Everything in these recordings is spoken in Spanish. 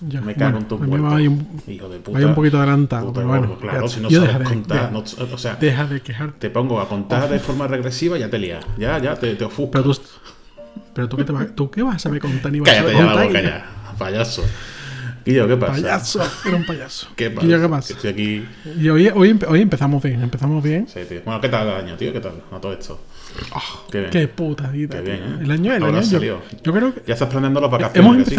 Ya, Me cago bueno, en tu muerto. un, Hijo de puta. ahí un poquito adelantado, bueno. claro, si no sabes deja de- contar, de- no- o sea, deja de quejarte. te pongo a contar de forma regresiva, ya te lías. Ya, ya, te, te. Pero tú, pero tú qué, te vas, tú qué vas a saber contar ni vas a Cállate ya la boca ya, payaso. Guillo, ¿qué pasa? Payaso, era un payaso. ¿Qué pasa? Guillo, ¿qué pasa? Estoy aquí. Y hoy, hoy, empe- hoy empezamos bien, empezamos bien. Sí, tío. Bueno, ¿qué tal el año, tío? ¿Qué tal? A todo esto. qué bien. Qué puta vida. Qué bien. ¿eh? El año, el Ahora año. ha Yo, salido. yo creo que Ya estás planeando las vacaciones. hemos sí?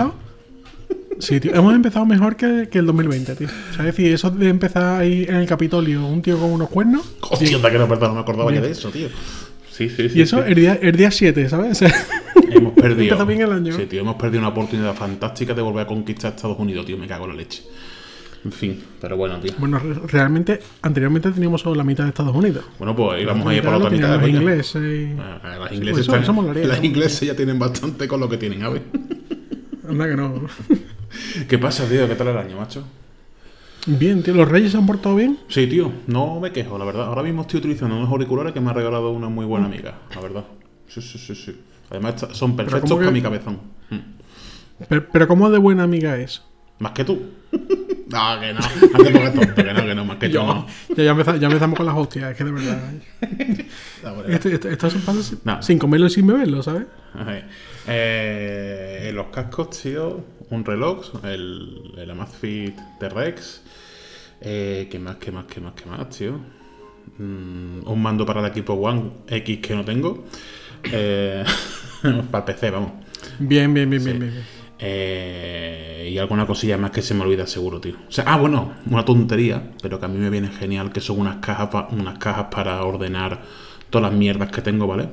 Sí, tío, hemos empezado mejor que, que el 2020, tío. O sea, es decir, eso de empezar ahí en el Capitolio, un tío con unos cuernos. Hostia, anda que no, perdón, no me acordaba ya de eso, tío. Sí, sí, sí. Y eso sí. el día, el día 7, ¿sabes? O sea, Hemos perdido. Empezó bien el año. Sí, tío, hemos perdido una oportunidad fantástica de volver a conquistar Estados Unidos, tío. Me cago en la leche. En fin, pero bueno, tío. bueno, re- realmente, anteriormente teníamos solo la mitad de Estados Unidos. Bueno, pues íbamos a ir por La otra mitad. coño. los ingleses y... Ah, Las Sí, ingleses, pues eso- están- eso molaría, las ¿no? ingleses ya tienen bastante con lo que tienen, a ver. Anda que no. ¿Qué pasa, tío? ¿Qué tal el año, macho? Bien, tío, los reyes se han portado bien. Sí, tío, no me quejo, la verdad. Ahora mismo estoy utilizando unos auriculares que me ha regalado una muy buena amiga, la verdad. Sí, sí, sí, sí. Además son perfectos ¿cómo que- para mi cabezón. Mm. Pero, pero ¿cómo de buena amiga es? Más que tú. no, que no. Te pongas tonto, que no, que no, más que tú no. Ya, ya, empeza- ya empezamos con las hostias, es que de verdad. Esto, esto, esto son pasos No. sin comerlo y sin beberlo, ¿sabes? Eh, los cascos, tío, un reloj, el, el Amazfit de Rex. Eh, ¿Qué más, qué más, qué más, qué más, tío? Mm, un mando para el equipo One X que no tengo. Eh, para el PC, vamos. Bien, bien, bien, bien, bien. bien. Eh, y alguna cosilla más que se me olvida seguro, tío. O sea, ah, bueno, una tontería, pero que a mí me viene genial, que son unas cajas, unas cajas para ordenar todas las mierdas que tengo, ¿vale?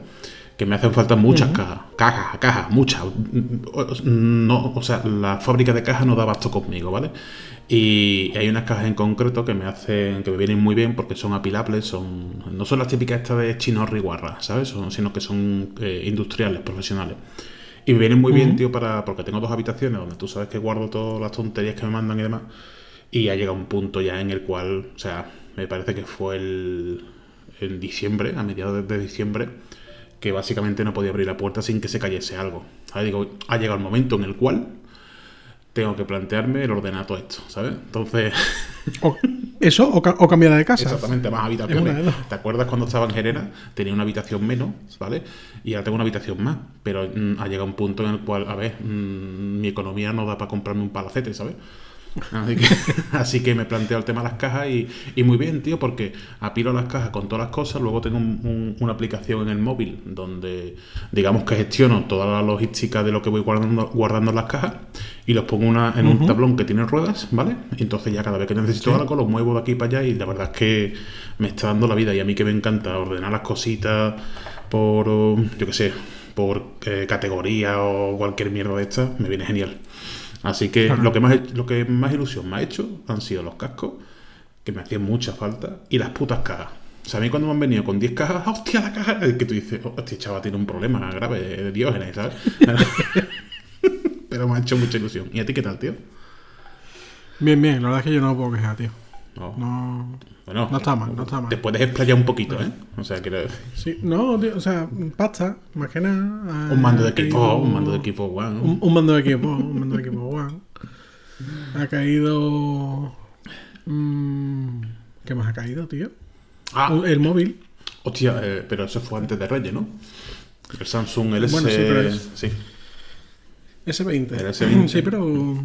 Que me hacen falta muchas cajas, cajas, cajas, muchas. No, o sea, la fábrica de cajas no da abasto conmigo, ¿vale? Y hay unas cajas en concreto que me hacen, que me vienen muy bien porque son apilables, son, no son las típicas estas de chinorri guarra, ¿sabes? Son- sino que son eh, industriales, profesionales. Y me vienen muy bien, tío, para porque tengo dos habitaciones donde tú sabes que guardo todas las tonterías que me mandan y demás. Y ha llegado un punto ya en el cual, o sea, me parece que fue el, en diciembre, a mediados de diciembre, que básicamente no podía abrir la puerta sin que se cayese algo. Ahora digo, ha llegado el momento en el cual tengo que plantearme el ordenar todo esto, ¿sabes? Entonces, O- eso o, ca- o cambiar de casa. exactamente, más habitaciones. ¿Te acuerdas cuando estaba en Gerena? Tenía una habitación menos, ¿vale? Y ahora tengo una habitación más. Pero mm, ha llegado un punto en el cual, a ver, mm, mi economía no da para comprarme un palacete, ¿sabes? Así que, así que me planteo el tema de las cajas y, y muy bien, tío, porque apilo las cajas con todas las cosas. Luego tengo un- un- una aplicación en el móvil donde, digamos que gestiono toda la logística de lo que voy guardando, guardando en las cajas y los pongo una, en un tablón que tiene ruedas, ¿vale? Y entonces ya cada vez que necesito algo lo muevo de aquí para allá y la verdad es que me está dando la vida y a mí que me encanta ordenar las cositas por, yo qué sé, por eh, categoría o cualquier mierda de estas, me viene genial. Así que lo, que más, lo que más ilusión me ha hecho han sido los cascos, que me hacían mucha falta, y las putas cajas. O sea, a mí cuando me han venido con 10 cajas, ¡hostia, la caja! Es que tú dices, hostia, chaval, tiene un problema grave de diógenes, ¿sabes? Pero me ha hecho mucha ilusión. ¿Y a ti qué tal, tío? Bien, bien, la verdad es que yo no me puedo quejar, tío. No. No. Bueno, No está mal, no está mal. Te puedes explayar un poquito, ¿eh? O sea, quiero decir. Sí, no, tío, o sea, pasta, más que nada. Un mando de equipo, caído- un mando de equipo One. Un, un mando de equipo, un mando de equipo One. Ha caído. mm, ¿Qué más ha caído, tío? Ah, El móvil. hostia, eh, pero eso fue antes de Reyes, ¿no? El Samsung LS. Bueno, sí, pero es- sí. S20. El S20. Sí, pero.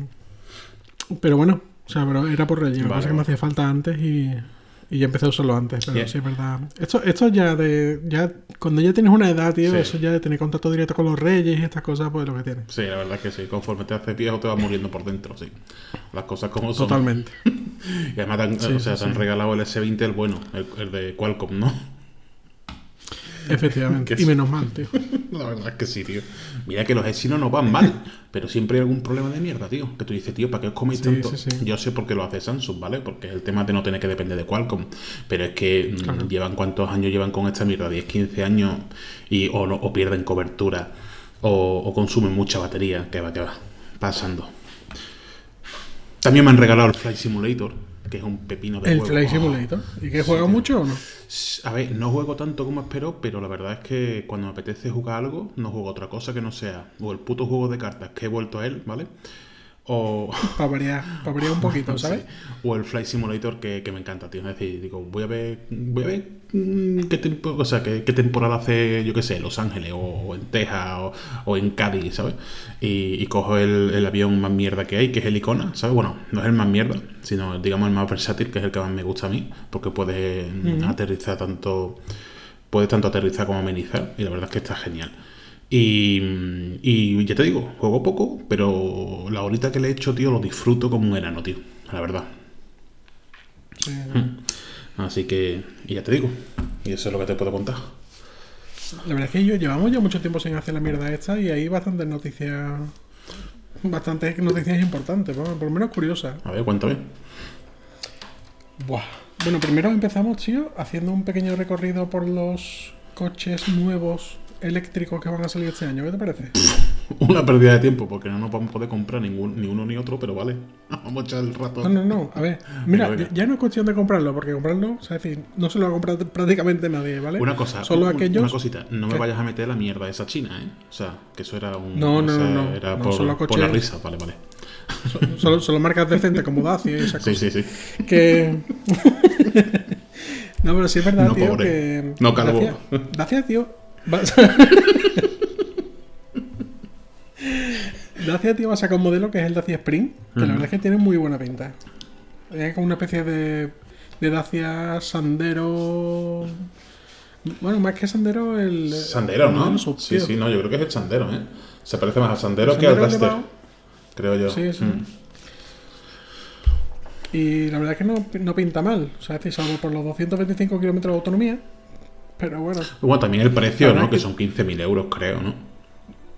Pero bueno, o sea, pero era por relleno. Lo que Vale, pasa que me hacía falta antes y, y ya empecé a usarlo antes. Pero sí, es verdad. Esto, esto ya de. ya Cuando ya tienes una edad, tío, Sí. eso ya de tener contacto directo con los reyes y estas cosas, pues lo que tienes. Sí, la verdad es que sí. Conforme te haces viejo te vas muriendo por dentro, sí. Las cosas como son. Totalmente. Y además te han, Sí, o sea, sí, te han regalado el S20, el bueno, el, el de Qualcomm, ¿no? Efectivamente. Y menos mal, tío. La verdad es que sí, tío. Mira que los vecinos no van mal, pero siempre hay algún problema de mierda, tío. Que tú dices, tío, ¿para qué os coméis Sí, tanto? sí, sí. Yo sé por qué lo hace Samsung, ¿vale? Porque es el tema de no tener que depender de Qualcomm. Pero es que mm, Claro. llevan cuántos años llevan con esta mierda, 10, 15 años, y o, no- o pierden cobertura, o, o consumen mucha batería, que va, que va, pasando. También me han regalado el Flight Simulator, que es un pepino de El juego. Flight Oh. Simulator. ¿Y que juega mucho o no? A ver, no juego tanto como espero, pero la verdad es que cuando me apetece jugar algo, no juego otra cosa que no sea o el puto juego de cartas que he vuelto a él, ¿vale? O, Para variar, para variar un poquito, ¿sabes? Sí. O el Flight Simulator que, que me encanta, tío. Es decir, digo, voy a ver, voy a ver mm, qué, tempo- o sea, qué, qué temporada hace, yo qué sé, Los Ángeles o, en Texas o, o en Cádiz, ¿sabes? Y, y cojo el, el avión más mierda que hay, que es el Icona, ¿sabes? Bueno, no es el más mierda, sino digamos el más versátil, que es el que más me gusta a mí, porque puede mm, aterrizar tanto, puede tanto aterrizar como amenizar, y la verdad es que está genial. Y, y ya te digo, juego poco, pero la horita que le he hecho, tío, lo disfruto como un enano, tío. La verdad. Sí. Así que, y ya te digo. Y eso es lo que te puedo contar. La verdad es que yo llevamos ya mucho tiempo sin hacer la mierda esta y hay bastantes noticias. Bastantes noticias importantes, bueno, por lo menos curiosas. A ver, cuéntame. Buah. Bueno, primero empezamos, tío, haciendo un pequeño recorrido por los coches nuevos eléctricos que van a salir este año. ¿Qué te parece? Una pérdida de tiempo, porque no nos vamos a poder comprar ningún, ni uno ni otro, pero vale. Vamos a echar el rato. No, no, no. A ver, mira, ya- ya no es cuestión de comprarlo, porque comprarlo, o sea, es decir, no se lo va a comprar prácticamente nadie, ¿vale? Una cosa, Solo un- aquellos. una cosita, no me que- vayas a meter la mierda esa china, ¿eh? O sea, que eso era un... No, no, o sea, no, no. Era No, por, solo por la coches- risa, vale, vale. so- Solo, solo marcas decentes como Dacia y esas Sí, cosas. sí, sí. Que. no, pero sí es verdad, No, tío, pobre. que. No, calvo. Dacia, Dacia, tío. Dacia, tío, va a sacar un modelo que es el Dacia Spring, que la verdad es que tiene muy buena pinta. Es como una especie de, de Dacia Sandero. Bueno, más que Sandero, el. Sandero, el ¿no? sub, Sí, sí, no, yo creo que es el Sandero, ¿eh? Se parece más al Sandero El que al Duster, creo yo. Sí, sí. Mm. Y la verdad es que no, no pinta mal. O sea, es decir, salvo por los 225 kilómetros de autonomía. Pero bueno, Bueno, también el precio, ¿no? Que son 15.000 euros, creo, ¿no?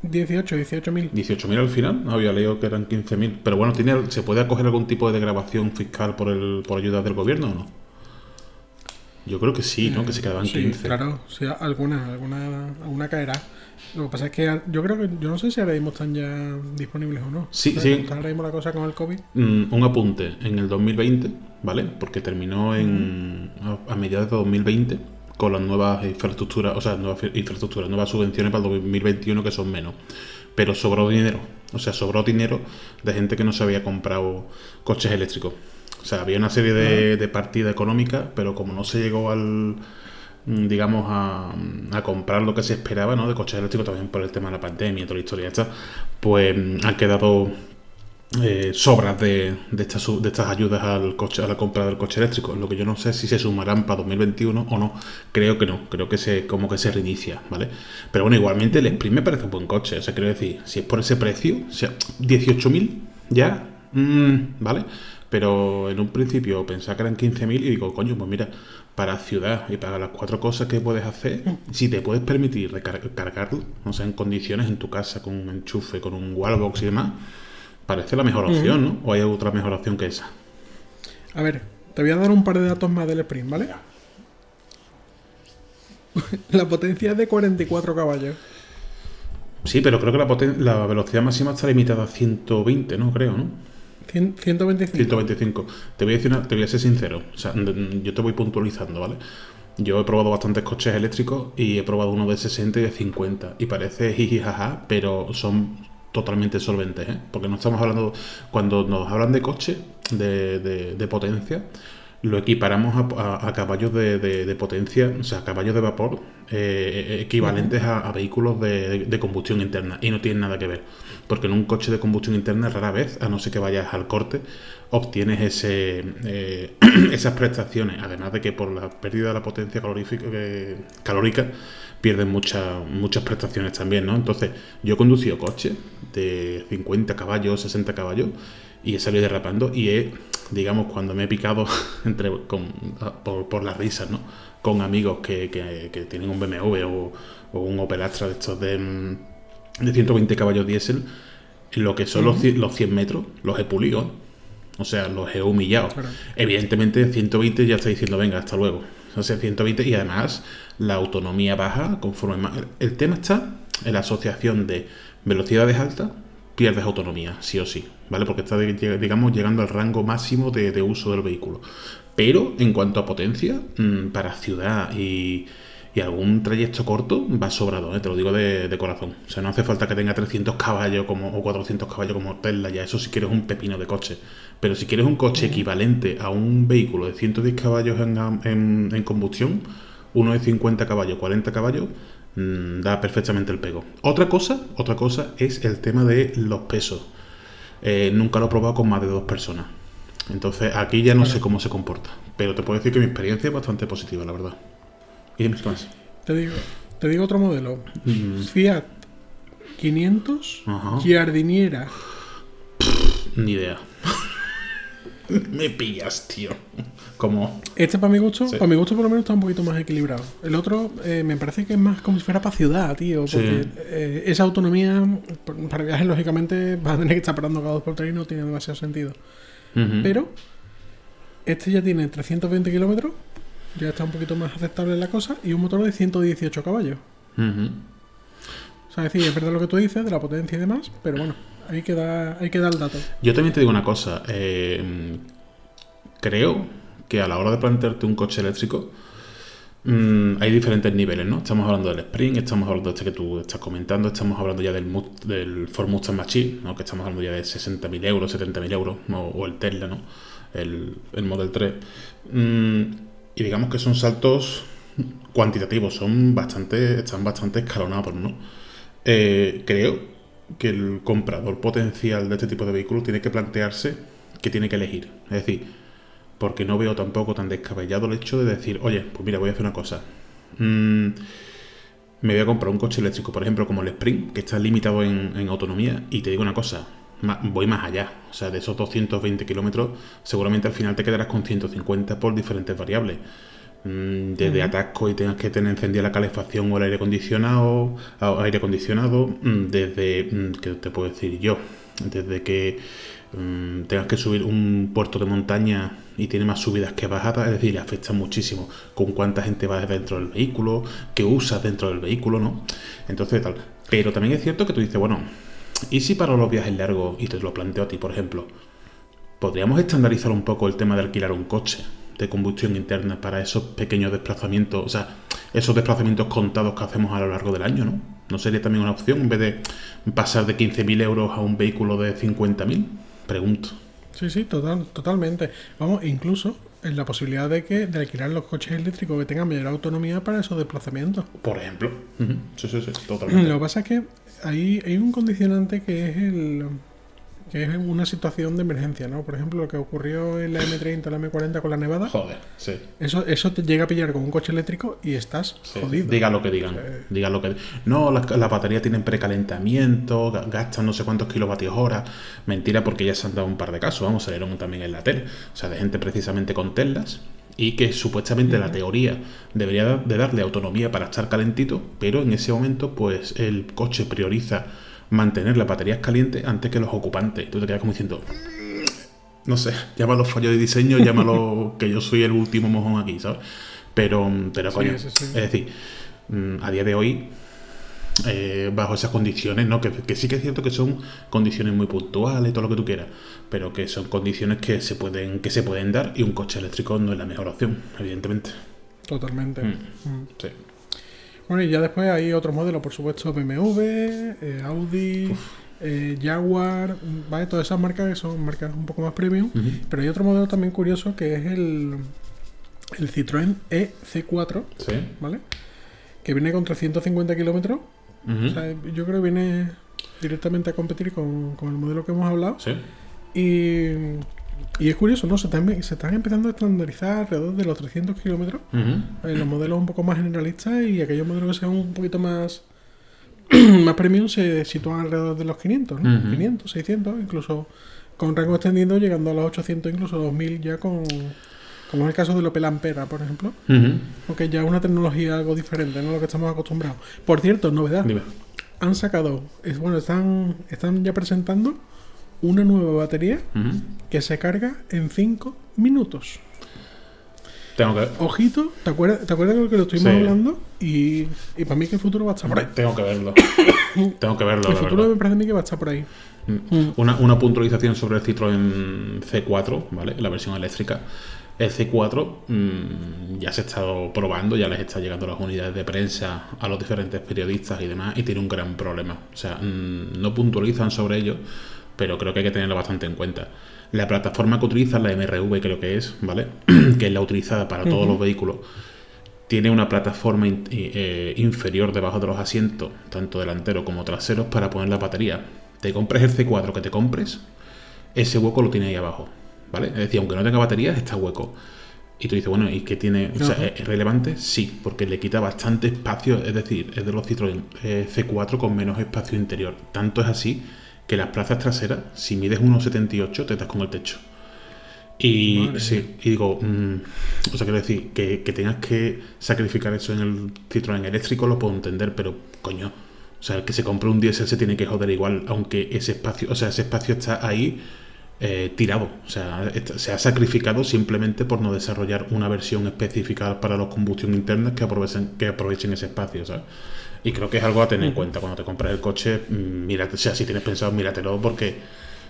18, 18 mil. 18.000 al final, no había leído que eran 15.000. Pero bueno, ¿tiene, ¿se puede acoger algún tipo de grabación fiscal por el por ayuda del gobierno o no? Yo creo que sí, ¿no? Que se quedaban Sí, 15. claro, sí, alguna, alguna, alguna caerá. Lo que pasa es que yo creo que, yo no sé si ahora mismo están ya disponibles o no. Sí, ¿Sabes? sí. Está ahora mismo la cosa con el COVID. Mm, un apunte, en el 2020, ¿vale? Porque terminó en, a, a mediados de 2020 con las nuevas infraestructuras, o sea, nuevas infraestructuras, nuevas subvenciones para el 2021 que son menos. Pero sobró dinero, o sea, sobró dinero de gente que no se había comprado coches eléctricos. O sea, había una serie de, de partidas económicas, pero como no se llegó al, mm, digamos, a, a comprar lo que se esperaba, ¿no? De coches eléctricos también por el tema de la pandemia y toda la historia esta, pues mm, han quedado eh, sobras de, de, estas, de estas ayudas al coche, a la compra del coche eléctrico. Lo que yo no sé si se sumarán para 2021 o no. Creo que no. Creo que se como que se reinicia, ¿vale? Pero bueno, igualmente el Sprint me parece un buen coche. O sea, quiero decir, si es por ese precio, o sea, 18.000 ya, mm, ¿vale? Pero en un principio pensaba que eran 15.000 y digo, coño, pues mira, para ciudad y para las cuatro cosas que puedes hacer, si te puedes permitir recar- cargarlo, o sea, en condiciones en tu casa, con un enchufe, con un wallbox y demás, parece la mejor opción, ¿no? ¿O hay otra mejor opción que esa? A ver, te voy a dar un par de datos más del Sprint, ¿vale? la potencia es de 44 caballos. Sí, pero creo que la, velocidad máxima está limitada a 120, ¿no? Creo, ¿no? Cien- 125. 125. Te voy a decir una- te voy a ser sincero. O sea, yo te voy puntualizando, ¿vale? Yo he probado bastantes coches eléctricos y he probado uno de 60 y de 50. Y parece jiji jaja, pero son totalmente solventes, ¿eh? Porque no estamos hablando. Cuando nos hablan de coche, de, potencia, lo equiparamos a, caballos de, potencia, o sea, caballos de vapor eh, equivalentes a, vehículos de combustión interna. Y no tienen nada que ver. Porque en un coche de combustión interna, rara vez, a no ser que vayas al corte, obtienes ese, eh, esas prestaciones. Además de que por la pérdida de la potencia calorífica, eh, calórica pierden muchas muchas prestaciones también, ¿no? Entonces, yo he conducido coches de 50 caballos, 60 caballos y he salido derrapando y he, digamos, cuando me he picado entre con, por, por las risas, ¿no? Con amigos que, que- que tienen un BMW o, o un Opel Astra de estos de, mm, de 120 caballos diésel, lo que son los, los 100 metros los he pulido. O sea, los he humillado. Claro. Evidentemente, 120 ya está diciendo, venga, hasta luego. Sea, 120 y además la autonomía baja conforme. El tema está en la asociación de velocidades altas, pierdes autonomía, sí o sí, ¿vale? Porque está, digamos, llegando al rango máximo de, de uso del vehículo. Pero en cuanto a potencia, mm, para ciudad y, y algún trayecto corto va sobrado, ¿eh? te lo digo de, de corazón. O sea, no hace falta que tenga 300 caballos como, o 400 caballos como Tesla, ya eso si quieres un pepino de coche. Pero si quieres un coche equivalente a un vehículo de 110 caballos en, en- en combustión, uno de 50 caballos, 40 caballos, mm, da perfectamente el pego. Otra cosa, otra cosa es el tema de los pesos. Eh, nunca lo he probado con más de dos personas. Entonces aquí ya no sé cómo se comporta. Pero te puedo decir que mi experiencia es bastante positiva, la verdad. Y dime qué más. Te digo, te digo otro modelo. Mm, Fiat 500 Ajá. Giardiniera. Ni idea. Me pillas, tío. Como. Este para mi gusto, Sí. para mi gusto por lo menos está un poquito más equilibrado. El otro eh, me parece que es más como si fuera para ciudad, tío. Sí. Porque eh, esa autonomía para viajes lógicamente vas a tener que estar parando cada dos por tres y no tiene demasiado sentido. Pero este ya tiene 320 kilómetros, ya está un poquito más aceptable la cosa, y un motor de 118 caballos. O sea, es decir, es verdad lo que tú dices de la potencia y demás, pero bueno, hay que dar, hay que dar el dato. Yo también te digo una cosa. eh, creo que a la hora de plantearte un coche eléctrico mm, hay diferentes niveles, ¿no? Estamos hablando del Spring, estamos hablando de este que tú estás comentando, estamos hablando ya del, del Ford Mustang Mach-E, ¿no? Que estamos hablando ya de 60.000 euros, 70.000 euros, o, o el Tesla, ¿no? El, el Model 3. Mm, y digamos que son saltos cuantitativos, son bastante, están bastante escalonados, ¿no? Eh, creo que el comprador potencial de este tipo de vehículos tiene que plantearse que tiene que elegir. Es decir, porque no veo tampoco tan descabellado el hecho de decir, oye, pues mira, voy a hacer una cosa. Mm, me voy a comprar un coche eléctrico, por ejemplo, como el Sprint, que está limitado en, autonomía, y te digo una cosa, voy más allá. O sea, de esos 220 kilómetros, seguramente al final te quedarás con 150 por diferentes variables. Mm, Desde atasco y tengas que tener encendida la calefacción o el aire acondicionado, aire acondicionado, mm, desde, mm, ¿qué te puedo decir yo? Desde que tengas que subir un puerto de montaña y tiene más subidas que bajadas, es decir, le afecta muchísimo con cuánta gente va dentro del vehículo, qué usas dentro del vehículo, ¿no? Entonces, tal. Pero también es cierto que tú dices, bueno, ¿y si para los viajes largos, y te lo planteo a ti, por ejemplo, podríamos estandarizar un poco el tema de alquilar un coche de combustión interna para esos pequeños desplazamientos, o sea, esos desplazamientos contados que hacemos a lo largo del año, ¿no? ¿No sería también una opción en vez de pasar de 15.000 euros a un vehículo de 50.000? Pregunto. Sí, sí, total, totalmente. Vamos, incluso en la posibilidad de que de alquilar los coches eléctricos que tengan mayor autonomía para esos desplazamientos. Por ejemplo. Sí, sí, sí, Lo totalmente. que pasa es que ahí hay un condicionante que es el que es una situación de emergencia, ¿no? Por ejemplo, lo que ocurrió en la M30, la M40 con la nevada, Joder, sí. eso, eso te llega a pillar con un coche eléctrico y estás Sí, jodido. Diga lo que digan. Eh. Diga lo que. No, las la baterías tienen precalentamiento, ga- gastan no sé cuántos kilovatios hora. Mentira, porque ya se han dado un par de casos. Vamos, salieron también en la tele. O sea, de gente precisamente con telas. Y que supuestamente la teoría debería de darle autonomía para estar calentito, pero en ese momento, pues el coche prioriza mantener las baterías calientes antes que los ocupantes. Tú te quedas como diciendo, no sé, llámalo fallo de diseño, llámalo que yo soy el último mojón aquí, ¿sabes? Pero, pero Sí, coño, sí, sí. es decir, mm, a día de hoy, eh, bajo esas condiciones, ¿no? Que, que sí que es cierto que son condiciones muy puntuales, todo lo que tú quieras, pero que son condiciones que se pueden, que se pueden dar y un coche eléctrico no es la mejor opción, evidentemente. Totalmente. Mm. Mm. Sí. Bueno, y ya después hay otros modelos, por supuesto, BMW, eh, Audi, eh, Jaguar, mm, ¿vale? Todas esas marcas que son marcas un poco más premium. Pero hay otro modelo también curioso que es el, el Citroën EC4, Sí. ¿vale? Que viene con 350 kilómetros. O sea, yo creo que viene directamente a competir con, con el modelo que hemos hablado. Sí. Y, y es curioso, ¿no? Se están, se están empezando a estandarizar alrededor de los 300 kilómetros. Ujú. Eh, los modelos un poco más generalistas y aquellos modelos que sean un poquito más más premium se sitúan alrededor de los 500, ¿no? Ujú. 500, 600, incluso con rango extendido llegando a los 800, incluso 2000 ya con como es el caso del Opel Ampera, por ejemplo, Ujú. porque ya es una tecnología algo diferente, no lo que estamos acostumbrados. Por cierto, novedad, Dime. han sacado, es, bueno, están están ya presentando una nueva batería que se carga en 5 minutos. Tengo que, Ojito, ¿te acuerdas, ¿te acuerdas de lo que lo estuvimos Sí. hablando? Y, y para mí que el futuro va a estar por ahí. tengo que verlo. tengo que verlo, El futuro verdad. me parece a mí que va a estar por ahí. Mm. Una, una puntualización sobre el Citroën C4, ¿vale? La versión eléctrica. El C4 mm, ya se ha estado probando, ya les está llegando las unidades de prensa a los diferentes periodistas y demás, y tiene un gran problema. O sea, mm, no puntualizan sobre ello, pero creo que hay que tenerlo bastante en cuenta. La plataforma que utiliza, la MRV creo que es, ¿vale? que es la utilizada para todos los vehículos, tiene una plataforma eh, inferior debajo de los asientos, tanto delanteros como traseros, para poner la batería. Te compres el C4 que te compres, ese hueco lo tiene ahí abajo, ¿vale? Es decir, aunque no tenga batería, está hueco. Y tú dices, bueno, ¿y qué tiene? O sea, ¿es relevante? Sí, porque le quita bastante espacio, es decir, es de los Citroën eh, C4 con menos espacio interior. Tanto es así que las plazas traseras, si mides 1,78, te das con el techo. Y sí, y digo, mm, o sea, quiero decir, que, tengas que sacrificar eso en el Citroën eléctrico lo puedo entender, pero coño, o sea, el que se compre un diésel se tiene que joder igual, aunque ese espacio, o sea, ese espacio está ahí eh, tirado, o sea, se ha sacrificado simplemente por no desarrollar una versión específica para los combustión internas que aprovechen, que aprovechen ese espacio, ¿sabes? Y creo que es algo a tener en cuenta cuando te compras el coche, mm, mírate, o sea, si tienes pensado, míratelo porque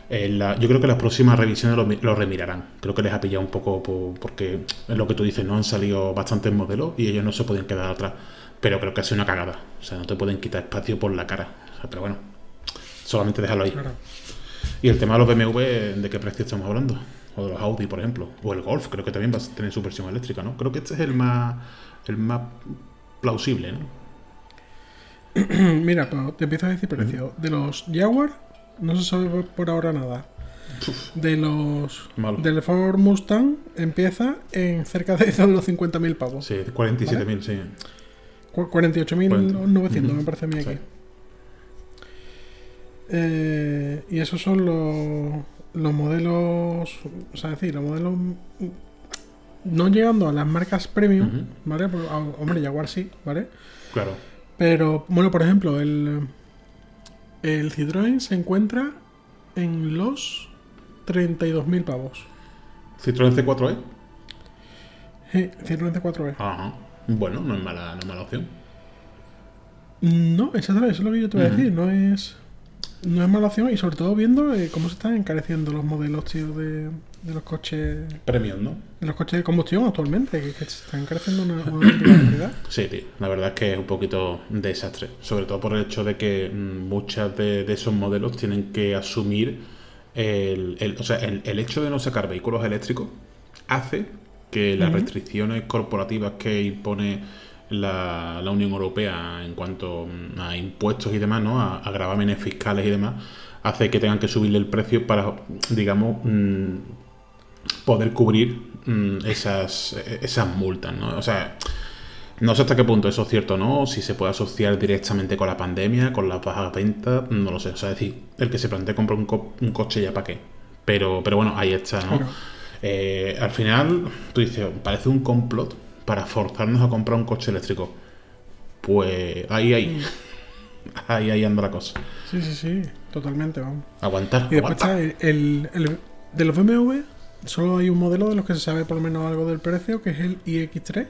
yo creo que las próximas revisiones lo, remirarán. Creo que les ha pillado un poco porque es lo que tú dices, no han salido bastantes modelos y ellos no se pueden quedar atrás. Pero creo que ha sido una cagada. O sea, no te pueden quitar espacio por la cara. pero bueno, solamente déjalo ahí. Y el tema de los BMW, ¿de qué precio estamos hablando? O de los Audi, por ejemplo. O el Golf, creo que también va a tener su versión eléctrica, ¿no? Creo que este es el más, el más plausible, ¿no? Mira, te empiezo a decir precio. De los Jaguar, no se sabe por ahora nada. De los del Ford Mustang empieza en cerca de los 50.000 pavos. Sí, 47.000, sí. 48.900 me parece a mí aquí. Eh, y esos son los, los modelos, o sea, decir, los modelos no llegando a las marcas premium, ¿vale? Pues, hombre, Jaguar sí, ¿vale? Claro. Pero, bueno, por ejemplo, el, el Citroën se encuentra en los 32.000 pavos. ¿Citroën C4E? Sí, Citroën C4E. Ajá. Bueno, no es mala, no es mala opción. No, exactamente, eso es lo que yo te voy a decir. No es, no es mala opción y sobre todo viendo eh, cómo se están encareciendo los modelos, tío, de, de los coches. Premium, ¿no? De los coches de combustión actualmente, que, se están creciendo una, una Sí, tío. La verdad es que es un poquito desastre. Sobre todo por el hecho de que mm, muchas de, esos modelos tienen que asumir el, o sea, el, hecho de no sacar vehículos eléctricos hace que las restricciones corporativas que impone la, Unión Europea en cuanto mm, a impuestos y demás, ¿no? A, a gravámenes fiscales y demás, hace que tengan que subirle el precio para, digamos, mm, poder cubrir mm, esas, esas multas, ¿no? O sea, no sé hasta qué punto eso es cierto o no, si se puede asociar directamente con la pandemia, con las bajas ventas, no lo sé. O sea, es decir, el que se plantea comprar un, coche ya para qué. Pero, pero bueno, ahí está, ¿no? Eh, al final, tú dices, parece un complot para forzarnos a comprar un coche eléctrico. Pues ahí, ahí. Ahí, ahí anda la cosa. Sí, sí, sí, totalmente, vamos. Aguantar. Y después está el, de los BMW, Solo hay un modelo de los que se sabe por lo menos algo del precio, que es el iX3.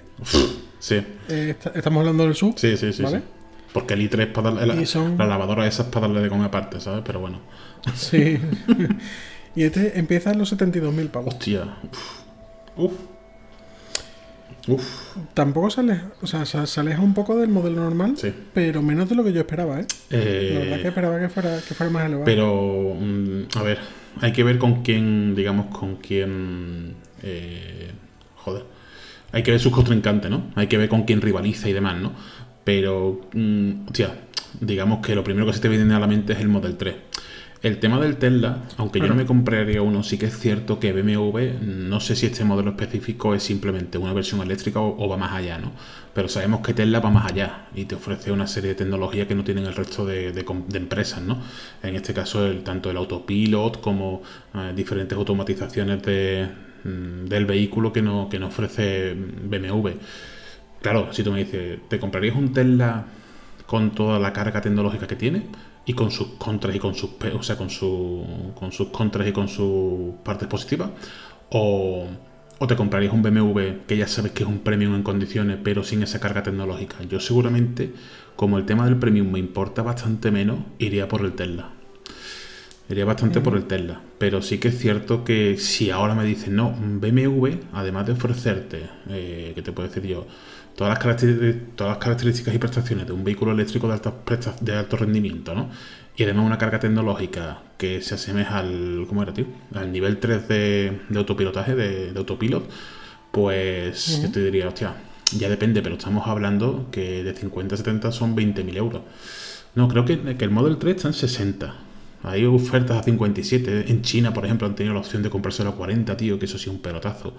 Sí. Eh, estamos hablando del sub. Sí, sí, sí. Porque el i3 es para darle. La, lavadora esa es para darle de comer aparte, ¿sabes? Pero bueno. Sí. y este empieza en los 72.000 pavos. Hostia. Uf. Uf. Tampoco se aleja, o sea, se aleja un poco del modelo normal, sí. pero menos de lo que yo esperaba, ¿eh? eh la verdad que esperaba que fuera, que fuera más elevado. Pero, mm, a ver, hay que ver con quién, digamos, con quién... Eh, joder. Hay que ver sus contrincantes, ¿no? Hay que ver con quién rivaliza y demás, ¿no? Pero, mm, hostia, digamos que lo primero que se te viene a la mente es el Model 3. El tema del Tesla, aunque yo no me compraría uno, sí que es cierto que BMW, no sé si este modelo específico es simplemente una versión eléctrica o, va más allá, ¿no? Pero sabemos que Tesla va más allá y te ofrece una serie de tecnologías que no tienen el resto de, empresas, ¿no? En este caso, el, tanto el autopilot como eh, diferentes automatizaciones mm, del vehículo que, no, que nos ofrece BMW. Claro, si tú me dices, ¿te comprarías un Tesla con toda la carga tecnológica que tiene? Y con sus contras y con sus o sea, con, su, con sus contras y con sus partes positivas o, o te comprarías un BMW que ya sabes que es un premium en condiciones pero sin esa carga tecnológica yo seguramente como el tema del premium me importa bastante menos iría por el Tesla Iría bastante por el Tesla. Pero sí que es cierto que si ahora me dicen, no, BMW, además de ofrecerte, eh, ¿qué te puedo decir yo? Todas las, características, todas las características y prestaciones de un vehículo eléctrico de, alta de alto rendimiento, ¿no? Y además una carga tecnológica que se asemeja al, ¿cómo era, tío? Al nivel 3 de, autopilotaje, de, autopilot, pues yo te diría, hostia, ya depende, pero estamos hablando que de 50 a 70 son 20.000 euros. No, creo que, que el Model 3 está en 60 hay ofertas a 57. En China, por ejemplo, han tenido la opción de comprárselo a 40, tío, que eso sí un pelotazo.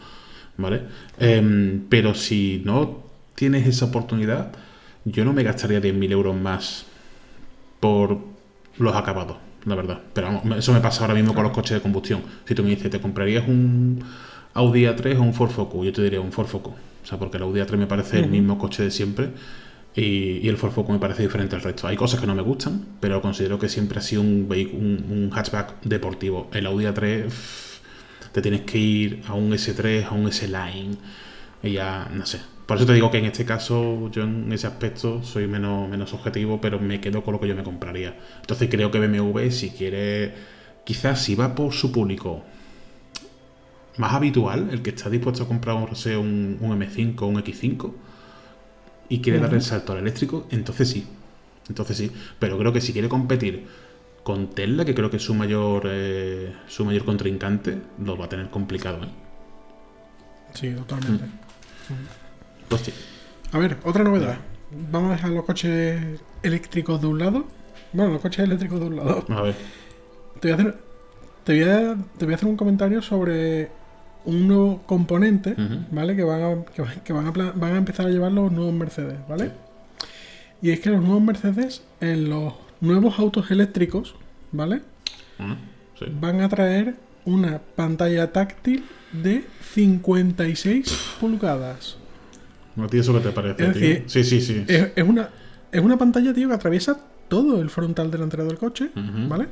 ¿Vale? Em, pero si no tienes esa oportunidad, yo no me gastaría 10.000 euros más por los acabados, la verdad. Pero vamos, eso me pasa ahora mismo con los coches de combustión. Si tú me dices, ¿te comprarías un Audi A3 o un Ford Focus? Yo te diría un Ford Focus. O sea, porque el Audi A3 me parece el mismo coche de siempre y, el Ford Focus me parece diferente al resto. Hay cosas que no me gustan, pero considero que siempre ha sido un, un, hatchback deportivo. El Audi A3 te tienes que ir a un S3, a un S-Line, y ya, no sé. Por eso te digo que en este caso yo en ese aspecto soy menos, menos objetivo, pero me quedo con lo que yo me compraría. Entonces creo que BMW, si quiere, quizás si va por su público más habitual, el que está dispuesto a comprar un, un M5 o un X5, y quiere dar el salto al eléctrico, entonces sí. Entonces sí. Pero creo que si quiere competir con Tesla, que creo que es su mayor, eh, su mayor contrincante, lo va a tener complicado. ¿eh? Sí, totalmente. Mm. A ver, otra novedad. Vamos a dejar los coches eléctricos de un lado. Bueno, los coches eléctricos de un lado. A ver. Te voy a hacer, te voy a, te voy a hacer un comentario sobre un nuevo componente, ¿vale? Que, van a, que, van, a, van a empezar a llevar los nuevos Mercedes, ¿vale? Y es que los nuevos Mercedes, en los nuevos autos eléctricos, ¿vale? Van a traer una pantalla táctil de 56 pulgadas. ¿A ti eso qué te parece, tío? Sí, sí, sí. Es, una, es una pantalla, tío, que atraviesa todo el frontal delantero del coche, ¿vale?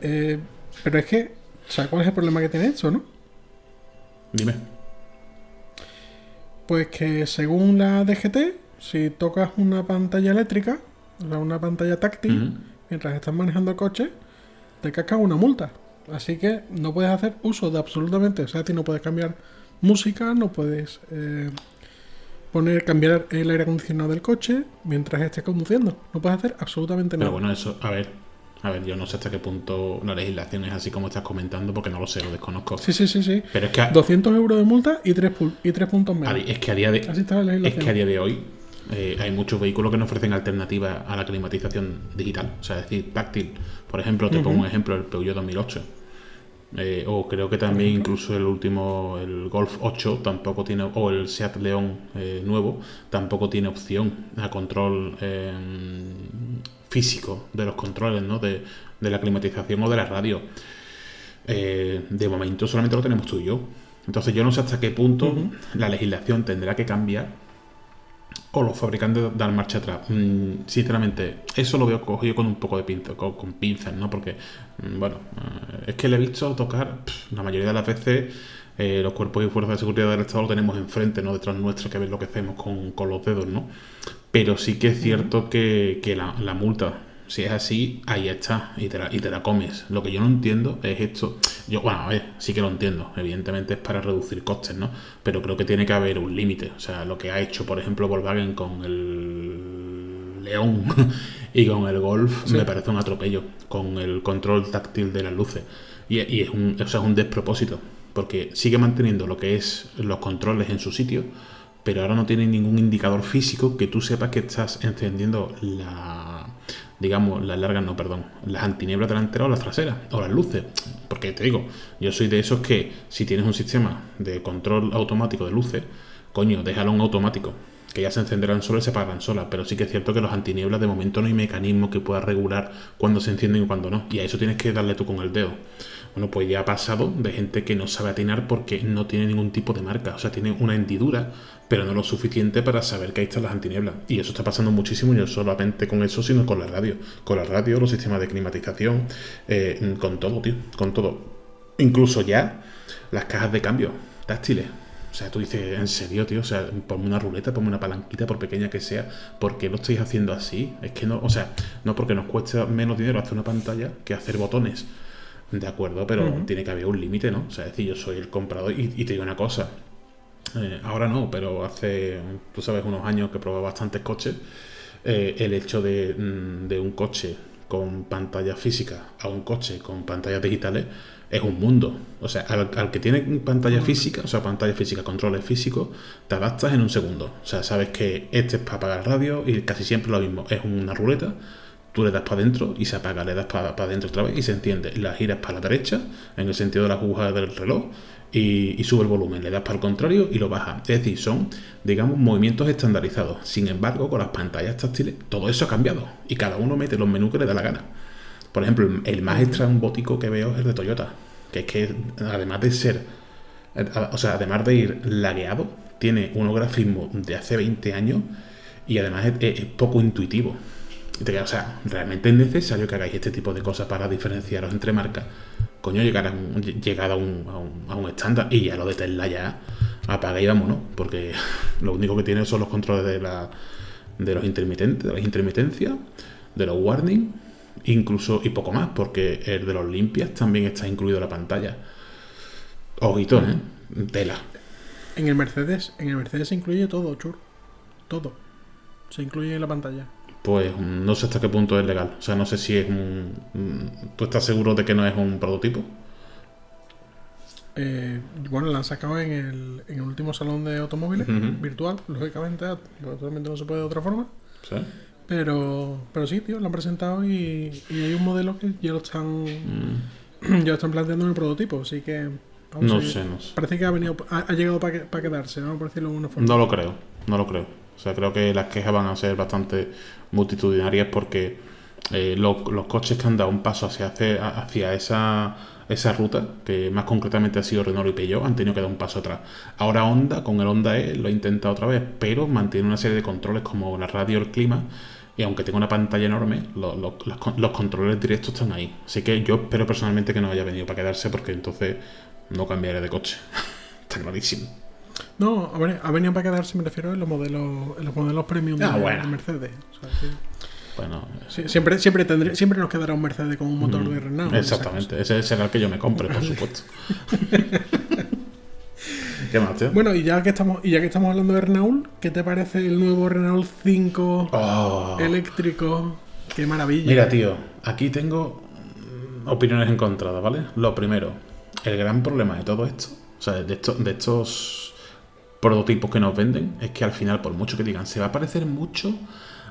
Eh, pero es que ¿Sabes cuál es el problema que tiene esto, no? Dime. Pues que según la DGT, si tocas una pantalla eléctrica, o sea, una pantalla táctil, mientras estás manejando el coche, te cascan una multa. Así que no puedes hacer uso de absolutamente, o sea, ti no puedes cambiar música, no puedes eh, poner, cambiar el aire acondicionado del coche mientras estés conduciendo. No puedes hacer absolutamente nada. Pero bueno, eso, a ver, a ver, yo no sé hasta qué punto la legislación es así como estás comentando, porque no lo sé, lo desconozco. Sí, sí, sí, sí. Pero es que 200 euros de multa y 3, y tres puntos menos. Es que a día de, Es que a día de hoy eh, hay muchos vehículos que no ofrecen alternativas a la climatización digital, o sea, es decir, táctil. Por ejemplo, te pongo un ejemplo, el Peugeot 2008. Eh, o creo que también incluso el último, el Golf 8 tampoco tiene, o el Seat León eh, nuevo, tampoco tiene opción a control físico de los controles, ¿no? De, la climatización o de la radio. Eh, de momento solamente lo tenemos tú y yo. Entonces yo no sé hasta qué punto la legislación tendrá que cambiar o los fabricantes dar marcha atrás. Mm, sinceramente, eso lo veo cogido con un poco de pinza, con, pinzas, ¿no? Porque, mm, bueno, eh, es que le he visto tocar la mayoría de las veces eh, los cuerpos y fuerzas de seguridad del Estado lo tenemos enfrente, no detrás nuestro, que ver lo que hacemos con, con los dedos, ¿no? Pero sí que es cierto que, la, multa, si es así, ahí está, y te, la, y te la comes. Lo que yo no entiendo es esto. Yo, bueno, a ver, sí que lo entiendo. Evidentemente es para reducir costes, ¿no? Pero creo que tiene que haber un límite. O sea, lo que ha hecho, por ejemplo, Volkswagen con el León y con el Golf me parece un atropello. Con el control táctil de las luces. Y, es, un, o sea, es un despropósito. Porque sigue manteniendo lo que es los controles en su sitio pero ahora no tiene ningún indicador físico que tú sepas que estás encendiendo la digamos, las largas, no, perdón, las antinieblas delanteras o las traseras, o las luces. Porque te digo, yo soy de esos que si tienes un sistema de control automático de luces, coño, déjalo en automático, que ya se encenderán solas y se apagarán solas. Pero sí que es cierto que los antinieblas de momento no hay mecanismo que pueda regular cuando se encienden y cuando no. Y a eso tienes que darle tú con el dedo. Bueno, pues ya ha pasado de gente que no sabe atinar porque no tiene ningún tipo de marca. O sea, tiene una hendidura, pero no lo suficiente para saber que ahí están las antinieblas. Y eso está pasando muchísimo, y no solamente con eso, sino con la radio. Con la radio, los sistemas de climatización, eh, con todo, tío, con todo. Incluso ya las cajas de cambio táctiles. O sea, tú dices, en serio, tío, o sea, ponme una ruleta, ponme una palanquita, por pequeña que sea, ¿por qué lo estáis haciendo así? Es que no, o sea, no porque nos cueste menos dinero hacer una pantalla que hacer botones. De acuerdo, pero tiene que haber un límite, ¿no? O sea, es decir, yo soy el comprador y, te digo una cosa. Eh, ahora no, pero hace, tú sabes, unos años que probé bastantes coches. Eh, el hecho de, mm, de un coche con pantalla física a un coche con pantallas digitales es un mundo. O sea, al, que tiene pantalla física, o sea, pantalla física, controles físicos, te adaptas en un segundo. O sea, sabes que este es para apagar radio y casi siempre lo mismo. Es una ruleta, tú le das para adentro y se apaga, le das para adentro otra vez y se entiende. La giras para la derecha, en el sentido de la agujas del reloj, y, sube el volumen, le das para el contrario y lo baja. Es decir, son, digamos, movimientos estandarizados. Sin embargo, con las pantallas táctiles, todo eso ha cambiado y cada uno mete los menús que le da la gana. Por ejemplo, el más estrambótico que veo es el de Toyota, que es que además de ser, o sea, además de ir lagueado, tiene unos grafismos de hace 20 años y además es, poco intuitivo. O sea, realmente es necesario que hagáis este tipo de cosas para diferenciaros entre marcas. Coño, llegar a un, llegar a un, a un, estándar y ya lo de Tesla ya apaga y vámonos, porque lo único que tiene son los controles de, la, de los intermitentes, de las intermitencias, de los warnings incluso y poco más, porque el de los limpias también está incluido en la pantalla. Ojito, ¿eh? Tela. En el Mercedes, en el Mercedes se incluye todo, chur. Todo. Se incluye en la pantalla. Pues no sé hasta qué punto es legal. O sea, no sé si es un. ¿Tú estás seguro de que no es un prototipo? Eh, bueno, la han sacado en el, en el último salón de automóviles, virtual, lógicamente, totalmente no se puede de otra forma. ¿Sí? Pero, pero sí, tío, lo han presentado y, hay un modelo que ya lo están, mm. ya lo están planteando en el prototipo, así que... no sé, no sé. Parece que ha, venido, ha, llegado para que, quedarse, ¿no? Por decirlo de alguna forma. No lo creo, no lo creo. O sea, creo que las quejas van a ser bastante multitudinarias porque eh, los, coches que han dado un paso hacia, hacia esa, esa ruta, que más concretamente ha sido Renault y Peugeot, han tenido que dar un paso atrás. Ahora Honda, con el Honda E, lo ha intentado otra vez, pero mantiene una serie de controles como la radio, el clima, y aunque tenga una pantalla enorme, los, controles directos están ahí. Así que yo espero personalmente que no haya venido para quedarse porque entonces no cambiaré de coche. Está clarísimo. No, ha venido para quedarse, me refiero en los modelos, en los modelos premium ah, de, Mercedes. Bueno, siempre, siempre, tendré, siempre nos quedará un Mercedes con un motor mm, de Renault. Exactamente, ese será el que yo me compre, por supuesto. Bueno, y ya que estamos, y ya que estamos hablando de Renault, ¿qué te parece el nuevo Renault 5 eléctrico? Qué maravilla. Mira, tío, aquí tengo mm, opiniones encontradas, ¿vale? Lo primero, el gran problema de todo esto, o sea, de, de estos prototipos que nos venden, es que al final, por mucho que digan, se va a parecer mucho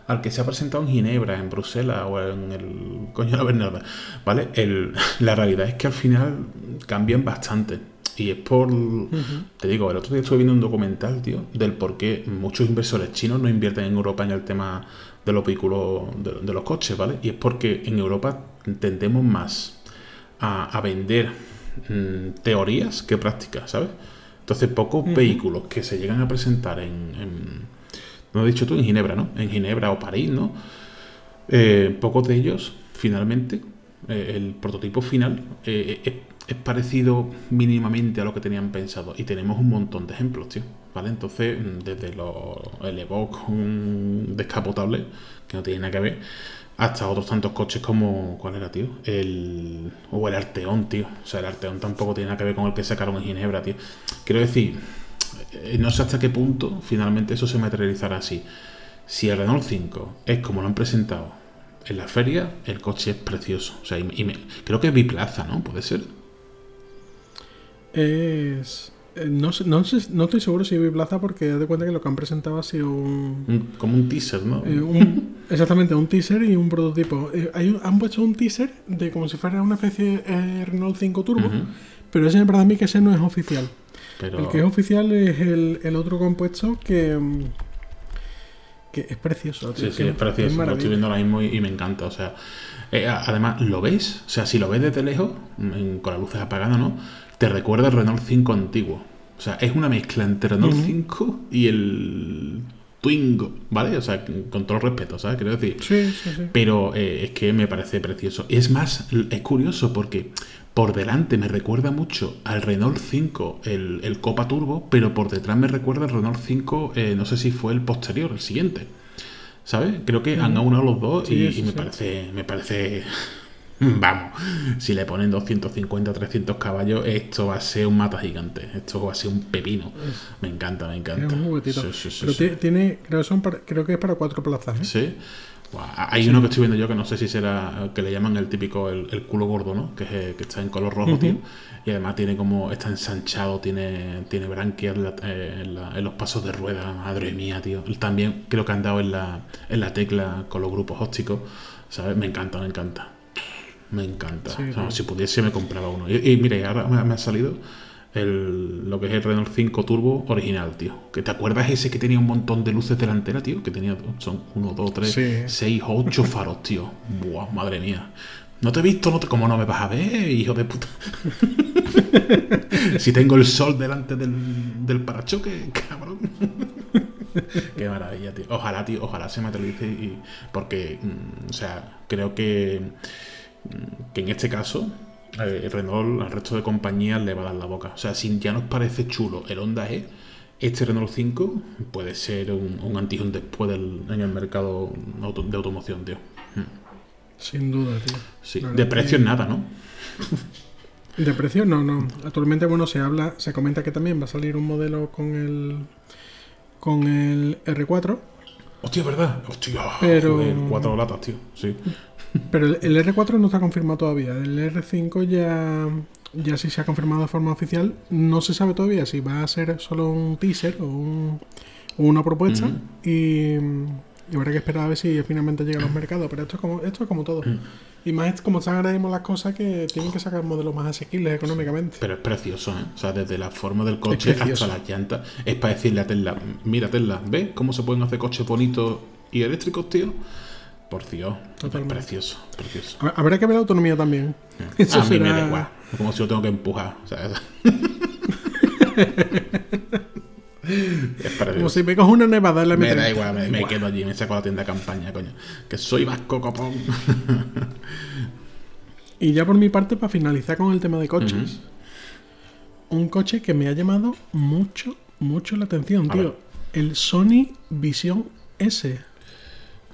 al que se ha presentado en Ginebra, en Bruselas o en el coño de la Bernarda, ¿vale? El, la realidad es que al final cambian bastante. Y es por. Te digo, el otro día estuve viendo un documental, tío, del por qué muchos inversores chinos no invierten en Europa en el tema de los vehículos, de, los coches, ¿vale? Y es porque en Europa tendemos más a, vender mm, teorías que prácticas, ¿sabes? Entonces, pocos vehículos que se llegan a presentar en, No he dicho tú, en Ginebra, ¿no? En Ginebra o París, ¿no? Eh, pocos de ellos, finalmente, eh, el prototipo final eh, es es parecido mínimamente a lo que tenían pensado. Y tenemos un montón de ejemplos, tío. ¿Vale? Entonces, desde los, el Evoque descapotable, que no tiene nada que ver, hasta otros tantos coches como. ¿Cuál era, tío? El. O el Arteón, tío. O sea, el Arteón tampoco tiene nada que ver con el que sacaron en Ginebra, tío. Quiero decir, eh, no sé hasta qué punto finalmente eso se materializará así. Si el Renault 5 es como lo han presentado en la feria, el coche es precioso. O sea, creo que es biplaza, ¿no? Puede ser es... Eh, no, no, no, estoy seguro si vi Plaza porque de cuenta que lo que han presentado ha sido un... como un teaser, ¿no? Eh, exactamente, un teaser y un prototipo. Eh, hay, han puesto un teaser de como si fuera una especie de Renault 5 Turbo, pero ese para mí que ese no es oficial. El que es oficial es el, el otro compuesto que, que es precioso. sí, sí, es precioso. lo estoy viendo ahora mismo y, me encanta. O sea, además, ¿lo ves? O sea, si lo ves desde lejos, con las luces apagadas, ¿no? Te recuerda el Renault 5 antiguo. O sea, es una mezcla entre Renault 5 y el Twingo, ¿vale? O sea, con todo el respeto, ¿sabes? Quiero decir. Sí, sí, sí. Pero eh, es que me parece precioso. Es más, es curioso porque por delante me recuerda mucho al Renault 5, el, el Copa Turbo, pero por detrás me recuerda al Renault 5, eh, no sé si fue el posterior, el siguiente. ¿Sabes? Creo que han aunado los dos y, y me parece, me parece, vamos, si le ponen 250, 300 caballos, esto va a ser un mata gigante, esto va a ser un pepino. Me encanta, me Es encanta. un juguetito. Sí, sí, sí, Pero sí. tiene, creo, que son para- creo que es para cuatro plazas. ¿eh? Sí. Hay uno que estoy viendo yo que no sé si será, que le llaman el típico, el, el culo gordo, ¿no? Que, es, eh, que está en color rojo, tío. Y además tiene como, está ensanchado, tiene, tiene branquias en, en los pasos de rueda. Madre mía, tío. También creo que han dado en la, en la tecla con los grupos ópticos. ¿Sabes? Me encanta, me encanta. Me encanta. Sí, O sea, si pudiese me compraba uno. Y, y mire, ahora me, me ha salido el, lo que es el Renault 5 Turbo original, tío. ¿Que ¿Te acuerdas ese que tenía un montón de luces delanteras, tío? Que tenía, son 1, 2, 3, Sí. 6, 8 faros, tío. Buah, madre mía. No te he visto, no te, ¿cómo no me vas a ver, hijo de puta? si tengo el sol delante del, del parachoque, cabrón. Qué maravilla, tío. Ojalá, tío, ojalá se materialice y porque, mm, o sea, creo que, que en este caso eh, Renault al resto de compañías le va a dar la boca. O sea, si ya nos parece chulo el Honda E, este Renault 5 puede ser un, un antes y un después del- en el mercado auto- de automoción, tío. Mm, Sin duda, tío. Sí, de precio que- nada, ¿no? De precio, no, no. Actualmente, bueno, se habla, se comenta que también va a salir un modelo con el con el R4, Hostia, ¿verdad? Hostia, Pero- joder, cuatro latas, tío. Sí. Pero el, el R4 no está confirmado todavía. El R5 ya ya sí se ha confirmado de forma oficial. No se sabe todavía si va a ser solo un teaser o, un- o una propuesta y, y habrá que esperar a ver si finalmente llega a los mercados. Pero esto es como esto es como todo. Y más como están ahora mismo las cosas que tienen que sacar modelos más asequibles económicamente. Pero es precioso, ¿eh? O sea, desde la forma del coche hasta las llantas. Es para decirle a Tesla, mira Tesla, ¿ves cómo se pueden hacer coches bonitos y eléctricos, tío? Por Dios, Totalmente. es precioso, precioso. Habrá- que ver la autonomía también. Eso a mí me da igual, como si yo tengo que empujar. Sea, es, Como si me cojo una nevada en la Me M30. da igual, me, me quedo allí, me saco la tienda de campaña, coño. Que soy vasco copón. Y ya por mi parte, para finalizar con el tema de coches, un coche que me ha llamado mucho, mucho la atención, A tío. ver. El Sony Vision S.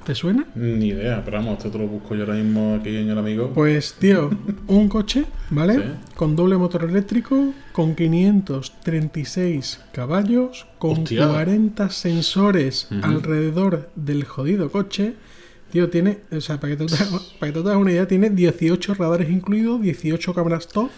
¿Te suena? Ni idea, pero vamos, esto te lo busco yo ahora mismo aquí en el amigo. Pues, tío, un coche, ¿vale? Sí. Con doble motor eléctrico, con 536 caballos, con Hostia. 40 sensores alrededor del jodido coche. Tío, tiene, o sea, para que, te, para que te una idea, tiene 18 radares incluidos, 18 cámaras top.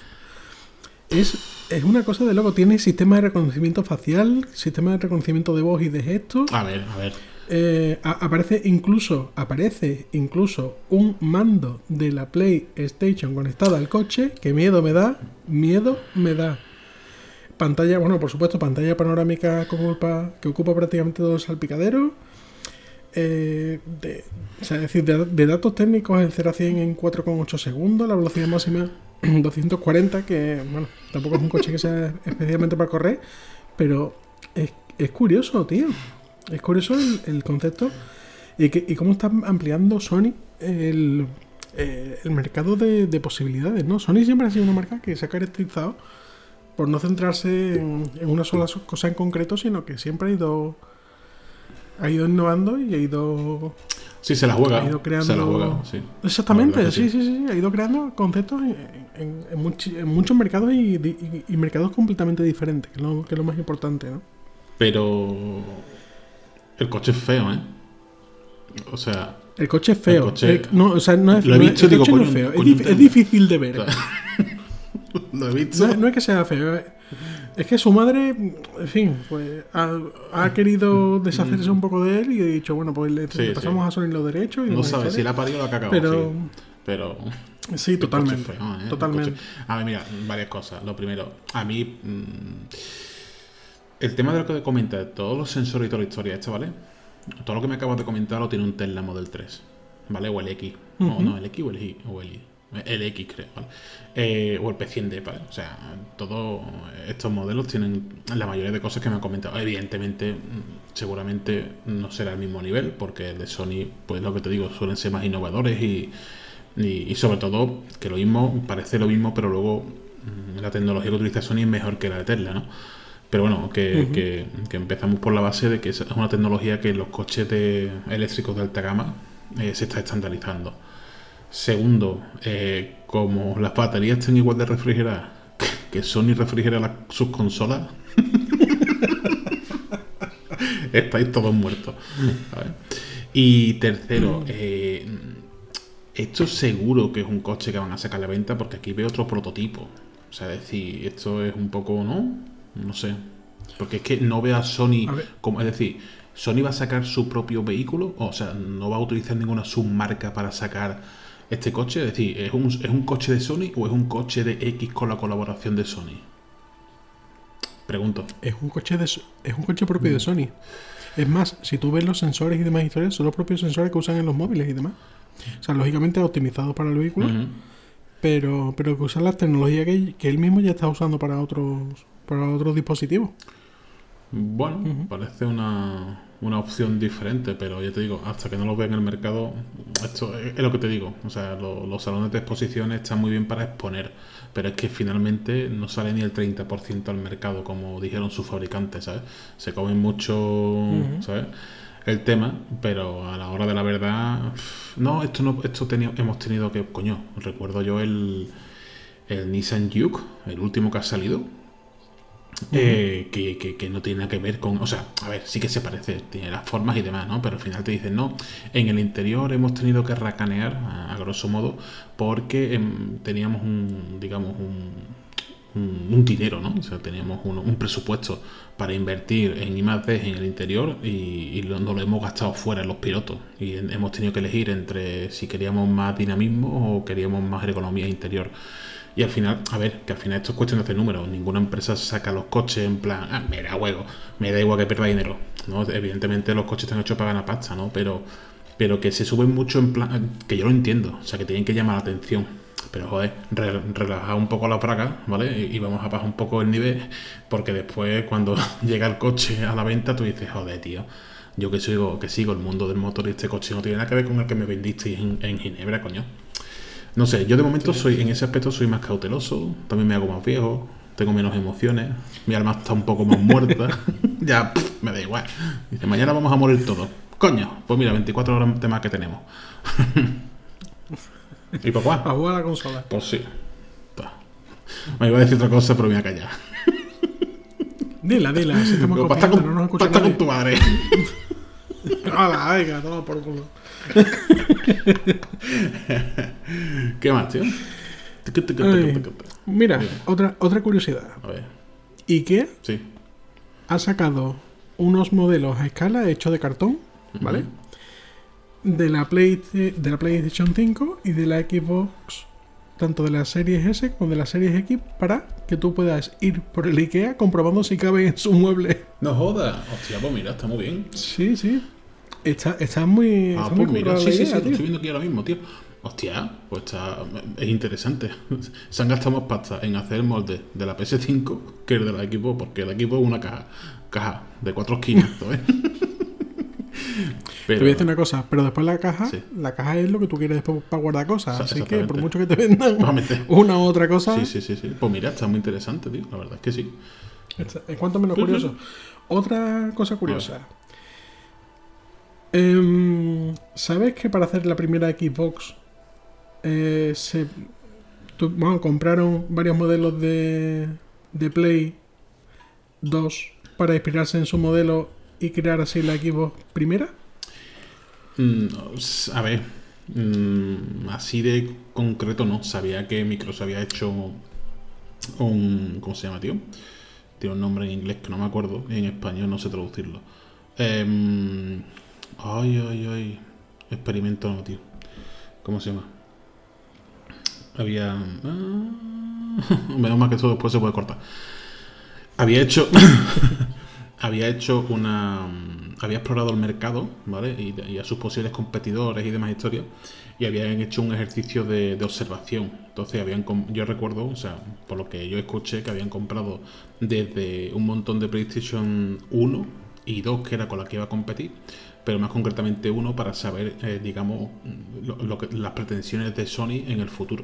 Es, es una cosa de loco. Tiene sistema de reconocimiento facial, sistema de reconocimiento de voz y de gestos. A ver, a ver. Eh, aparece incluso aparece incluso un mando de la PlayStation conectada al coche que miedo me da miedo me da. Pantalla bueno por supuesto pantalla panorámica que ocupa, que ocupa prácticamente todo el salpicadero Eh, de, o sea, es decir, de, datos técnicos el 0 a 100 en 4,8 segundos la velocidad máxima 240 que bueno tampoco es un coche que sea especialmente para correr pero es curioso tío es curioso el, el concepto y, que, y cómo está ampliando Sony el, eh, el mercado de, de posibilidades, ¿no? Sony siempre ha sido una marca que se ha caracterizado por no centrarse en, en una sola so- cosa en concreto, sino que siempre ha ido ha ido innovando y ha ido Sí, se la juega. Ha ido creando- Se la juega, sí. exactamente, La sí, sí, sí, ha ido creando conceptos en, en- en muchi- en muchos mercados y, y- y mercados completamente diferentes, que es lo, que es lo más importante, ¿no? Pero el coche es feo, ¿eh? O sea, El coche es feo. El coche- El- no, o sea, no es, Lo he no visto, el digo, coche no coño, es feo. Es, difícil de ver. lo he visto. No, no es que sea feo. eh. Es que su madre, en fin, pues ha, ha querido deshacerse un poco de él y ha dicho, bueno, pues le, Sí, le pasamos a Sony los derechos. Y No sabe si la ha parido o la ha cagado. Pero sí. Pero. sí, totalmente. feo, ¿eh? Totalmente. A ver, mira, varias cosas. Lo primero, a mí. mm, el tema de lo que comenta, todos los sensores y toda la historia esta, ¿vale? Todo lo que me acabas de comentar lo tiene un Tesla Model 3, ¿vale? O el X. No, Ujú. no, el X o el Y. O el, Y. el X, creo, ¿vale? Eh, o el P100D, ¿vale? O sea, todos estos modelos tienen la mayoría de cosas que me han comentado. Evidentemente, mm, seguramente no será el mismo nivel, porque el de Sony, pues lo que te digo, suelen ser más innovadores y Y, sobre todo, que lo mismo, parece lo mismo, pero luego mm, la tecnología que utiliza Sony es mejor que la de Tesla, ¿no? Pero bueno, que, empezamos por la base de que es una tecnología que los coches de, eléctricos de alta gama eh, se está estandarizando. Segundo, eh, como las baterías están igual de refrigeradas que Sony refrigera sus consolas, estáis todos muertos. Y tercero, eh, esto seguro que es un coche que van a sacar a la venta porque aquí veo otro prototipo. O sea, decir, esto es un poco, ¿no? No sé. Porque es que no veo a Sony como, es decir, Sony va a sacar su propio vehículo, o sea, no va a utilizar ninguna submarca para sacar este coche. Es decir, ¿es un, ¿es un coche de Sony o es un coche de X con la colaboración de Sony? Pregunto. Es un coche de, es un coche propio de mm. Sony. Es más, si tú ves los sensores y demás historias, son los propios sensores que usan en los móviles y demás. O sea, lógicamente optimizados para el vehículo, pero, pero que usan la tecnología que, que, él mismo ya está usando para otros, para otros dispositivos. Bueno, parece una, una opción diferente, pero ya te digo, hasta que no lo vea en el mercado, esto es, lo que te digo. O sea, los salones de exposiciones están muy bien para exponer, pero es que finalmente no sale ni el 30% al mercado, como dijeron sus fabricantes, ¿sabes? Se comen mucho, ¿sabes? El tema, pero a la hora de la verdad, no, esto no, esto hemos tenido que, coño, recuerdo yo el, el Nissan Juke, el último que ha salido, eh, que, no tiene nada que ver con. O sea, a ver, sí que se parece, tiene las formas y demás, ¿no? Pero al final te dicen, no, en el interior hemos tenido que racanear, a, grosso modo, porque em, teníamos un, digamos, un, dinero, ¿no? O sea, teníamos un, presupuesto para invertir en I+D en el interior y, y lo, no lo hemos gastado fuera en los pilotos. Y hemos tenido que elegir entre si queríamos más dinamismo o queríamos más economía interior. Y al final, a ver, que al final esto es cuestión de números. Ninguna empresa saca los coches en plan, ah, me da huevo, me da igual que pierda dinero. ¿no? Evidentemente los coches están hechos para ganar pasta, ¿no? Pero, pero que se suben mucho en plan, que yo lo entiendo, o sea, que tienen que llamar la atención. Pero joder, relajar un poco la praga, ¿vale? Y, vamos a bajar un poco el nivel, porque después cuando llega el coche a la venta, tú dices, joder, tío, yo que sigo, que sigo el mundo del motor y este coche no tiene nada que ver con el que me vendisteis en, en Ginebra, coño. No sé, yo de momento soy, en ese aspecto soy más cauteloso, también me hago más viejo, tengo menos emociones, mi alma está un poco más muerta, ya me da igual. Dice, mañana vamos a morir todos. Coño, pues mira, 24 horas de más que tenemos. ¿Y papá? A jugar a la consola. Pues sí. Me iba a decir otra cosa, pero me voy a callar. Dila, dila, si estamos con, no nos escucha con tu madre. Hola, venga, toma por culo. ¿Qué más, tío? mira, otra, otra curiosidad. A ver. IKEA sí. ha sacado unos modelos a escala hechos de cartón, ¿vale? de, la Play, de la PlayStation 5 y de la Xbox, tanto de la Series S como de la Series X, para que tú puedas ir por el IKEA comprobando si cabe en su mueble. No joda. Hostia, pues mira, está muy bien. Sí, sí. Está, está muy. Ah, pues mira, sí, sí, sí, estoy viendo aquí ahora mismo, tío. Hostia, pues está. Es interesante. Se han gastado más pasta en hacer el molde de la PS5 que el de la equipo, porque el equipo es una caja. Caja de cuatro esquinas, ¿eh? Pero, te voy a decir una cosa, pero después la caja, la caja es lo que tú quieres después para guardar cosas. así que por mucho que te vendan una u otra cosa. Sí, sí, sí, sí. Pues mira, está muy interesante, tío. La verdad es que sí. En cuanto menos curioso. Otra cosa curiosa. Em, ¿Sabes que para hacer la primera Xbox eh, se bueno, compraron varios modelos de, de Play 2 para inspirarse en su modelo y crear así la Xbox primera? Mm, a ver, mm, así de concreto no. Sabía que Microsoft había hecho un. ¿Cómo se llama, tío? Tiene un nombre en inglés que no me acuerdo. En español no sé traducirlo. Eh, Ay, ay, ay. Experimento no, tío. ¿Cómo se llama? Había. Ah, menos mal que eso después se puede cortar. Había hecho. había hecho una. Había explorado el mercado, ¿vale? Y, a sus posibles competidores y demás historias. Y habían hecho un ejercicio de, de, observación. Entonces, habían yo recuerdo, o sea, por lo que yo escuché, que habían comprado desde un montón de PlayStation 1 y 2, que era con la que iba a competir pero más concretamente uno para saber, eh, digamos, las pretensiones de Sony en el futuro.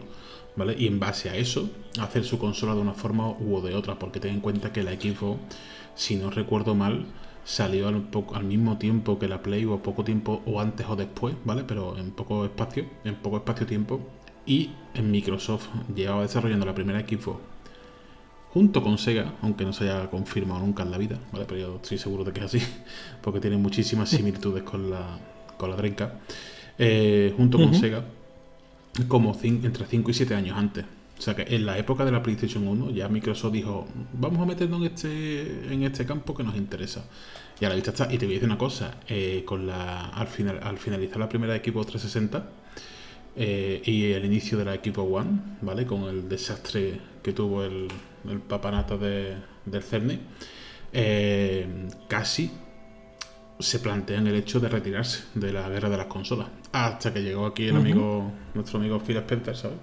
¿Vale? Y en base a eso, hacer su consola de una forma u de otra, porque ten en cuenta que la Xbox, si no recuerdo mal, salió al, al mismo tiempo que la Play o poco tiempo o antes o después, ¿vale? Pero en poco espacio, en poco espacio-tiempo. Y en Microsoft llevaba desarrollando la primera Xbox junto con Sega, aunque no se haya confirmado nunca en la vida, ¿vale? Pero yo estoy seguro de que es así, porque tiene muchísimas similitudes con la, con la Dreamcast, eh, junto con Sega, como entre 5 y 7 años antes. O sea que en la época de la PlayStation 1 ya Microsoft dijo, vamos a meternos en este, en este campo que nos interesa. Y a la vista está. Y te voy a decir una cosa, eh, con la, al, final, al finalizar la primera equipo 360 eh, y el inicio de la equipo One, ¿vale? Con el desastre que tuvo el, el papanata de, del CERNI, eh, casi se plantean el hecho de retirarse de la guerra de las consolas. Hasta que llegó aquí el amigo, nuestro amigo Phil Spencer, ¿sabes?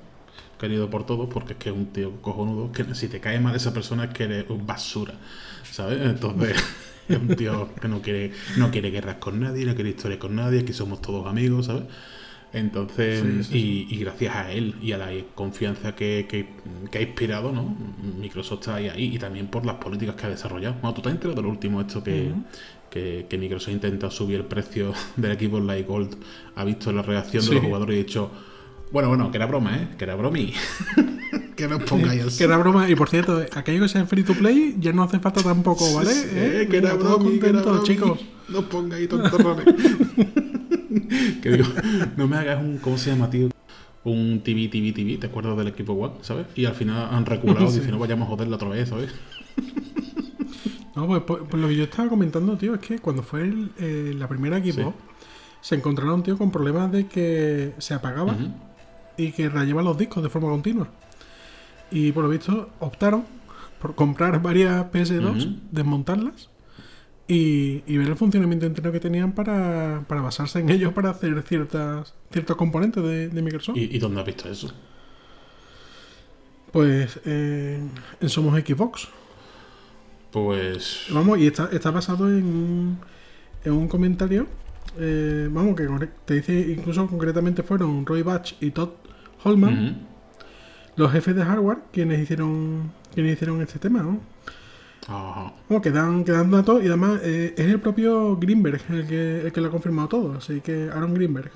querido por todos, porque es que es un tío cojonudo, que si te cae mal esa persona es que eres basura, ¿sabes? Entonces, es un tío que no quiere, no quiere guerras con nadie, no quiere historias con nadie, que somos todos amigos, ¿sabes? Entonces, y, gracias a él y a la confianza que, que, ha inspirado, ¿no? Microsoft está ahí, y también por las políticas que ha desarrollado. Bueno, tú te has enterado de lo último, esto que, que, Microsoft intenta subir el precio del equipo Light Gold, ha visto la reacción de los jugadores y ha dicho bueno, bueno, que era broma, ¿eh? Que era bromi. que no pongáis así. Que era broma. Y por cierto, aquello que sea en free to play ya no hace falta tampoco, ¿vale? ¿Eh? Que era bromi, que era chicos. No pongáis tontorrones. que digo, no me hagas un. ¿Cómo se llama, tío? Un TV, TV, TV, ¿te acuerdas del equipo One, ¿sabes? Y al final han reculado sí. no vayamos a joderlo otra vez, ¿sabes? no, pues, pues, pues, lo que yo estaba comentando, tío, es que cuando fue el, eh, la primera equipo, se encontraron, tío, con problemas de que se apagaba y que rayaba los discos de forma continua. Y por lo visto optaron por comprar varias PS2, desmontarlas y, ver el funcionamiento entero que tenían para, basarse en ellos para hacer ciertas ciertos componentes de, Microsoft. ¿Y, dónde has visto eso? Pues eh, en Somos Xbox. Pues. Vamos, y está, está basado en, en un comentario. Eh, vamos, que te dice incluso concretamente fueron Roy Batch y Todd Holman, los jefes de hardware, quienes hicieron, quienes hicieron este tema, ¿no? Ajá. que dan, datos y además eh, es el propio Greenberg el que, el que lo ha confirmado todo, así que Aaron Greenberg.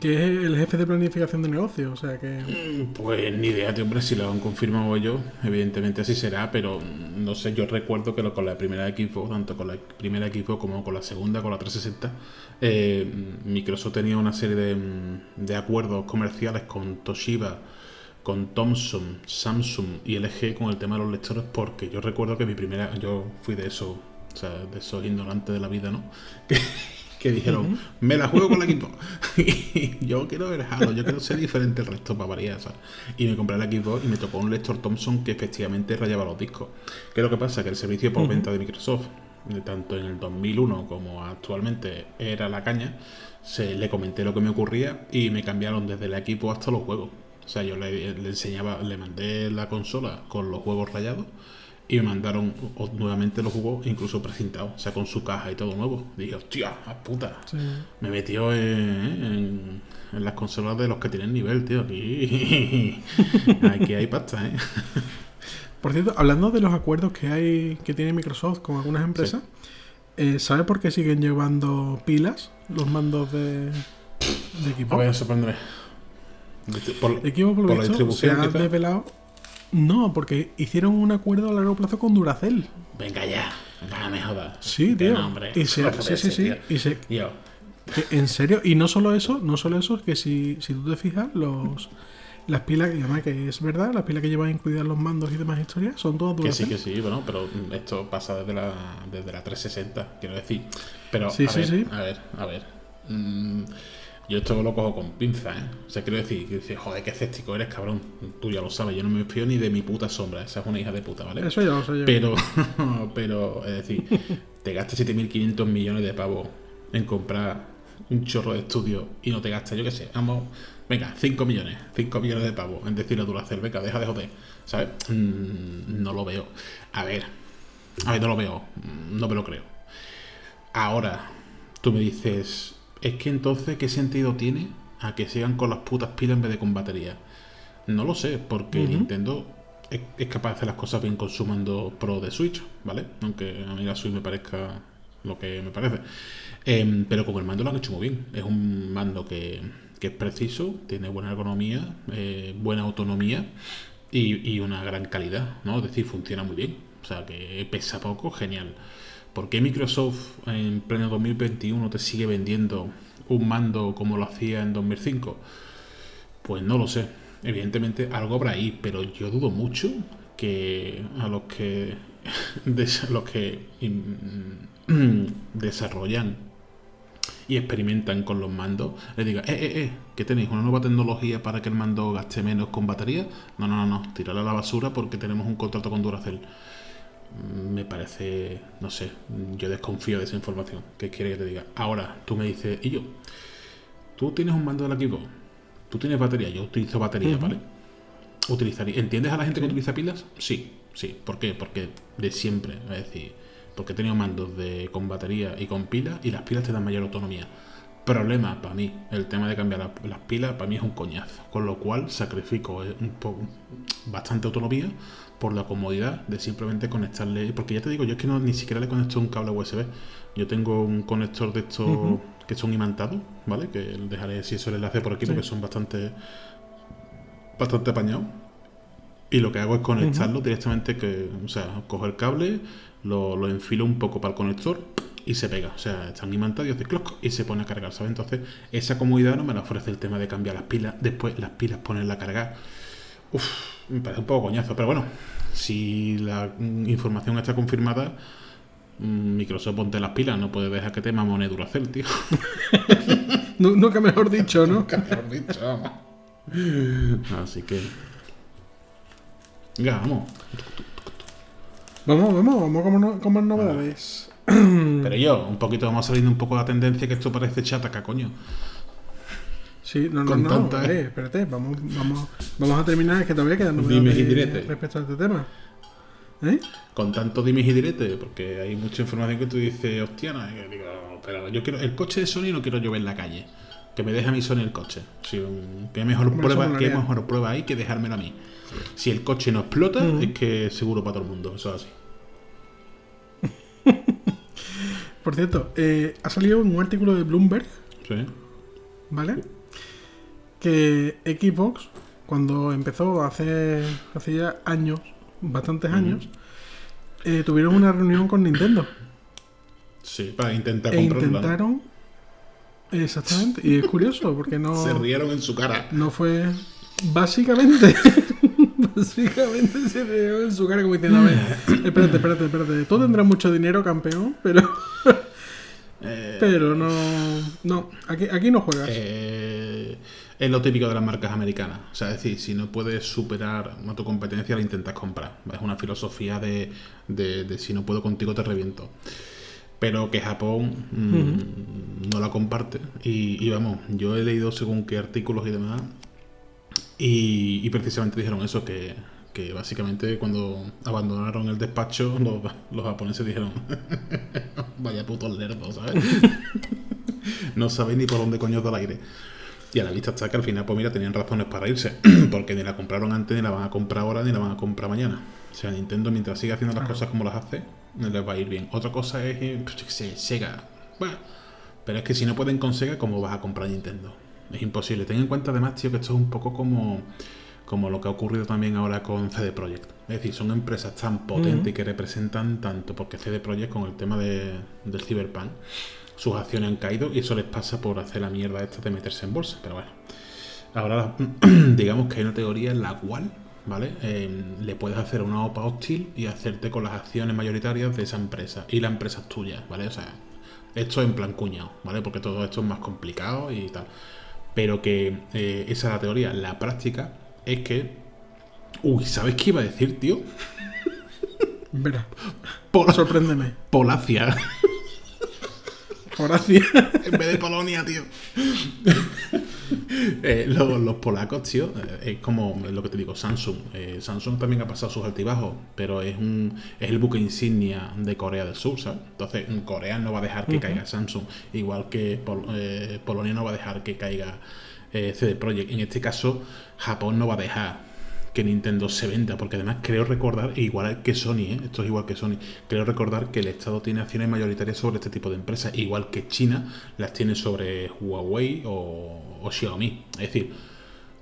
Que es el jefe de planificación de negocio, o sea que... Mm, pues ni idea, tío, hombre, si lo han confirmado ellos, evidentemente así será, pero no sé, yo recuerdo que lo, con la primera equipo, tanto con la primera equipo como con la segunda, con la 360, eh, Microsoft tenía una serie de, de acuerdos comerciales con Toshiba, con Thomson, Samsung y LG con el tema de los lectores, porque yo recuerdo que mi primera, yo fui de esos, o sea, de esos ignorantes de la vida, ¿no? que dijeron, me la juego con la equipo. y yo quiero ver Halo, yo quiero ser diferente al resto para variar, ¿sabes? Y me compré el equipo y me tocó un lector Thompson que efectivamente rayaba los discos. ¿Qué es lo que pasa? Que el servicio por venta de Microsoft, tanto en el 2001 como actualmente, era la caña. Se, le comenté lo que me ocurría y me cambiaron desde el equipo hasta los juegos. O sea, yo le, le enseñaba, le mandé la consola con los juegos rayados y me mandaron nuevamente los jugos, incluso precintados, o sea, con su caja y todo nuevo. dije, hostia, puta. Me metió en, en, las consolas de los que tienen nivel, tío. Aquí, aquí hay pasta, ¿eh? Por cierto, hablando de los acuerdos que hay que tiene Microsoft con algunas empresas, eh, ¿sabe por qué siguen llevando pilas los mandos de, de equipo? A ver, sorprenderé. Por, equipo, por, la distribución. Se ha desvelado no, porque hicieron un acuerdo a largo plazo con Duracell. Venga ya, venga, me jodas. Sí, tío. y se, sí, sí, sí. Y se, en serio, y no solo eso, no solo eso, que si, si tú te fijas, los las pilas, que además que es verdad, las pilas que llevan incluidas los mandos y demás historias, son todas Duracell. Que sí, que sí, bueno, pero esto pasa desde la, desde la 360, quiero decir. Pero, sí, a, sí, ver, sí. a ver, a ver, mm, yo esto lo cojo con pinza, ¿eh? O sea, quiero decir, que dices, joder, qué escéptico eres, cabrón. Tú ya lo sabes, yo no me fío ni de mi puta sombra. Esa es una hija de puta, ¿vale? Eso ya lo sé yo. Pero, pero, es decir, te gastas 7.500 millones de pavos en comprar un chorro de estudio y no te gastas, yo qué sé, vamos, venga, 5 millones, 5 millones de pavos en decirle a tu hacer, venga, deja de joder, ¿sabes? Mm, no lo veo. A ver, a ver, no lo veo, no me lo creo. Ahora, tú me dices, es que entonces, ¿qué sentido tiene a que sigan con las putas pilas en vez de con batería? No lo sé, porque Nintendo es, capaz de hacer las cosas bien con su mando Pro de Switch, ¿vale? Aunque a mí la Switch me parezca lo que me parece. Em, pero con el mando lo han hecho muy bien. Es un mando que, es preciso, tiene buena ergonomía, eh, buena autonomía y, una gran calidad, ¿no? Es decir, funciona muy bien. O sea, que pesa poco, genial. ¿Por qué Microsoft en pleno 2021 te sigue vendiendo un mando como lo hacía en 2005? Pues no lo sé. Evidentemente algo habrá ahí, pero yo dudo mucho que a los que, los que desarrollan y experimentan con los mandos, les diga, eh, eh, eh, que tenéis una nueva tecnología para que el mando gaste menos con batería. No, no, no, no, tirarla a la basura porque tenemos un contrato con Duracell. Me parece, no sé, yo desconfío de esa información. ¿Qué quiere que te diga? Ahora, tú me dices, y yo, tú tienes un mando del equipo, tú tienes batería, yo utilizo batería, ¿vale? Utilizaría. ¿Entiendes a la gente que utiliza pilas? Sí, sí. ¿Por qué? Porque de siempre, es decir porque he tenido mandos de, con batería y con pilas y las pilas te dan mayor autonomía. Problema para mí, el tema de cambiar las pilas para mí es un coñazo, con lo cual sacrifico eh, un poco, bastante autonomía por la comodidad de simplemente conectarle, porque ya te digo, yo es que no ni siquiera le conecto un cable USB, yo tengo un conector de estos que son imantados, ¿vale? Que dejaré si eso el enlace por aquí porque son bastante bastante apañados. Y lo que hago es conectarlo directamente, que, o sea, cojo el cable, lo, enfilo un poco para el conector y se pega. O sea, están imantados y hace clock y se pone a cargar, ¿sabes? Entonces, esa comodidad no me la ofrece el tema de cambiar las pilas, después las pilas ponerla a cargar. Uf, me parece un poco coñazo, pero bueno, si la información está confirmada, mm, Microsoft ponte las pilas, no puede dejar que te mamone Duracell, tío. Nunca mejor dicho, ¿no? Nunca mejor dicho. Así que. Venga, vamos. Vamos, vamos, vamos con, con más novedades. Pero yo, un poquito, vamos saliendo un poco de la tendencia que esto parece chataca, coño. Sí, no, no, no, eh, espérate, vamos, vamos, vamos a terminar, es que todavía quedan novedades y diretes. respecto a este tema. ¿Eh? Con tanto dimes y diretes, porque hay mucha información que tú dices, hostia, no, digo, pero yo quiero, el coche de Sony no quiero yo ver en la calle. Que me deje a mí Sony el coche. Si, que mejor prueba, que mejor prueba ahí que dejármelo a mí. Si el coche no explota, es que seguro para todo el mundo, eso es así. Por cierto, eh, ha salido un artículo de Bloomberg. Sí. ¿Vale? Que Xbox, cuando empezó hace, hace ya años, bastantes años, eh, tuvieron una reunión con Nintendo. Sí, para intentar e intentaron. Exactamente. Y es curioso porque no. Se rieron en su cara. No fue. Básicamente. Básicamente se ve en su cara como diciendo, a ver, espérate, espérate, espérate. Tú tendrás mucho dinero, campeón, pero... Eh, pero no... No, aquí, aquí no juegas. Eh, es lo típico de las marcas americanas. O sea, es decir, si no puedes superar a tu competencia, la intentas comprar. Es una filosofía de, de, si no puedo contigo, te reviento pero que Japón mm, no la comparte. Y, y, vamos, yo he leído según qué artículos y demás, y, precisamente dijeron eso, que, básicamente cuando abandonaron el despacho, los, japoneses dijeron, vaya puto lerdo, ¿sabes? no sabéis ni por dónde coño del aire. Y a la vista está que al final, pues mira, tenían razones para irse, porque ni la compraron antes, ni la van a comprar ahora, ni la van a comprar mañana. O sea, Nintendo, mientras siga haciendo las cosas como las hace, les va a ir bien. Otra cosa es, eh, pues, que Sega. Bueno, pero es que si no pueden con Sega, ¿cómo vas a comprar Nintendo? Es imposible. Ten en cuenta además, tío, que esto es un poco como, como lo que ha ocurrido también ahora con CD Projekt. Es decir, son empresas tan potentes y que representan tanto, porque CD Projekt con el tema de, del Cyberpunk, sus acciones han caído y eso les pasa por hacer la mierda esta de meterse en bolsa. Pero bueno, ahora digamos que hay una teoría en la cual ¿vale? Em, le puedes hacer una OPA hostil y hacerte con las acciones mayoritarias de esa empresa. Y la empresa es tuya, ¿vale? O sea, esto en plan cuñado, ¿vale? Porque todo esto es más complicado y tal. Pero que eh, esa es la teoría. La práctica es que. Uy, ¿sabes qué iba a decir, tío? Verá. Sorpréndeme. Polacia. Polacia. en vez de Polonia, tío. Eh, los, los polacos, tío, eh, es como lo que te digo, Samsung. Eh, Samsung también ha pasado sus altibajos, pero es un es el buque insignia de Corea del Sur, ¿sabes? Entonces, Corea no va a dejar que caiga Samsung, igual que Polonia no va a dejar que caiga CD Projekt. En este caso, Japón no va a dejar que Nintendo se venda, porque además creo recordar, igual que Sony, ¿eh? esto es igual que Sony, creo recordar que el Estado tiene acciones mayoritarias sobre este tipo de empresas, igual que China las tiene sobre Huawei o, Xiaomi. Es decir,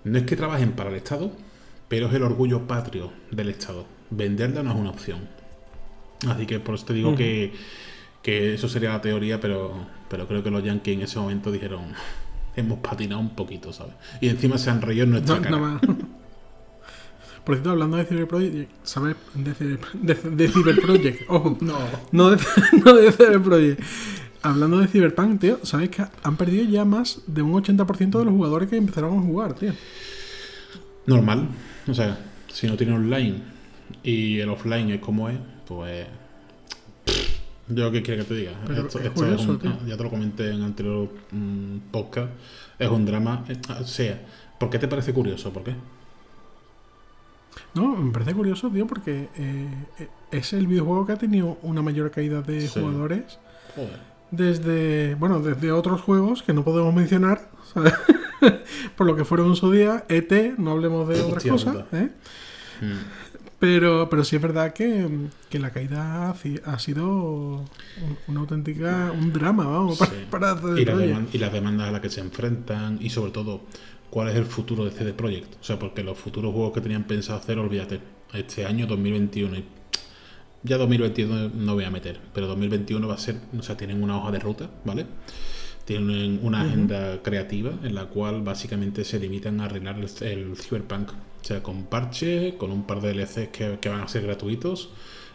no es que trabajen para el Estado, pero es el orgullo patrio del Estado. Venderla no es una opción. Así que por eso te digo que, que, eso sería la teoría, pero, pero creo que los Yankees en ese momento dijeron, hemos patinado un poquito, ¿sabes? Y encima se han reído en nuestra cara. Por cierto, hablando de Cyberproject, ¿sabes? De, de, Cyberproject, ojo. No. No de, no de. Hablando de Cyberpunk, tío, ¿sabes que han perdido ya más de un 80% de los jugadores que empezaron a jugar, tío? Normal. O sea, si no tiene online y el offline es como es, pues. Yo qué quiero que te diga. esto, es un, ya te lo comenté en el anterior mm, podcast. Es un drama. Eh, o sea, ¿por qué te parece curioso? ¿Por qué? No, me parece curioso, tío, porque eh, es el videojuego que ha tenido una mayor caída de jugadores. Desde, bueno, desde otros juegos que no podemos mencionar, por lo que fueron en su día, ET, no hablemos de otras cosas, ¿eh? mm. Pero, pero sí es verdad que, la caída ha sido una auténtica, un drama, vamos, para, hacer y, y las demandas a las que se enfrentan y sobre todo cuál es el futuro de CD Projekt. O sea, porque los futuros juegos que tenían pensado hacer, olvídate, este año 2021 ya 2022 no voy a meter, pero 2021 va a ser, o sea, tienen una hoja de ruta, ¿vale? Tienen una agenda creativa en la cual básicamente se limitan a arreglar el, Cyberpunk. O sea, con parche, con un par de DLCs que, van a ser gratuitos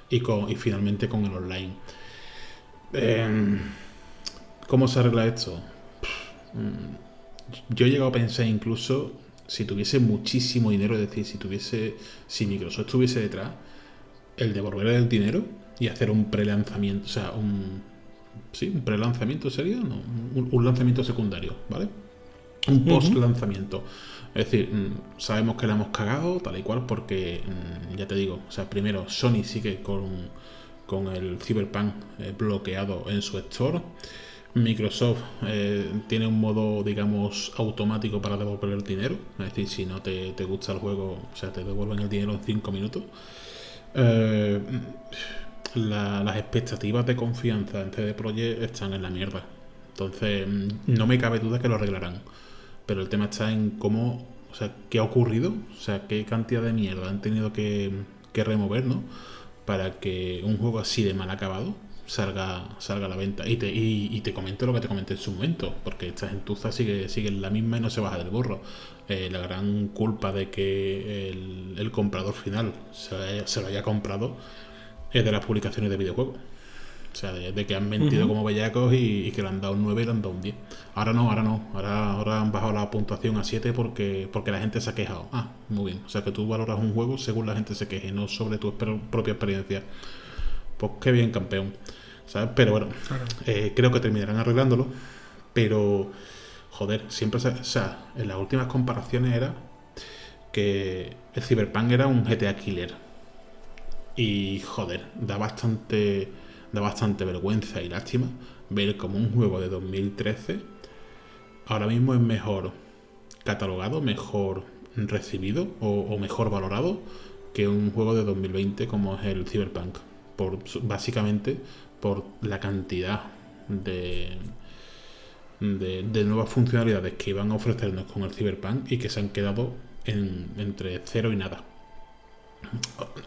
y, con, y finalmente con el online. Em, ¿Cómo se arregla esto? Yo he llegado a pensar incluso si tuviese muchísimo dinero, es decir, si tuviese, si Microsoft estuviese detrás, el devolver el dinero y hacer un pre-lanzamiento, o sea, un, sí, un pre-lanzamiento sería, no, un, lanzamiento secundario, ¿vale? Un post-lanzamiento. Es decir, mm, sabemos que la hemos cagado tal y cual porque, mm, ya te digo, o sea, primero Sony sigue con, con el Cyberpunk eh, bloqueado en su store. Microsoft eh, tiene un modo, digamos, automático para devolver el dinero. Es decir, si no te, gusta el juego, o sea, te devuelven el dinero en 5 minutos. Eh, las expectativas de confianza en CD Projekt están en la mierda. Entonces, no me cabe duda que lo arreglarán. Pero el tema está en cómo, o sea, qué ha ocurrido, o sea, qué cantidad de mierda han tenido que, que remover, ¿no? Para que un juego así de mal acabado salga, salga a la venta. Y te, y, te comento lo que te comenté en su momento, porque esta gentuza sigue, sigue la misma y no se baja del burro. Eh, la gran culpa de que el, comprador final se, se, lo haya comprado es de las publicaciones de videojuegos. O sea, de, que han mentido como bellacos y, que le han dado un 9 y le han dado un 10. Ahora no, ahora no. Ahora, ahora han bajado la puntuación a 7 porque, porque la gente se ha quejado. Ah, muy bien. O sea, que tú valoras un juego según la gente se queje, no sobre tu propia experiencia. Pues qué bien, campeón. Pero bueno, eh, creo que terminarán arreglándolo. Pero, joder, siempre se, o sea, en las últimas comparaciones era que el Cyberpunk era un GTA killer. Y, joder, da bastante, da bastante vergüenza y lástima ver como un juego de 2013 ahora mismo es mejor catalogado, mejor recibido o, mejor valorado que un juego de 2020 como es el Cyberpunk. Por, básicamente por la cantidad de, de, nuevas funcionalidades que iban a ofrecernos con el Cyberpunk y que se han quedado en, entre cero y nada.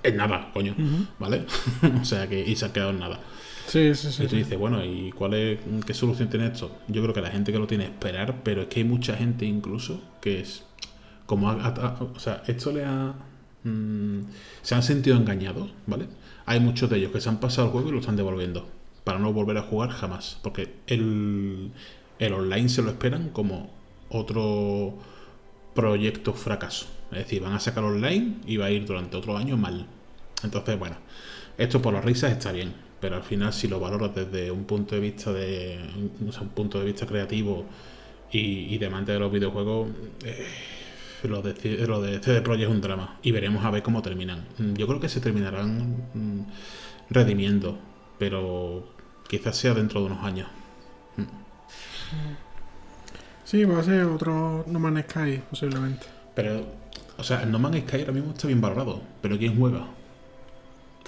En nada, coño, ¿vale? o sea que y se ha quedado en nada. Sí, sí, sí. Y tú dices, bueno, ¿y cuál es, qué solución tiene esto? Yo creo que la gente que lo tiene es esperar, pero es que hay mucha gente incluso que es como, o sea, esto le ha, mm, se han sentido engañados, ¿vale? Hay muchos de ellos que se han pasado el juego y lo están devolviendo para no volver a jugar jamás. Porque el, el online se lo esperan como otro proyecto fracaso. Es decir, van a sacar online y va a ir durante otro año mal. Entonces, bueno, esto por las risas está bien, pero al final si lo valoras desde un punto de vista de un punto de vista creativo Y, y de amante de los videojuegos, eh, lo, de, lo de CD Projekt es un drama. Y veremos a ver cómo terminan. Mm, yo creo que se terminarán mm, redimiendo, pero quizás sea dentro de unos años. Sí, va a ser otro No Man's Sky, posiblemente. Pero, o sea, el No Man's Sky ahora mismo está bien valorado, pero ¿quién juega?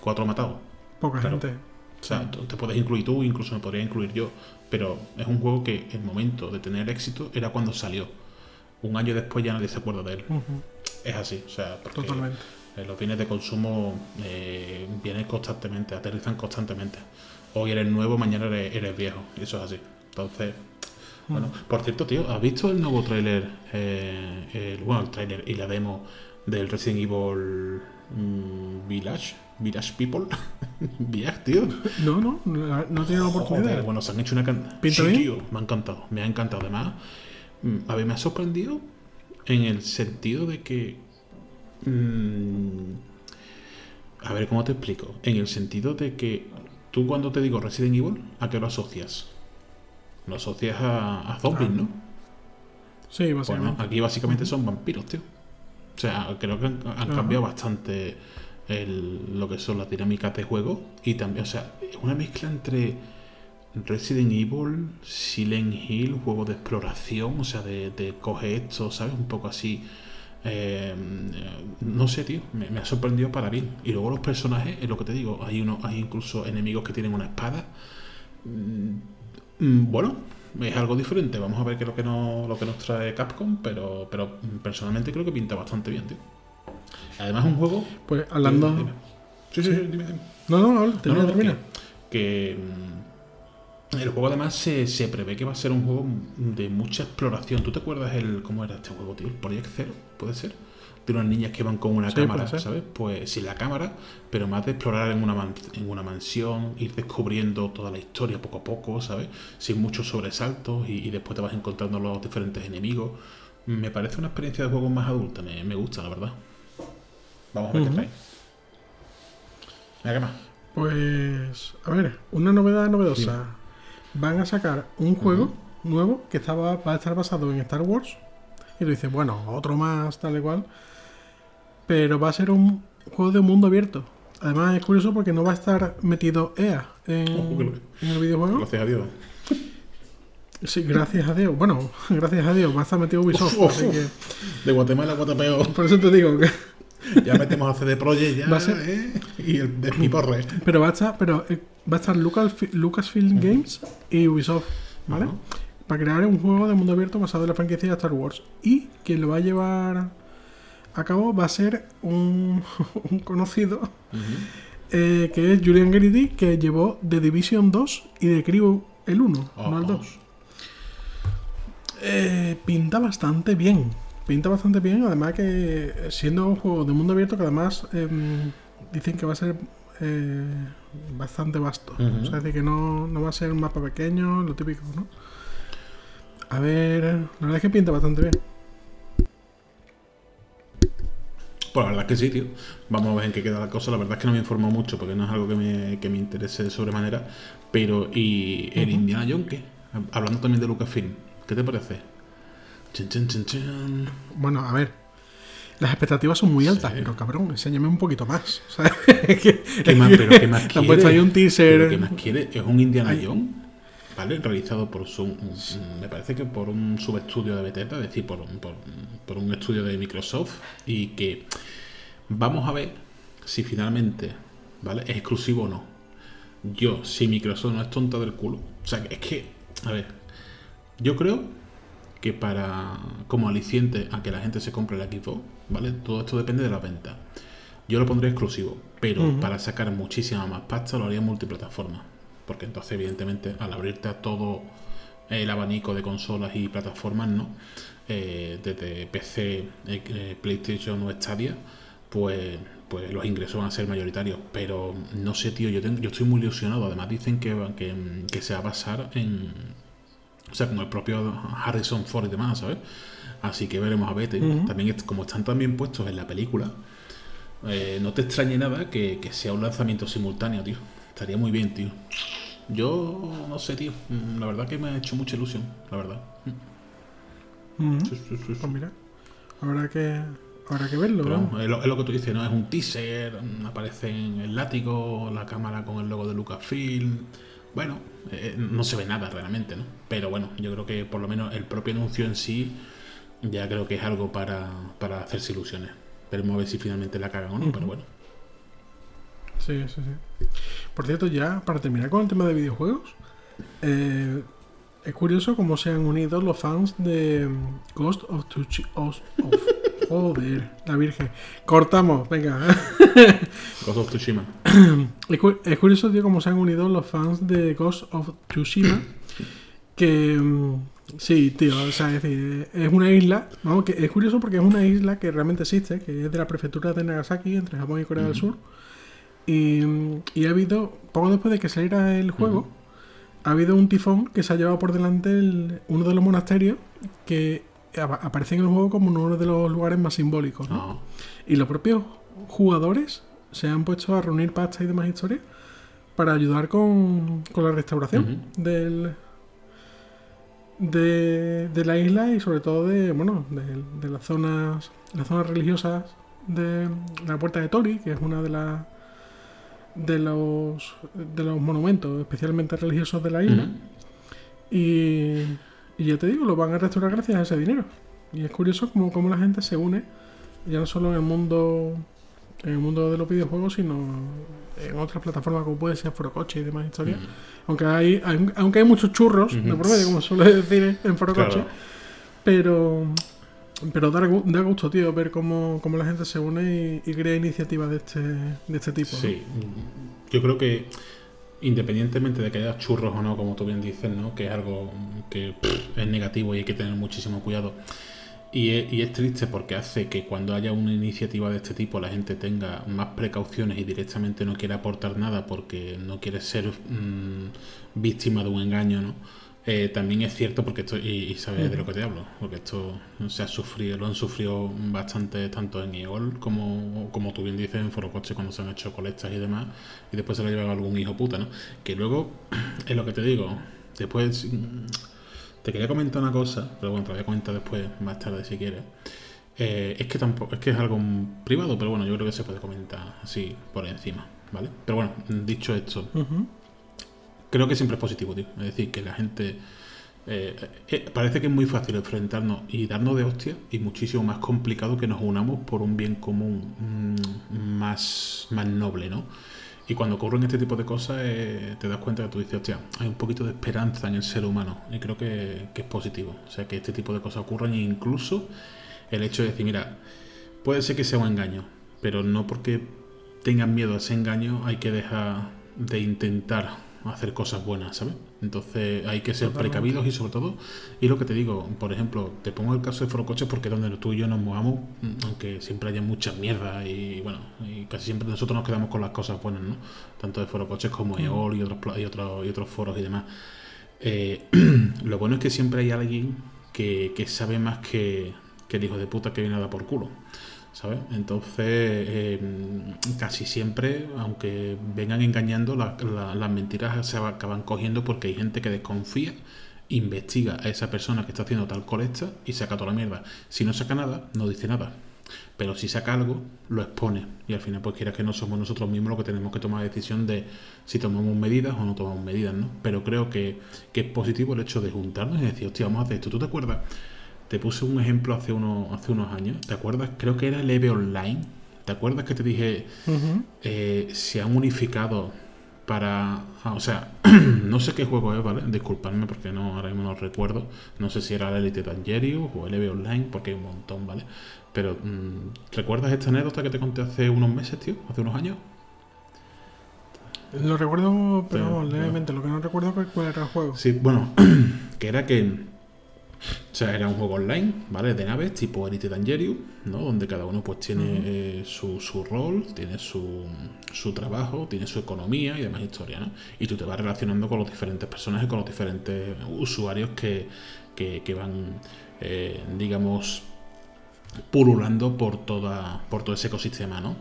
Cuatro matados. Poca gente. O sea, te puedes incluir tú, incluso me podría incluir yo, pero es un juego que el momento de tener éxito era cuando salió. Un año después ya nadie se acuerda de él. Es así, o sea, porque Totalmente. los bienes de consumo eh, vienen constantemente, aterrizan constantemente. Hoy eres nuevo, mañana eres, viejo, y eso es así. Entonces, bueno, por cierto, tío, ¿has visto el nuevo tráiler, eh, el, bueno, el tráiler y la demo del Resident Evil mm, Village? Village People. Village, tío. No, no, no he tenido oportunidad. bueno, se han hecho una cantidad. Sí, tío, me ha encantado, me ha encantado. Además, a ver, me ha sorprendido en el sentido de que. Mmm, a ver, ¿cómo te explico? En el sentido de que tú, cuando te digo Resident Evil, ¿a qué lo asocias? Lo asocias a, zombies, ah. ¿no? Sí, básicamente. Bueno, aquí básicamente son vampiros, tío. O sea, creo que han, cambiado bastante lo que son las dinámicas de juego y también, o sea, es una mezcla entre Resident Evil, Silent Hill, juego de exploración, o sea, de, de coge esto, ¿sabes? Un poco así. Eh, no sé, tío, me, ha sorprendido para bien. Y luego los personajes, es lo que te digo, hay uno, hay incluso enemigos que tienen una espada. Mm, bueno, es algo diferente. Vamos a ver qué es lo que nos, lo que nos trae Capcom, pero, pero personalmente creo que pinta bastante bien, tío. Además, un juego. Pues hablando. Sí, sí, sí, dime, dime. No, no, no, termina, termina. Que, mm, el juego además se, se, prevé que va a ser un juego de mucha exploración. ¿Tú te acuerdas el cómo era este juego, tío? Project Zero, ¿puede ser? De unas niñas que van con una cámara, ¿sabes? Pues sin la cámara, pero más de explorar en una, en una mansión, ir descubriendo toda la historia poco a poco, ¿sabes? Sin muchos sobresaltos y, después te vas encontrando los diferentes enemigos. Me parece una experiencia de juego más adulta, me, me gusta, la verdad. Vamos a ver qué trae. qué más. Pues, a ver, una novedad novedosa. Van a sacar un juego nuevo que estaba, va a estar basado en Star Wars. Y lo dice, bueno, otro más, tal y cual. Pero va a ser un juego de mundo abierto. Además es curioso porque no va a estar metido EA en, el videojuego. Gracias a Dios. Sí, gracias a Dios. Bueno, gracias a Dios, va a estar metido Ubisoft. De Guatemala a Guatapeo. Por eso te digo que ya metemos a CD Projekt ya. ¿eh? Y el de mi porre. Pero va a estar, pero eh, va a estar Lucas, Lucasfilm Games y Ubisoft, ¿vale? Para crear un juego de mundo abierto basado en la franquicia de Star Wars. Y quien lo va a llevar a cabo va a ser un, conocido. Eh, que es Julian Garrity, que llevó The Division 2 y The Crew el 1, no el 2. pinta bastante bien pinta bastante bien, además que siendo un juego de mundo abierto que además em, dicen que va a ser eh, bastante vasto. O sea, decir, que no, no va a ser un mapa pequeño, lo típico, ¿no? A ver, la verdad es que pinta bastante bien. Pues la verdad es que sí, tío. Vamos a ver en qué queda la cosa. La verdad es que no me informo mucho porque no es algo que me, que me interese de sobremanera. Pero, ¿y el Indiana Jones qué? Hablando también de Lucasfilm, ¿qué te parece? Bueno, a ver. Las expectativas son muy altas, pero cabrón, enséñame un poquito más. ¿Qué más, pero ¿qué más quiere? ahí un teaser. ¿Qué más quiere? Es un Indiana Jones, ¿vale? Realizado por su, me parece que por un subestudio de Bethesda, es decir, por un, por, un estudio de Microsoft, y que vamos a ver si finalmente, ¿vale? Es exclusivo o no. Yo, si Microsoft no es tonta del culo, o sea, es que, a ver, yo creo que para como aliciente a que la gente se compre el equipo, ¿vale? Todo esto depende de la venta. Yo lo pondré exclusivo, pero para sacar muchísima más pasta lo haría multiplataforma. Porque entonces, evidentemente, al abrirte a todo el abanico de consolas y plataformas, ¿no? Eh, desde PC, eh, eh, PlayStation o Stadia, pues, pues los ingresos van a ser mayoritarios. Pero no sé, tío, yo, yo estoy muy ilusionado. Además dicen que, que, que se va a basar en, o sea, como el propio Harrison Ford y demás, ¿sabes? Así que veremos a ver. También, como están también puestos en la película, eh, no te extrañe nada que, sea un lanzamiento simultáneo, tío. Estaría muy bien, tío. Yo no sé, tío. Mm, la verdad que me ha hecho mucha ilusión, la verdad. Sí, sí, sí, sí. Pues mira, habrá que, habrá que verlo, Pero es, lo, es lo que tú dices, ¿no? Es un teaser, mm, aparece en el látigo, la cámara con el logo de Lucasfilm. Bueno, eh, no se ve nada realmente, ¿no? Pero bueno, yo creo que por lo menos el propio anuncio en sí ya creo que es algo para, para hacerse ilusiones. Veremos a ver si finalmente la cagan o no, pero bueno. Sí, sí, sí. Por cierto, ya para terminar con el tema de videojuegos, eh, es curioso cómo se han unido los fans de mm, Ghost of Tsushima. joder, la Virgen. Cortamos, venga. Ghost of Tsushima. Es, cu- es curioso, tío, cómo se han unido los fans de Ghost of Tsushima. Que. Sí, tío, o sea, es decir, es una isla. Vamos, que es curioso porque es una isla que realmente existe, que es de la prefectura de Nagasaki, entre Japón y Corea del Sur. Y, y ha habido, poco después de que saliera el juego, ha habido un tifón que se ha llevado por delante el- uno de los monasterios que apa- aparece en el juego como uno de los lugares más simbólicos. ¿no? No. Y los propios jugadores se han puesto a reunir pasta y demás historias para ayudar con, con la restauración del, de, de la isla y sobre todo de, bueno, de, de las zonas las zonas religiosas de la Puerta de Tori, que es una de las de los de los monumentos especialmente religiosos de la isla. Y, y ya te digo, lo van a restaurar gracias a ese dinero. Y es curioso cómo, cómo la gente se une, ya no solo en el mundo en el mundo de los videojuegos, sino en otras plataformas como puede ser Forocoche y demás historias. Aunque hay, hay- aunque hay muchos churros, de por medio, como suele decir en Forocoche. Claro. Pero pero da, gu- da gusto, tío, ver cómo, cómo la gente se une y, y crea iniciativas de este, de este tipo. ¿no? Sí, yo creo que independientemente de que haya churros o no, como tú bien dices, ¿no? que es algo que pff, es negativo y hay que tener muchísimo cuidado. Y es, y es triste porque hace que cuando haya una iniciativa de este tipo la gente tenga más precauciones y directamente no quiera aportar nada porque no quiere ser mm, víctima de un engaño, ¿no? Eh, también es cierto porque esto, y, sabes de lo que te hablo, porque esto se ha sufrido, lo han sufrido bastante tanto en IEGOL como, como tú bien dices en Forocoche cuando se han hecho colectas y demás, y después se lo ha llevado algún hijo puta, ¿no? Que luego, es lo que te digo, después mm, te quería comentar una cosa, pero bueno, te la voy a comentar después, más tarde si quieres. Eh, es que tampoco, es que es algo privado, pero bueno, yo creo que se puede comentar así por encima, ¿vale? Pero bueno, dicho esto, creo que siempre es positivo, tío. Es decir, que la gente. eh, eh, parece que es muy fácil enfrentarnos y darnos de hostia y muchísimo más complicado que nos unamos por un bien común mm, más, más noble, ¿no? Y cuando ocurren este tipo de cosas, eh, te das cuenta que tú dices, hostia, hay un poquito de esperanza en el ser humano. Y creo que, que es positivo. O sea, que este tipo de cosas ocurran e incluso el hecho de decir, mira, puede ser que sea un engaño, pero no porque tengan miedo a ese engaño hay que dejar de intentar hacer cosas buenas, ¿sabes? Entonces hay que ser Totalmente. precavidos y sobre todo, y lo que te digo, por ejemplo, te pongo el caso de Forocoches porque donde tú y yo nos movamos, mm, aunque siempre haya mucha mierda y bueno, y casi siempre nosotros nos quedamos con las cosas buenas, ¿no? Tanto de Forocoches como EOL y otros, y otros, y otros foros y demás. Eh, lo bueno es que siempre hay alguien que, que sabe más que, que el hijo de puta que viene a dar por culo. ¿Sabes? Entonces, eh, casi siempre, aunque vengan engañando, la- la- las mentiras se acaban cogiendo porque hay gente que desconfía, investiga a esa persona que está haciendo tal colecta y saca toda la mierda. Si no saca nada, no dice nada. Pero si saca algo, lo expone. Y al final, pues quiera que no somos nosotros mismos los que tenemos que tomar la decisión de si tomamos medidas o no tomamos medidas, ¿no? Pero creo que, que es positivo el hecho de juntarnos y decir, hostia, vamos a hacer esto. ¿Tú te acuerdas? Te puse un ejemplo hace, uno, hace unos años. ¿Te acuerdas? Creo que era el EVE Online. ¿Te acuerdas que te dije, eh, se han unificado para... ah, o sea, no sé qué juego es, ¿vale? Disculpadme porque no, ahora mismo no recuerdo. No sé si era el Elite Dangerous o el EVE Online, porque hay un montón, ¿vale? Pero, mm, ¿recuerdas esta anécdota que te conté hace unos meses, tío? Hace unos años. Lo recuerdo, pero Pero, levemente. Lo que no recuerdo es cuál era el juego. Sí, bueno, que era que. O sea, era un juego online, ¿vale? De naves tipo Elite Dangerous, ¿no? Donde cada uno pues tiene eh, su, su rol, tiene su, su trabajo, tiene su economía y demás historia, ¿no? Y tú te vas relacionando con los diferentes personajes, con los diferentes usuarios que, que, que van, eh, digamos, pululando por toda por todo ese ecosistema, ¿no?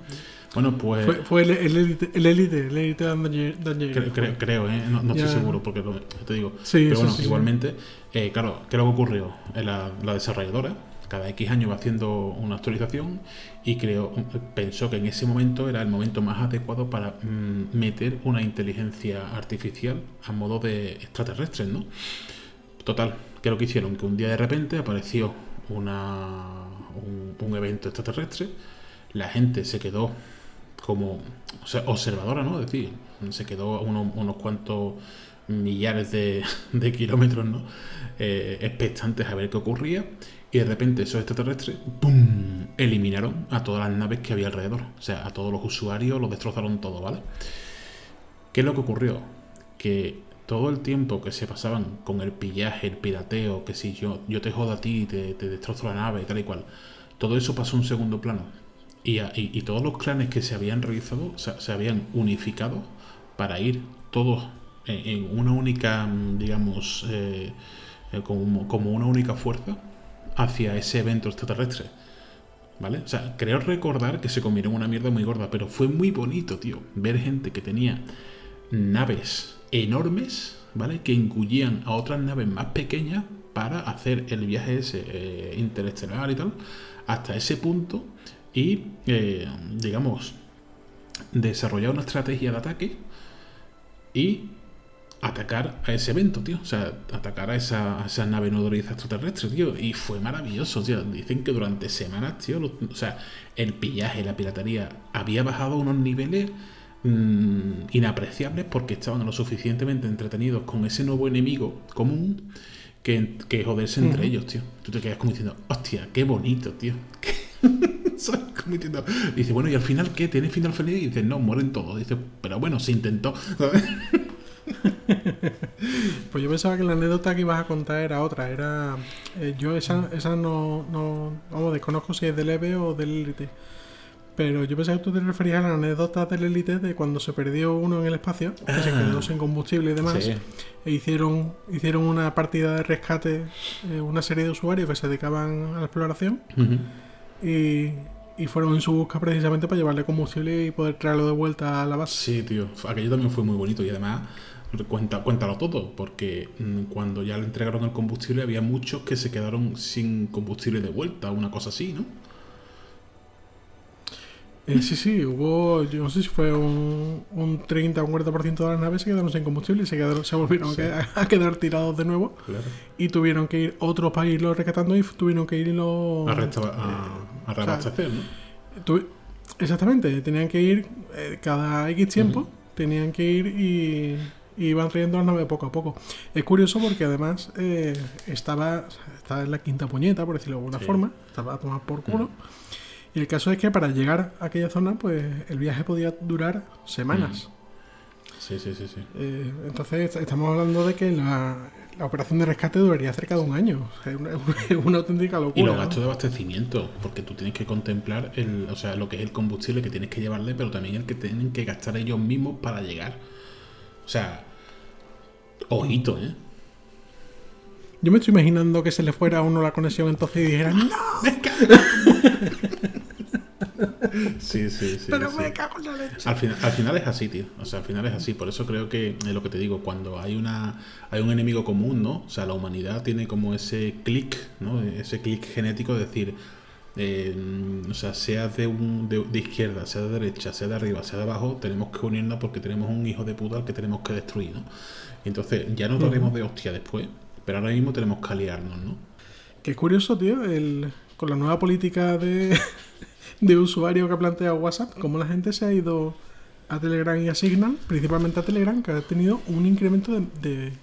Bueno, pues. Fue, fue el, el élite, el élite, el élite Creo, creo, creo, ¿eh? No, no estoy seguro, porque lo, te digo. Sí, Pero bueno, sí, sí, igualmente, eh, claro, ¿qué es lo que ocurrió? La, la desarrolladora, cada X años va haciendo una actualización y creo, pensó que en ese momento era el momento más adecuado para mm, meter una inteligencia artificial a modo de extraterrestres, ¿no? Total, ¿qué es lo que hicieron? Que un día de repente apareció una, un, evento extraterrestre, la gente se quedó como observadora, ¿no? Es decir, se quedó unos, unos cuantos millares de, de kilómetros, ¿no? Eh, expectantes a ver qué ocurría. Y de repente esos extraterrestres, ¡pum! eliminaron a todas las naves que había alrededor. O sea, a todos los usuarios los destrozaron todo, ¿vale? ¿Qué es lo que ocurrió? Que todo el tiempo que se pasaban con el pillaje, el pirateo, que si yo, yo te jodo a ti, te, te destrozo la nave y tal y cual, todo eso pasó a un segundo plano. Y, y, todos los clanes que se habían realizado se habían unificado para ir todos en, una única, digamos, eh, como, como, una única fuerza hacia ese evento extraterrestre. ¿Vale? O sea, creo recordar que se comieron una mierda muy gorda, pero fue muy bonito, tío, ver gente que tenía naves enormes, ¿vale? Que engullían a otras naves más pequeñas para hacer el viaje ese eh, interestelar y tal, hasta ese punto y, eh, digamos, desarrollar una estrategia de ataque y atacar a ese evento, tío. O sea, atacar a esa, a esa nave nodriza extraterrestre, tío. Y fue maravilloso, tío. Dicen que durante semanas, tío, o sea, el pillaje, la piratería había bajado a unos niveles mmm, inapreciables porque estaban lo suficientemente entretenidos con ese nuevo enemigo común que, que joderse entre ellos, tío. Tú te quedas como diciendo, hostia, qué bonito, tío. como diciendo, dice, bueno, ¿y al final qué? ¿Tiene final feliz? Y dice, no, mueren todos. Dice, pero bueno, se intentó. pues yo pensaba que la anécdota que ibas a contar era otra. Era. Eh, yo esa, esa no, no. Vamos, desconozco si es del EVE o del Elite. Pero yo pensaba que tú te referías a la anécdota del Elite de cuando se perdió uno en el espacio, que ah, se quedó sin combustible y demás. Sí. E hicieron, hicieron una partida de rescate, eh, una serie de usuarios que se dedicaban a la exploración. Uh -huh. Y, y fueron en su busca precisamente para llevarle combustible y poder traerlo de vuelta a la base. Sí, tío. Aquello también fue muy bonito y además cuenta, cuéntalo todo, porque cuando ya le entregaron el combustible había muchos que se quedaron sin combustible de vuelta, una cosa así, ¿no? Eh, sí, sí, hubo, yo no sé si fue un, un 30 o un 40% de las naves se quedaron sin combustible y se, quedaron, se volvieron sí. a, a, quedar tirados de nuevo. Claro. Y tuvieron que ir otros para irlo rescatando y tuvieron que irlo. A, resta a, a reabastecer, o sea, ¿no? exactamente, tenían que ir eh, cada X tiempo, uh -huh. tenían que ir y y iban trayendo las naves poco a poco. Es curioso porque además eh, estaba, estaba en la quinta puñeta, por decirlo de alguna sí. forma, estaba a tomar por culo. Mm. Y el caso es que para llegar a aquella zona, pues el viaje podía durar semanas. Mm. Sí, sí, sí, sí. Eh, entonces estamos hablando de que la, la, operación de rescate duraría cerca de un año. Es una, una, auténtica locura. Y los gastos de abastecimiento, porque tú tienes que contemplar el, o sea, lo que es el combustible que tienes que llevarle, pero también el que tienen que gastar ellos mismos para llegar. O sea, ojito, ¿eh? Yo me estoy imaginando que se le fuera a uno la conexión entonces y dijera ¡No! ¡Me cago! sí, sí, sí. Pero sí. me cago en la leche. Al final, al final es así, tío. O sea, al final es así. Por eso creo que es lo que te digo, cuando hay una hay un enemigo común, ¿no? O sea, la humanidad tiene como ese clic, ¿no? Ese clic genético de decir, eh, o sea, sea de, un, de, de, izquierda, sea de derecha, sea de arriba, sea de abajo, tenemos que unirnos porque tenemos un hijo de puta al que tenemos que destruir, ¿no? Entonces, ya nos daremos de hostia después, pero ahora mismo tenemos que aliarnos, ¿no? Qué curioso, tío, el, con la nueva política de, de usuario que ha planteado WhatsApp, cómo la gente se ha ido a Telegram y a Signal, principalmente a Telegram, que ha tenido un incremento de, de,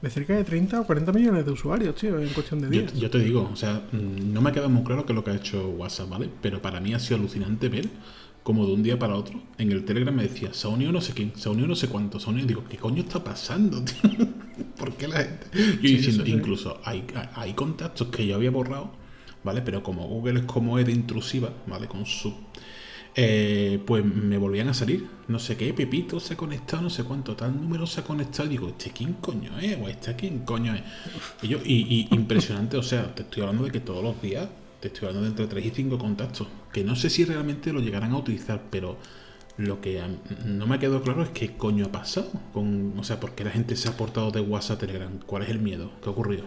de cerca de 30 o 40 millones de usuarios, tío, en cuestión de días. Yo, yo, te digo, o sea, no me ha quedado muy claro qué es lo que ha hecho WhatsApp, ¿vale? Pero para mí ha sido alucinante ver como de un día para otro, en el Telegram me decía, se ha unido no sé quién, se ha unido no sé cuánto, se ha unido. Digo, ¿qué coño está pasando, tío? ¿Por qué la gente.? Yo sí, diciendo, sí, sí. incluso hay, hay contactos que yo había borrado, ¿vale? Pero como Google es como es de intrusiva, ¿vale? Con su. Eh, pues me volvían a salir, no sé qué, Pepito se ha conectado, no sé cuánto, tal número se ha conectado, y digo, ¿este quién coño es? ¿O este quién coño es? Y yo, y, y impresionante, o sea, te estoy hablando de que todos los días te estoy hablando de entre 3 y 5 contactos, que no sé si realmente lo llegarán a utilizar, pero lo que no me ha quedado claro es qué coño ha pasado. Con, o sea, ¿por qué la gente se ha portado de WhatsApp a Telegram? ¿Cuál es el miedo? ¿Qué ha ocurrido?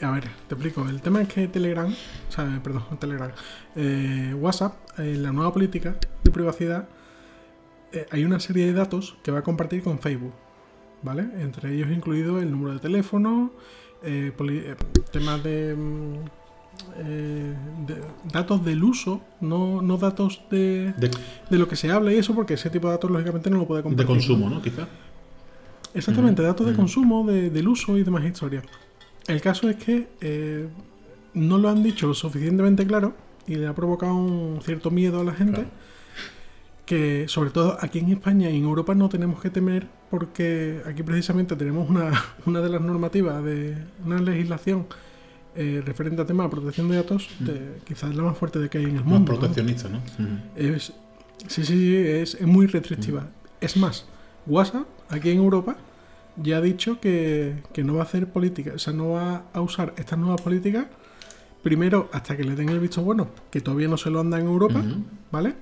a ver, te explico. El tema es que Telegram, o sea, perdón, Telegram, eh, WhatsApp, en la nueva política de privacidad, eh, hay una serie de datos que va a compartir con Facebook, ¿vale? Entre ellos incluido el número de teléfono, eh, temas de, mm, de, datos del uso, no, no datos de, de, lo que se habla y eso, porque ese tipo de datos lógicamente no lo puede compartir. De consumo, ¿no? Quizá. Exactamente, datos de consumo, del uso y demás historias. El caso es que eh, no lo han dicho lo suficientemente claro y le ha provocado un cierto miedo a la gente. Que sobre todo aquí en España y en Europa no tenemos que temer porque aquí precisamente tenemos una, una de las normativas de una legislación eh, referente a tema de protección de datos, de, quizás la más fuerte de que hay en el mundo. Más proteccionista, ¿no? es, sí, sí, es, es muy restrictiva. Es más, WhatsApp aquí en Europa ya ha dicho que, no va a hacer política, o sea, no va a usar estas nuevas políticas primero hasta que le den el visto bueno, que todavía no se lo anda en Europa, ¿vale?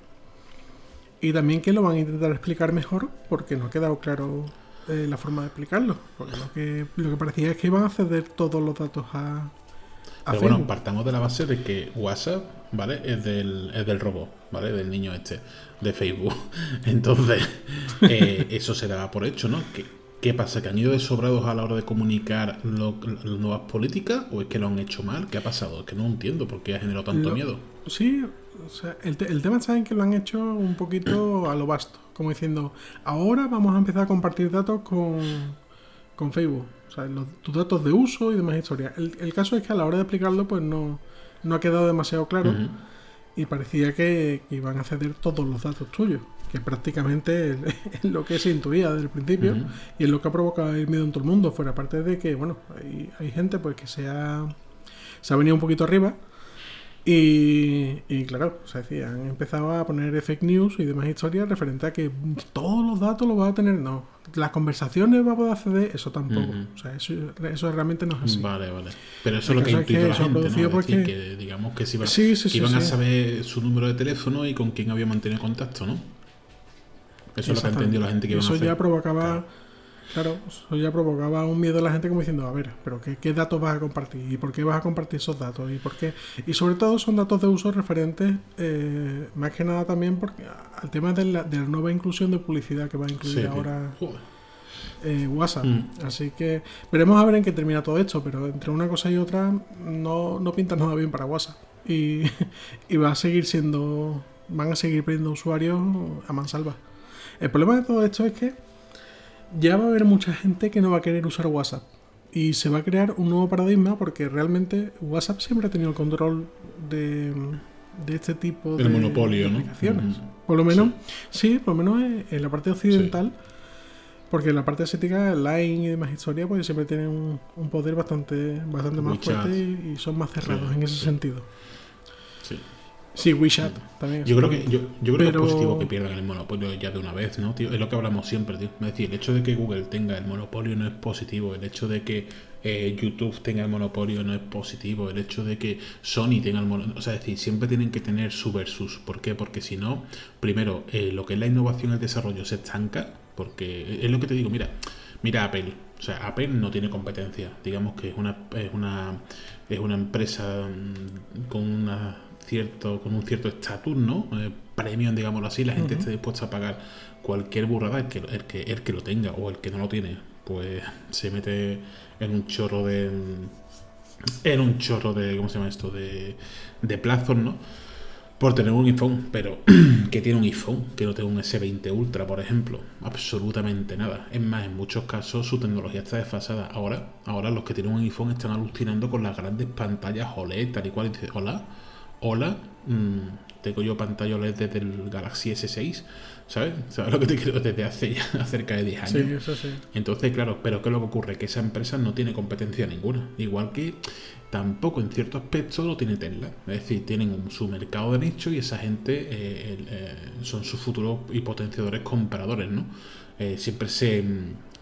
Y también que lo van a intentar explicar mejor porque no ha quedado claro eh, la forma de explicarlo. Porque lo que, lo que parecía es que iban a ceder todos los datos a... a Pero bueno, partamos de la base de que WhatsApp, ¿vale? Es del, es del robot, ¿vale? Del niño este, de Facebook. Entonces, eh, eso se da por hecho, ¿no? Que ¿Qué pasa? ¿Que han ido desobrados a la hora de comunicar las nuevas políticas o es que lo han hecho mal? ¿Qué ha pasado? Es que no entiendo por qué ha generado tanto miedo. Sí, o sea, el, tema saben que lo han hecho un poquito a lo vasto, como diciendo, ahora vamos a empezar a compartir datos con, con Facebook, o sea, tus datos de uso y demás historias. El, caso es que a la hora de explicarlo, pues no, no ha quedado demasiado claro y parecía que, iban a ceder todos los datos tuyos que prácticamente es lo que se intuía desde el principio y es lo que ha provocado el miedo en todo el mundo. Fuera aparte de que, bueno, hay, hay gente pues que se ha, se ha venido un poquito arriba y, y, claro, o sea, decía, han empezado a poner fake news y demás historias referente a que todos los datos los va a tener. No, las conversaciones va a poder acceder, eso tampoco. O sea, eso, eso, realmente no es así. Vale, vale. Pero eso es lo que intuye la gente, ¿no? Porque... que, digamos que, si que iban a saber su número de teléfono y con quién había mantenido contacto, ¿no? Eso es lo que entendió la gente que iba a hacer. Eso ya provocaba... Claro, eso ya provocaba un miedo a la gente como diciendo, a ver, pero qué, datos vas a compartir? ¿Y por qué vas a compartir esos datos? ¿Y por qué? Y sobre todo son datos de uso referentes, eh, más que nada también porque al tema de la, de la nueva inclusión de publicidad que va a incluir ahora eh, WhatsApp. Mm. Así que veremos a ver en qué termina todo esto, pero entre una cosa y otra no, no pinta nada bien para WhatsApp. Y, y va a seguir siendo, van a seguir perdiendo usuarios a mansalva. El problema de todo esto es que ya va a haber mucha gente que no va a querer usar WhatsApp. Y se va a crear un nuevo paradigma porque realmente WhatsApp siempre ha tenido el control de, este tipo de monopolio, aplicaciones. Por lo menos, sí. por lo menos en la parte occidental. Porque en la parte asiática, Line y demás historias, pues siempre tienen un, poder bastante, bastante más fuerte y, son más cerrados en ese sentido. Sí. WeChat también. Yo creo que, yo, yo creo que es positivo que pierdan el monopolio ya de una vez, ¿no, tío? Es lo que hablamos siempre, tío. Es decir, el hecho de que Google tenga el monopolio no es positivo. El hecho de que eh, YouTube tenga el monopolio no es positivo. El hecho de que Sony tenga el monopolio. O sea, es decir, siempre tienen que tener su versus. ¿Por qué? Porque si no, primero, eh, lo que es la innovación y el desarrollo se estanca. Porque es lo que te digo, mira, mira Apple. O sea, Apple no tiene competencia. Digamos que es una, es una, es una empresa mm, con una cierto, con un cierto estatus, ¿no? Eh, premium, digámoslo así, la gente esté dispuesta a pagar cualquier burrada, el que, el, que, el que lo tenga o el que no lo tiene, pues se mete en un chorro de. En un chorro de. ¿Cómo se llama esto? De, de plazos, ¿no? Por tener un iPhone, pero que tiene un iPhone, que no tiene un S20 Ultra, por ejemplo. Absolutamente nada. Es más, en muchos casos su tecnología está desfasada. Ahora, ahora los que tienen un iPhone están alucinando con las grandes pantallas OLED, tal y cual. Y dice, hola, hola, mm, tengo yo pantalla OLED desde el Galaxy S6, ¿sabes? ¿Sabes lo que te quiero? Desde hace ya cerca de 10 años. Sí, eso sí. Entonces, claro, pero ¿qué es lo que ocurre? Que esa empresa no tiene competencia ninguna. Igual que tampoco en cierto aspecto lo tiene Tesla. Es decir, tienen su mercado de nicho y esa gente eh, eh, son sus futuros y potenciadores compradores, ¿no? Eh, siempre se,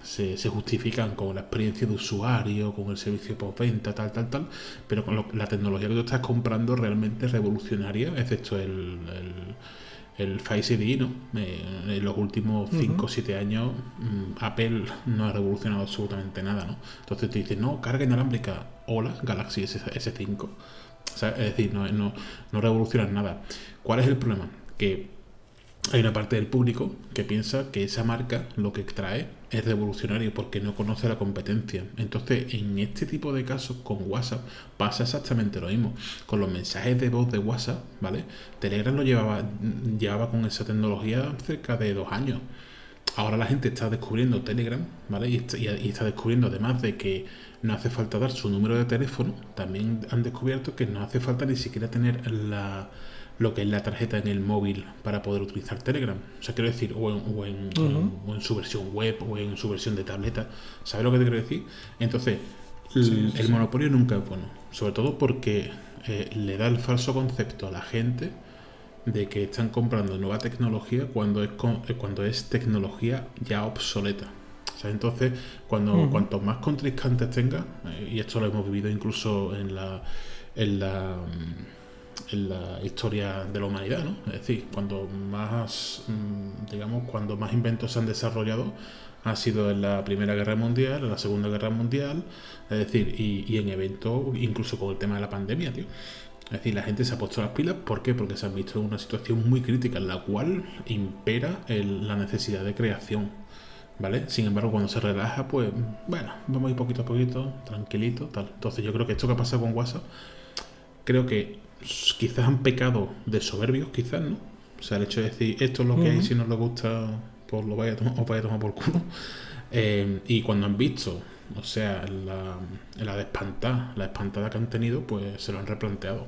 se, justifican con la experiencia de usuario, con el servicio postventa, tal, tal, tal, pero con la tecnología que tú estás comprando realmente revolucionaria, excepto el, el, el Face ID, ¿no? Eh, en los últimos 5 o 7 años mm, Apple no ha revolucionado absolutamente nada, ¿no? Entonces te dices, no, carga inalámbrica, hola, Galaxy S, 5 es decir, no, no, no revolucionan nada. ¿Cuál es el problema? Que hay una parte del público que piensa que esa marca lo que trae es revolucionario porque no conoce la competencia. Entonces, en este tipo de casos con WhatsApp pasa exactamente lo mismo. Con los mensajes de voz de WhatsApp, ¿vale? Telegram lo llevaba, llevaba con esa tecnología cerca de dos años. Ahora la gente está descubriendo Telegram, ¿vale? Y está, y está descubriendo además de que no hace falta dar su número de teléfono, también han descubierto que no hace falta ni siquiera tener la lo que es la tarjeta en el móvil para poder utilizar Telegram. O sea, quiero decir, o en, en, su versión web o en su versión de tableta. ¿Sabes lo que te quiero decir? Entonces, el, monopolio nunca es bueno. Sobre todo porque eh, le da el falso concepto a la gente de que están comprando nueva tecnología cuando es, eh, cuando es tecnología ya obsoleta. O sea, entonces, cuando cuanto más contrincantes tenga, eh, y esto lo hemos vivido incluso en la, en la mm, en la historia de la humanidad, ¿no? Es decir, cuando más, mm, digamos, cuando más inventos se han desarrollado ha sido en la Primera Guerra Mundial, en la Segunda Guerra Mundial, es decir, y, en eventos, incluso con el tema de la pandemia, tío. Es decir, la gente se ha puesto las pilas, ¿por qué? Porque se han visto en una situación muy crítica en la cual impera la necesidad de creación, ¿vale? Sin embargo, cuando se relaja, pues, bueno, vamos a ir poquito a poquito, tranquilito, tal. Entonces yo creo que esto que ha pasado con WhatsApp, creo que quizás han pecado de soberbios, quizás, ¿no? O sea, el hecho de decir, esto es lo que hay, si no les gusta, pues lo vaya a tomar, os vaya a tomar por culo. Eh, y cuando han visto, o sea, la, la de espantada, la espantada que han tenido, pues se lo han replanteado.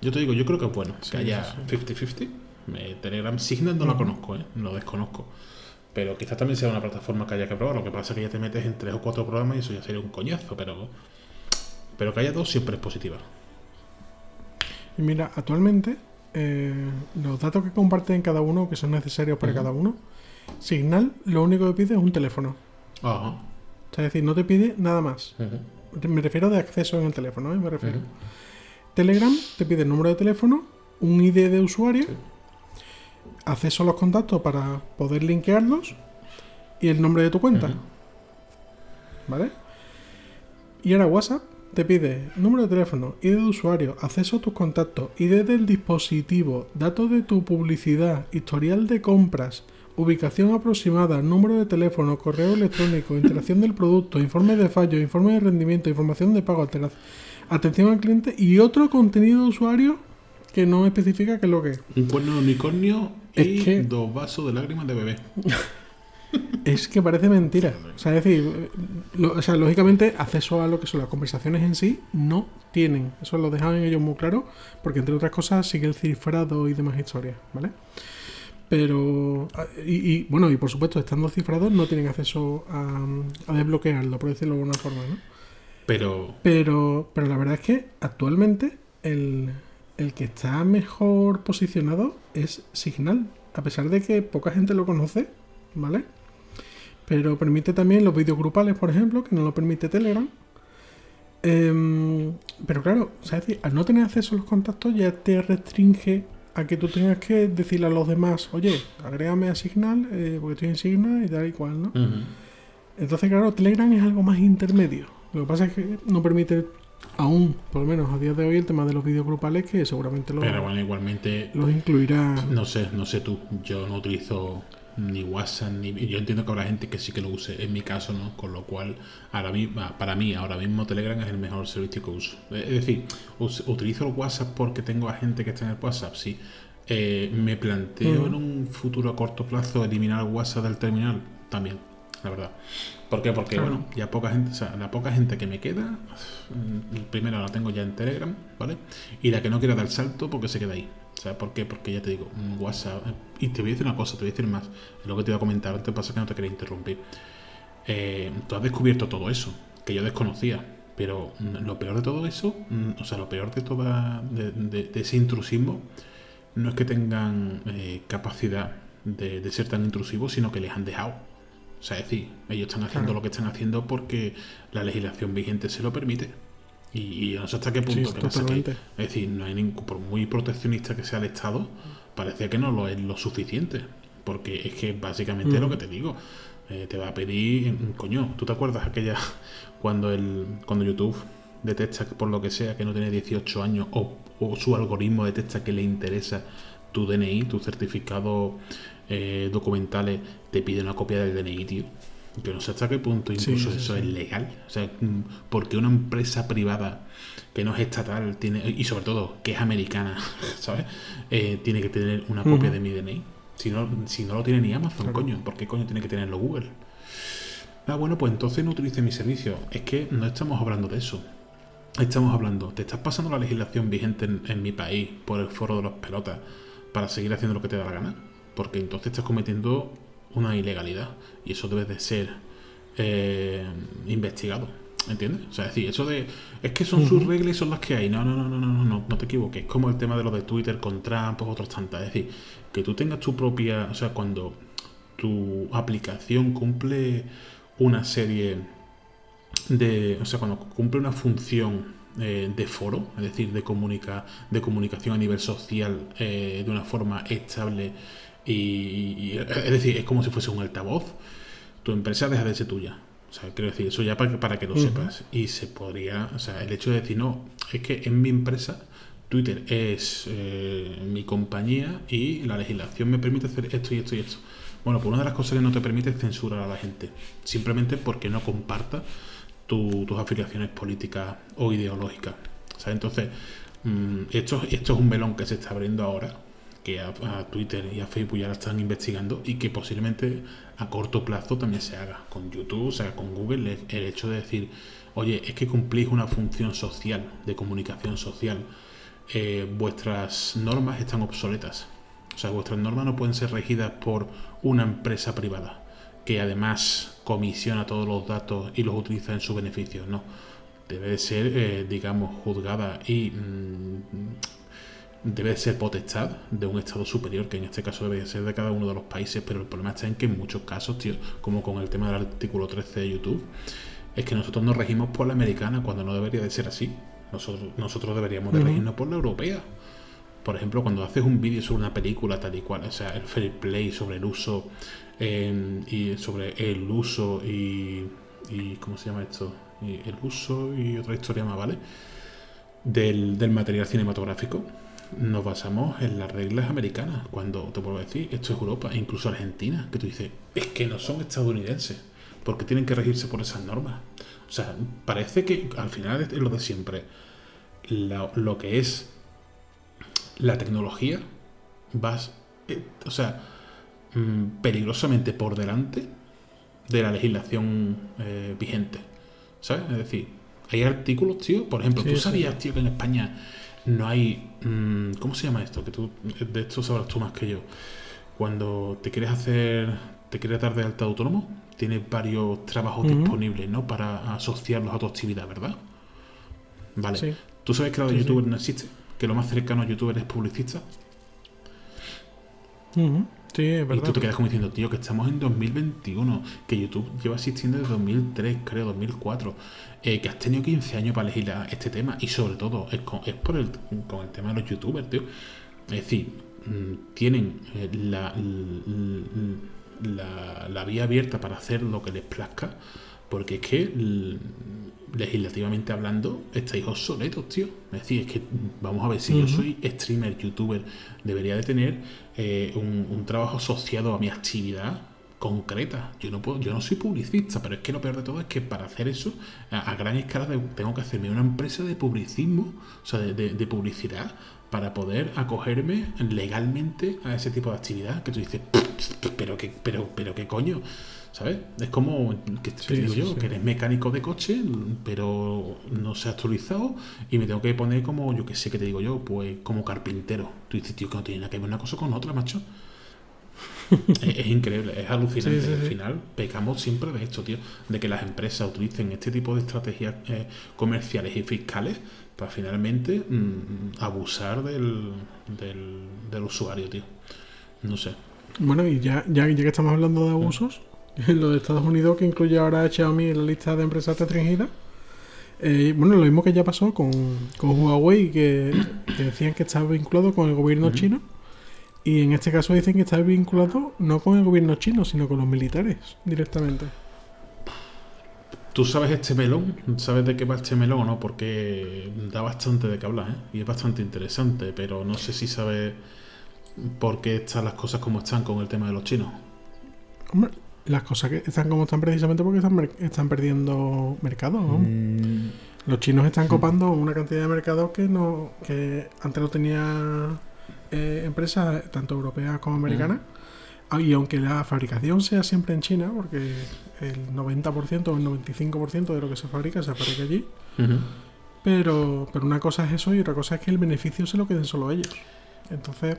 Yo te digo, yo creo que es bueno que haya 50-50. Telegram Signal no lo conozco, ¿eh? lo desconozco. Pero quizás también sea una plataforma que haya que probar. Lo que pasa es que ya te metes en tres o cuatro programas y eso ya sería un coñazo. Pero, pero que haya dos siempre es positiva. Y mira, actualmente eh, los datos que comparten cada uno, que son necesarios para cada uno, Signal lo único que pide es un teléfono. Ajá. es decir, no te pide nada más. Me refiero de acceso en el teléfono, ¿eh? me refiero. Telegram te pide el número de teléfono, un ID de usuario, acceso a los contactos para poder linkearlos y el nombre de tu cuenta. ¿Vale? Y ahora WhatsApp te pide número de teléfono, ID de usuario, acceso a tus contactos, ID del dispositivo, datos de tu publicidad, historial de compras, ubicación aproximada, número de teléfono, correo electrónico, interacción del producto, informe de fallo, informe de rendimiento, información de pago, atención al cliente y otro contenido de usuario que no especifica qué es lo que es. Un cuerno de unicornio y dos vasos de lágrimas de bebé. es que parece mentira. O sea, es decir, o sea, lógicamente, acceso a lo que son las conversaciones en sí no tienen. Eso lo dejan ellos muy claro, porque entre otras cosas sigue el cifrado y demás historias, ¿vale? Pero, y, bueno, y por supuesto, estando cifrados, no tienen acceso a, desbloquearlo, por decirlo de alguna forma, ¿no? Pero... Pero, pero la verdad es que actualmente el, el que está mejor posicionado es Signal. A pesar de que poca gente lo conoce, ¿vale? Pero permite también los vídeos grupales, por ejemplo, que no lo permite Telegram. Em, pero claro, al no tener acceso a los contactos ya te restringe a que tú tengas que decirle a los demás, oye, agrégame a Signal, eh, porque estoy en Signal y tal y cual, ¿no? Entonces, claro, Telegram es algo más intermedio. Lo que pasa es que no permite aún, por lo menos a día de hoy, el tema de los vídeos grupales, que seguramente lo, Pero bueno, igualmente los incluirá. No sé, no sé tú, yo no utilizo ni WhatsApp, ni... Yo entiendo que habrá gente que sí que lo use, en mi caso no, con lo cual ahora mismo, para mí ahora mismo Telegram es el mejor servicio que uso. Es decir, utilizo el WhatsApp porque tengo a gente que está en el WhatsApp, sí. Eh, me planteo en un futuro a corto plazo eliminar el WhatsApp del terminal, también, la verdad. ¿Por qué? Porque, bueno, ya poca gente, o sea, la poca gente que me queda, mm, primero la tengo ya en Telegram, ¿vale? Y la que no quiera dar salto porque se queda ahí. ¿Sabes por qué? Porque ya te digo, WhatsApp. Eh, y te voy a decir una cosa, te voy a decir más. Es lo que te iba a comentar, antes pasa que no te quería interrumpir. Eh, tú has descubierto todo eso, que yo desconocía. Pero lo peor de todo eso, mm, o sea, lo peor de toda de, ese intrusismo, no es que tengan eh, capacidad de, ser tan intrusivos, sino que les han dejado. O sea, es decir, ellos están haciendo lo que están haciendo porque la legislación vigente se lo permite. Y, no sé hasta qué punto Es decir, no hay ningún, por muy proteccionista que sea el Estado, parece que no lo es lo suficiente. Porque es que básicamente es lo que te digo. Eh, te va a pedir. Coño, ¿tú te acuerdas aquella. cuando el cuando YouTube detecta por lo que sea que no tiene 18 años o, su algoritmo detecta que le interesa tu DNI, tu certificado eh, documentales, te pide una copia del DNI, tío. Yo no sé hasta qué punto incluso eso es legal. O sea, mm, porque una empresa privada que no es estatal tiene y sobre todo que es americana, ¿sabes? Eh, tiene que tener una copia de mi DNI. Si no, si no lo tiene ni Amazon, coño, ¿por qué coño tiene que tenerlo Google? Ah, bueno, pues entonces no utilice mi servicio. Es que no estamos hablando de eso. Estamos hablando, te estás pasando la legislación vigente en, mi país por el foro de los pelotas para seguir haciendo lo que te da la gana. Porque entonces estás cometiendo una ilegalidad. Y eso debe de ser eh, investigado. ¿Entiendes? O sea, es decir, eso de. Es que son sus reglas y son las que hay. No, no, no, no, no, no, no te equivoques. Es como el tema de lo de Twitter con Trump o otros tantas. Es decir, que tú tengas tu propia. O sea, cuando tu aplicación cumple una serie de. O sea, cuando cumple una función eh, de foro, es decir, de, comunica, de comunicación a nivel social eh, de una forma estable. Y, es decir, es como si fuese un altavoz. Tu empresa deja de ser tuya o sea, quiero decir, eso ya para, para que lo sepas. Y se podría, o sea, el hecho de decir, no, es que en mi empresa Twitter es eh, mi compañía y la legislación me permite hacer esto y esto y esto. Bueno, pues una de las cosas que no te permite es censurar a la gente, simplemente porque no comparta tus afiliaciones políticas o ideológicas. O sea, entonces, mm, esto, esto es un melón que se está abriendo ahora, que a, Twitter y a Facebook ya la están investigando y que posiblemente a corto plazo también se haga con YouTube, o sea, con Google, el, hecho de decir, oye, es que cumplís una función social, de comunicación social, eh, vuestras normas están obsoletas. O sea, vuestras normas no pueden ser regidas por una empresa privada, que además comisiona todos los datos y los utiliza en su beneficio, no. Debe de ser, eh, digamos, juzgada y mm, debe ser potestad de un Estado superior, que en este caso debe ser de cada uno de los países, pero el problema está en que en muchos casos, tío, como con el tema del artículo 13 de YouTube, es que nosotros nos regimos por la americana cuando no debería de ser así. Nosotros, nosotros deberíamos de regirnos por la europea. Por ejemplo, cuando haces un vídeo sobre una película tal y cual, o sea, el fair play sobre el uso y sobre el uso y, y ¿cómo se llama esto? Y el uso y otra historia más, ¿vale? Del, del material cinematográfico nos basamos en las reglas americanas. Cuando te puedo decir, esto es Europa, e incluso Argentina, que tú dices, es que no son estadounidenses, porque tienen que regirse por esas normas. O sea, parece que al final es lo de siempre. Lo, que es la tecnología vas, eh, o sea, mm, peligrosamente por delante de la legislación eh, vigente. ¿Sabes? Es decir, hay artículos, tío, por ejemplo, tú sabías, tío, que en España no hay... Mm, ¿Cómo se llama esto? Que tú, de esto sabrás tú más que yo. Cuando te quieres hacer, te quieres dar de alta autónomo, tienes varios trabajos disponibles, ¿no? Para asociarlos a tu actividad, ¿verdad? Vale. ¿Tú sabes que la de youtuber no existe? Que lo más cercano a youtuber es publicista. Y tú te quedas como diciendo, tío, que estamos en 2021, que YouTube lleva existiendo desde 2003, creo, 2004, eh, que has tenido 15 años para elegir este tema y sobre todo es, con, por el, con el tema de los youtubers, tío. Es decir, mm, tienen eh, la, la, la, vía abierta para hacer lo que les plazca, porque es que legislativamente hablando, estáis obsoletos, tío. Es decir, es que vamos a ver, si yo soy streamer, youtuber, debería de tener eh, un, trabajo asociado a mi actividad concreta. Yo no puedo, yo no soy publicista, pero es que lo peor de todo es que para hacer eso, a, gran escala tengo que hacerme una empresa de publicismo, o sea, de, publicidad, para poder acogerme legalmente a ese tipo de actividad que tú dices, pero qué, pero, pero qué coño. ¿Sabes? Es como que, digo yo, que eres mecánico de coche, pero no se ha actualizado y me tengo que poner como, yo que sé que te digo yo, pues como carpintero. Tú dices, tío, que no tiene nada que ver una cosa con otra, macho. es, increíble, es alucinante. Al final pecamos siempre de esto, tío, de que las empresas utilicen este tipo de estrategias eh, comerciales y fiscales para finalmente mm, abusar del, del, usuario, tío. No sé. Bueno, y ya, ya, ya que estamos hablando de abusos, lo de Estados Unidos, que incluye ahora a Xiaomi en la lista de empresas restringidas. Eh, bueno, lo mismo que ya pasó con, con Huawei, que, que decían que estaba vinculado con el gobierno chino. Y en este caso dicen que está vinculado no con el gobierno chino, sino con los militares directamente. ¿Tú sabes este melón? ¿Sabes de qué va este melón o no? Porque da bastante de qué hablar, ¿eh? Y es bastante interesante, pero no sé si sabes por qué están las cosas como están con el tema de los chinos. Hombre, las cosas que están como están precisamente porque están, están perdiendo mercado, ¿no? Mm. Los chinos están copando una cantidad de mercado que no que antes no tenía eh, empresas tanto europeas como americanas. Ah, y aunque la fabricación sea siempre en China, porque el 90% o el 95% de lo que se fabrica se fabrica allí, pero, pero una cosa es eso y otra cosa es que el beneficio se lo queden solo ellos. Entonces,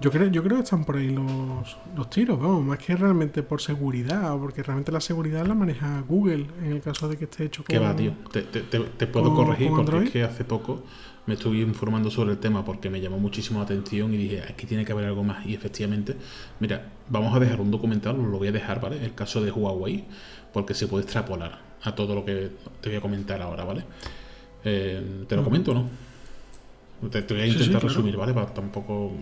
yo creo, yo creo que están por ahí los, los tiros, vamos, más que realmente por seguridad, porque realmente la seguridad la maneja Google en el caso de que esté hecho con. ¿Qué va, tío? Te, te, puedo corregir porque es que hace poco me estuve informando sobre el tema porque me llamó muchísimo la atención y dije, aquí tiene que haber algo más. Y efectivamente, mira, vamos a dejar un documental, lo voy a dejar, ¿vale? El caso de Huawei, porque se puede extrapolar a todo lo que te voy a comentar ahora, ¿vale? Eh, ¿Te lo comento o no? Te, voy a intentar resumir, ¿vale? Para tampoco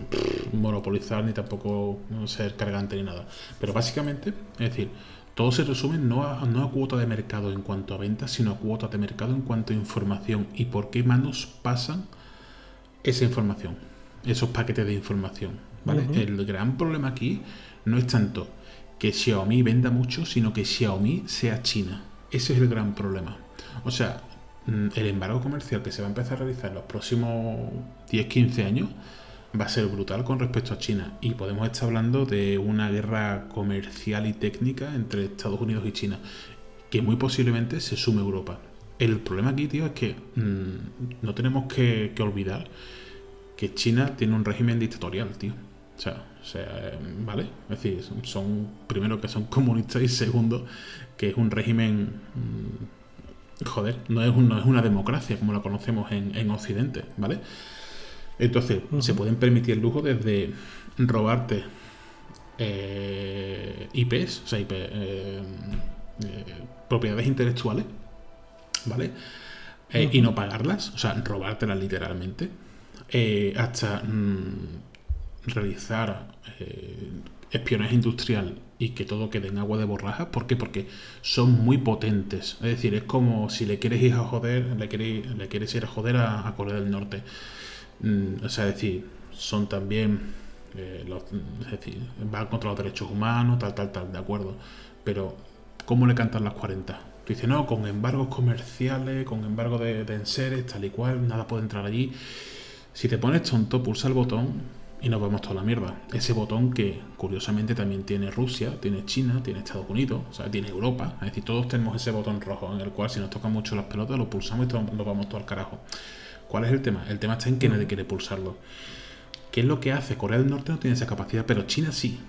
monopolizar ni tampoco ser cargante ni nada. Pero básicamente, es decir, todo se resume no a, no a cuota de mercado en cuanto a ventas, sino a cuota de mercado en cuanto a información y por qué manos pasan esa información, esos paquetes de información. ¿vale? El gran problema aquí no es tanto que Xiaomi venda mucho, sino que Xiaomi sea China. Ese es el gran problema. O sea, mm, el embargo comercial que se va a empezar a realizar en los próximos 10-15 años va a ser brutal con respecto a China. Y podemos estar hablando de una guerra comercial y técnica entre Estados Unidos y China, que muy posiblemente se sume a Europa. El problema aquí, tío, es que mm, no tenemos que, olvidar que China tiene un régimen dictatorial, tío. O sea, o sea, ¿vale? Es decir, son, primero que son comunistas y segundo que es un régimen... Mm, joder, no es, no es una democracia como la conocemos en, en Occidente, ¿vale? Entonces, se pueden permitir el lujo desde robarte eh, IPs, o sea, IP, eh, eh, propiedades intelectuales, ¿vale? Y no pagarlas, o sea, robártelas literalmente, hasta mm, realizar espionaje industrial y que todo quede en agua de borraja. ¿Por qué? Porque son muy potentes. Es decir, es como si le quieres ir a joder, le quieres, le quieres ir a joder a Corea del Norte. Mm, o sea, es decir, son también, eh, es decir, van contra los derechos humanos, tal, tal, tal, de acuerdo. Pero, ¿cómo le cantan las 40? Dice, no, con embargos comerciales, con embargo de, de enseres, tal y cual, nada puede entrar allí. Si te pones tonto, pulsa el botón y nos vemos toda la mierda. Ese botón que curiosamente también tiene Rusia, tiene China, tiene Estados Unidos, o sea, tiene Europa. Es decir, todos tenemos ese botón rojo en el cual si nos tocan mucho las pelotas lo pulsamos y nos vamos todo al carajo. ¿Cuál es el tema? El tema está en que nadie quiere pulsarlo. ¿Qué es lo que hace? Corea del Norte no tiene esa capacidad, pero China sí.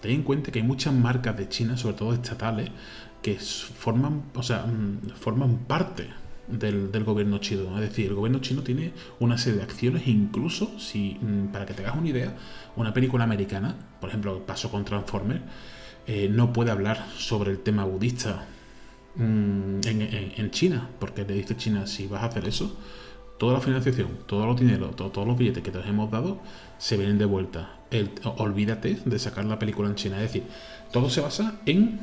Ten en cuenta que hay muchas marcas de China, sobre todo estatales, que forman, o sea, mm, forman parte del, gobierno chino. Es decir, el gobierno chino tiene una serie de acciones, incluso si, mm, para que te hagas una idea, una película americana, por ejemplo, pasó con Transformers, eh, no puede hablar sobre el tema budista mm, en, China, porque le dice China, si vas a hacer eso, toda la financiación, todos los dineros, todos los billetes que te hemos dado se vienen de vuelta. El, olvídate de sacar la película en China. Es decir, todo se basa en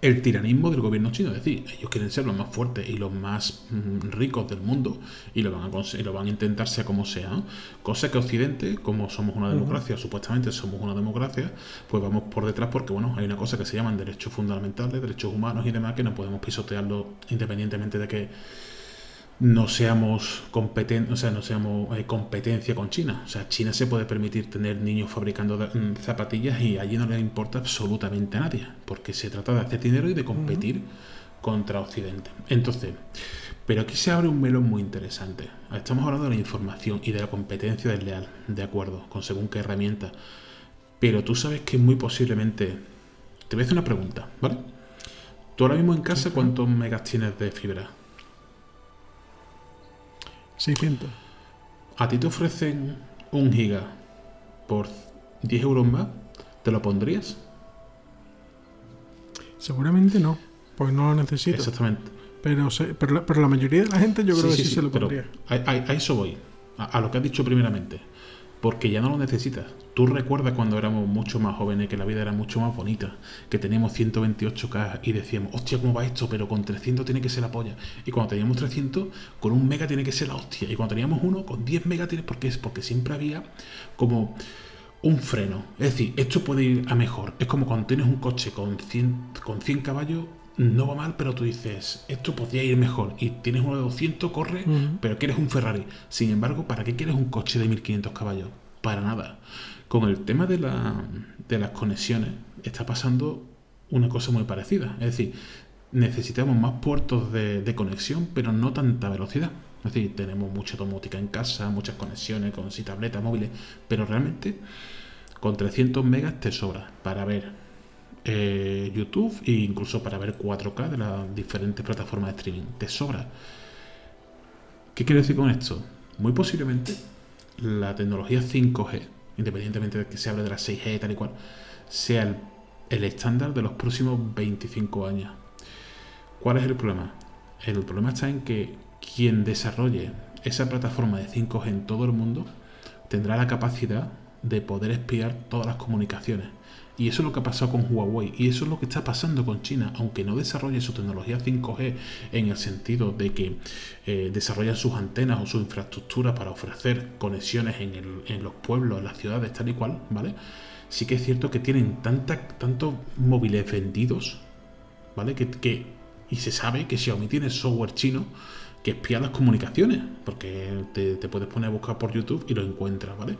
el tiranismo del gobierno chino. Es decir, ellos quieren ser los más fuertes y los más mm, ricos del mundo y lo van a, lo van a intentar sea como sea. Cosa que Occidente, como somos una democracia, supuestamente somos una democracia, pues vamos por detrás porque, bueno, hay una cosa que se llaman derechos fundamentales, derechos humanos y demás que no podemos pisotearlo independientemente de que no seamos competen o sea, no seamos eh, competencia con China. O sea, China se puede permitir tener niños fabricando mm, zapatillas y allí no le importa absolutamente a nadie, porque se trata de hacer dinero y de competir contra Occidente. Entonces, pero aquí se abre un melón muy interesante. Estamos hablando de la información y de la competencia desleal, de acuerdo, con según qué herramienta. Pero tú sabes que muy posiblemente... Te voy a hacer una pregunta, ¿vale? Tú ahora mismo en casa, ¿cuántos megas tienes de fibra? 600. A ti te ofrecen un giga por 10 euros más, ¿te lo pondrías? Seguramente no, porque no lo necesito. Exactamente. Pero, se- pero, la- pero la mayoría de la gente yo creo que sí, se lo pero pondría. A, a- a eso voy, a, a lo que has dicho primeramente. Porque ya no lo necesitas. Tú recuerdas cuando éramos mucho más jóvenes que la vida era mucho más bonita, que teníamos 128K y decíamos, hostia, ¿cómo va esto? Pero con 300 tiene que ser la polla. Y cuando teníamos 300, con un mega tiene que ser la hostia. Y cuando teníamos uno, con 10 mega tiene... Porque es porque siempre había como un freno. Es decir, esto puede ir a mejor. Es como cuando tienes un coche con 100, con 100 caballos, no va mal, pero tú dices, esto podría ir mejor. Y tienes uno de 200, corre, pero quieres un Ferrari. Sin embargo, ¿para qué quieres un coche de 1500 caballos? Para nada. Con el tema de, la, de las conexiones, está pasando una cosa muy parecida. Es decir, necesitamos más puertos de, de conexión, pero no tanta velocidad. Es decir, tenemos mucha domótica en casa, muchas conexiones con sí, tabletas, móviles, pero realmente con 300 megas te sobra para ver eh, YouTube e incluso para ver 4K de las diferentes plataformas de streaming. Te sobra. ¿Qué quiero decir con esto? Muy posiblemente la tecnología 5G, independientemente de que se hable de la 6G y tal y cual, sea el, el estándar de los próximos 25 años. ¿Cuál es el problema? El problema está en que quien desarrolle esa plataforma de 5G en todo el mundo tendrá la capacidad de poder espiar todas las comunicaciones. Y eso es lo que ha pasado con Huawei. Y eso es lo que está pasando con China. Aunque no desarrolle su tecnología 5G en el sentido de que eh, desarrollan sus antenas o su infraestructura para ofrecer conexiones en, los pueblos, en las ciudades, tal y cual, ¿vale? Sí que es cierto que tienen tantos móviles vendidos, ¿vale? Que, que- y se sabe que Xiaomi tiene software chino que espía las comunicaciones, porque te, te puedes poner a buscar por YouTube y lo encuentras, ¿vale?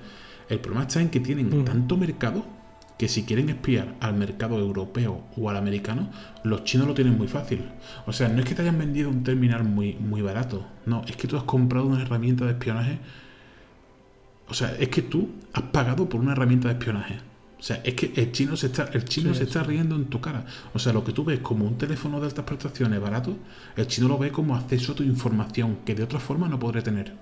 El problema está en que tienen Mm. tanto mercado que si quieren espiar al mercado europeo o al americano, los chinos lo tienen muy fácil. O sea, no es que te hayan vendido un terminal muy, muy barato, no, es que tú has comprado una herramienta de espionaje. O sea, es que tú has pagado por una herramienta de espionaje. O sea, es que el chino se está, el chino Sí, se está riendo en tu cara. O sea, lo que tú ves como un teléfono de altas prestaciones barato, el chino lo ve como acceso a tu información que de otra forma no podré tener.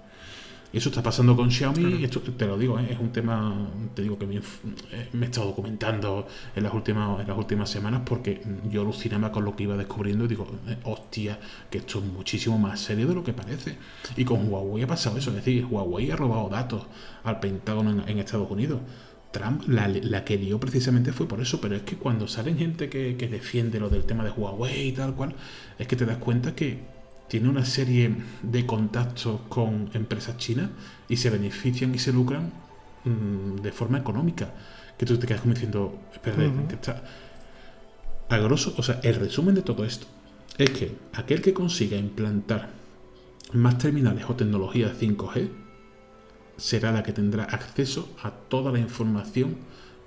Y eso está pasando con Xiaomi, Claro. y esto te lo digo, ¿eh? es un tema, te digo que me, eh, me he estado documentando en las últimas, en las últimas semanas porque yo alucinaba con lo que iba descubriendo y digo, eh, hostia, que esto es muchísimo más serio de lo que parece. Y con Huawei ha pasado eso, es decir, Huawei ha robado datos al Pentágono en, en Estados Unidos. Trump la, la que lió precisamente fue por eso, pero es que cuando salen gente que, que defiende lo del tema de Huawei y tal cual, es que te das cuenta que tiene una serie de contactos con empresas chinas y se benefician y se lucran mm, de forma económica. Que tú te quedas como diciendo, Ujú. que está. A grosso, o sea, el resumen de todo esto es que aquel que consiga implantar más terminales o tecnología 5G será la que tendrá acceso a toda la información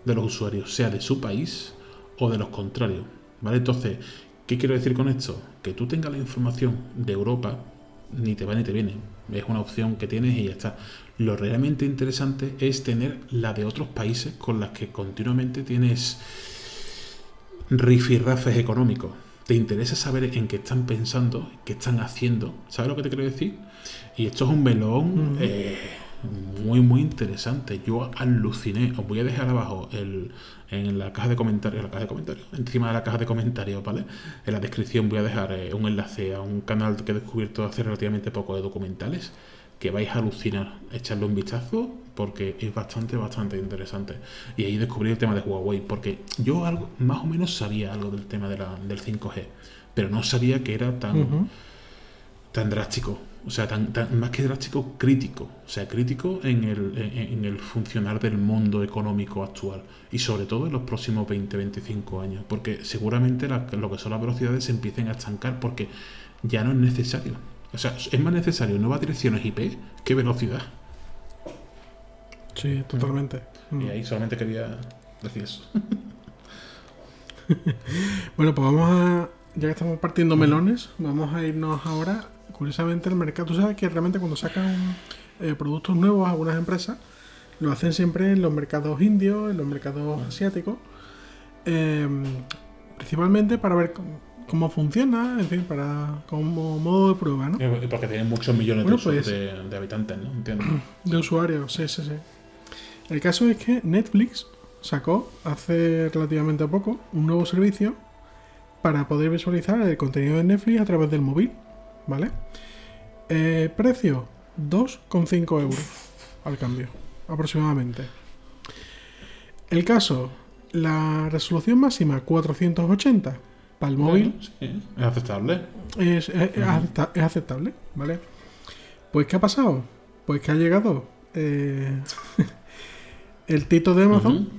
de los usuarios, sea de su país o de los contrarios. ¿Vale? Entonces, ¿qué quiero decir con esto? Que tú tengas la información de Europa, ni te va ni te viene. Es una opción que tienes y ya está. Lo realmente interesante es tener la de otros países con las que continuamente tienes rifirrafes económicos. Te interesa saber en qué están pensando, qué están haciendo. ¿Sabes lo que te quiero decir? Y esto es un melón eh, muy, muy interesante. Yo aluciné. Os voy a dejar abajo el, en la caja de comentarios, la caja de comentarios, encima de la caja de comentarios, ¿vale? En la descripción voy a dejar eh, un enlace a un canal que he descubierto hace relativamente poco de documentales que vais a alucinar. Echarle un vistazo porque es bastante, bastante interesante. Y ahí descubrí el tema de Huawei, porque yo algo, más o menos sabía algo del tema de la- del 5G, pero no sabía que era tan, tan drástico. O sea, tan, tan- más que drástico, crítico. O sea, crítico en el, en, en el funcionar del mundo económico actual. Y sobre todo en los próximos 20-25 años. Porque seguramente la- lo que son las velocidades se empiecen a estancar porque ya no es necesario. O sea, es más necesario nuevas direcciones IP que velocidad. Sí, totalmente. Mm. Y ahí solamente quería decir eso. Bueno, pues vamos a. Ya que estamos partiendo melones, vamos a irnos ahora. Curiosamente, el mercado. Tú sabes que realmente cuando sacan eh, productos nuevos algunas empresas, lo hacen siempre en los mercados indios, en los mercados asiáticos. eh, principalmente para ver cómo, funciona, en fin, para como modo de prueba, ¿no? Eh, Porque tienen muchos millones Bueno, de, pues- de, de habitantes, ¿no? Entiendo. De usuarios, sí, sí, sí. El caso es que Netflix sacó hace relativamente poco un nuevo servicio para poder visualizar el contenido de Netflix a través del móvil, ¿vale? Eh, precio 2,5 euros al cambio, aproximadamente. El caso, la resolución máxima 480 para el móvil Sí, es aceptable. es, es- es acepta- es aceptable, ¿vale? Pues ¿qué ha pasado? Pues que ha llegado eh, el tito de Amazon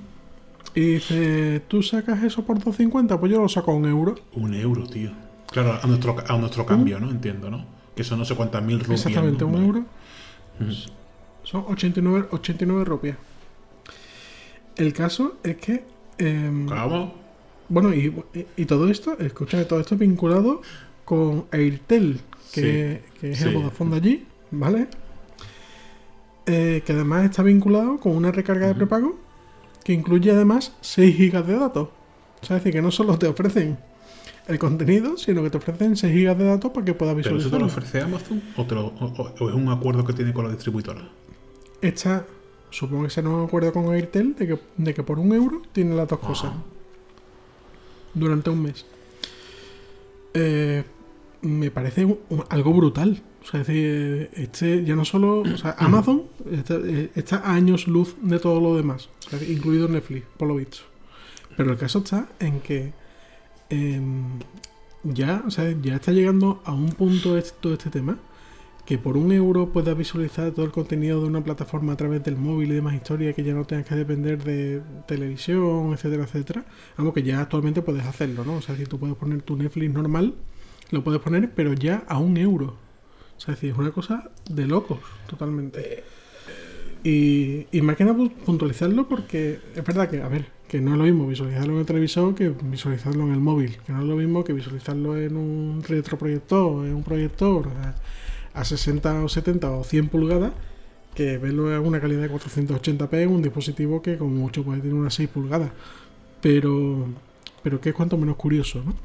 y dice, ¿tú sacas eso por 2.50? Pues yo lo saco a un euro. Un euro, tío. Claro, a nuestro, a nuestro cambio, ¿no? Entiendo, ¿no? Que son no sé cuántas mil rupias. Exactamente, ¿no? un euro. Son 89, 89 rupias. El caso es que... em, ¿Cómo? Bueno, y, y todo esto, escucha, todo esto es vinculado con Airtel, que, que es el. Vodafone de allí, ¿vale? Eh, que además está vinculado con una recarga de prepago que incluye además 6 gigas de datos. O sea, es decir, que no solo te ofrecen el contenido, sino que te ofrecen 6 gigas de datos para que puedas ¿Pero eso te lo ofrece Amazon o, te lo- o- o- o es un acuerdo que tiene con la distribuidora? Esta, supongo que será un acuerdo con Airtel de que, de que por un euro tiene las dos cosas. Ah. durante un mes. Eh, me parece un- un- algo brutal. O sea, es decir, este ya no solo. O sea, Amazon está, está a años luz de todo lo demás, incluido Netflix, por lo visto. Pero el caso está en que em, ya, o sea, ya está llegando a un punto este- todo este tema que por un euro puedas visualizar todo el contenido de una plataforma a través del móvil y demás historias que ya no tengas que depender de televisión, etcétera, etcétera. Vamos, que ya actualmente puedes hacerlo, ¿no? O sea, si tú puedes poner tu Netflix normal, lo puedes poner, pero ya a un euro. O sea, es decir, es una cosa de locos, totalmente. Y, y más que nada pu- puntualizarlo porque es verdad que, a ver, que no es lo mismo visualizarlo en el televisor que visualizarlo en el móvil. Que no es lo mismo que visualizarlo en un retroproyector, en un proyector a, a 60 o 70 o 100 pulgadas, que verlo en una calidad de 480p en un dispositivo que como mucho puede tener unas 6 pulgadas. Pero, pero que es cuanto menos curioso, ¿no?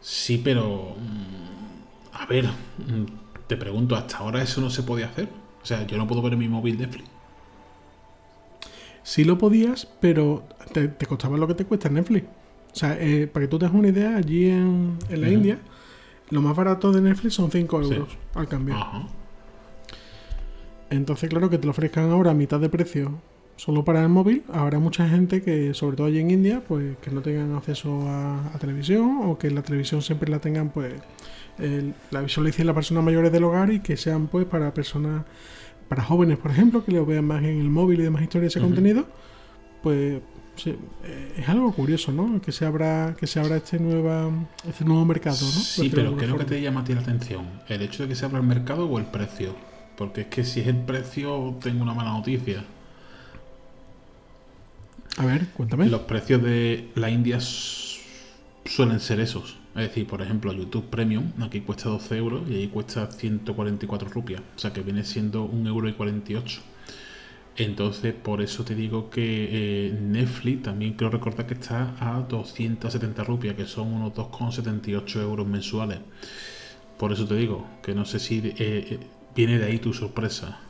Sí, pero. mm, A ver, mm, te pregunto, ¿hasta ahora eso no se podía hacer? O sea, yo no puedo ver en mi móvil Netflix. Sí lo podías, pero te, te costaba lo que te cuesta Netflix. O sea, eh, para que tú te hagas una idea, allí en, en la. India, lo más barato de Netflix son 5 Sí. euros al cambio. Ajá. Entonces, claro, que te lo ofrezcan ahora a mitad de precio solo para el móvil. Habrá mucha gente que, sobre todo allí en India, pues que no tengan acceso a, a televisión o que la televisión siempre la tengan, pues, el- la visualicen las personas mayores del hogar y que sean, pues, para personas, para jóvenes, por ejemplo, que lo vean más en el móvil y demás historias ese contenido. Pues sí, eh, es algo curioso, ¿no? Que se abra, que se abra este, nueva, este nuevo mercado, ¿no? Sí, pero alguna ¿qué es lo que te llama a ti la atención? ¿El hecho de que se abra el mercado o el precio? Porque es que si es el precio, tengo una mala noticia. A ver, cuéntame. Los precios de la India suelen ser esos. Es decir, por ejemplo, YouTube Premium aquí cuesta 12 euros y ahí cuesta 144 rupias. O sea que viene siendo un euro y 48. Entonces, por eso te digo que eh, Netflix también creo recordar que está a 270 rupias, que son unos 2,78 euros mensuales. Por eso te digo que no sé si eh, eh, viene de ahí tu sorpresa.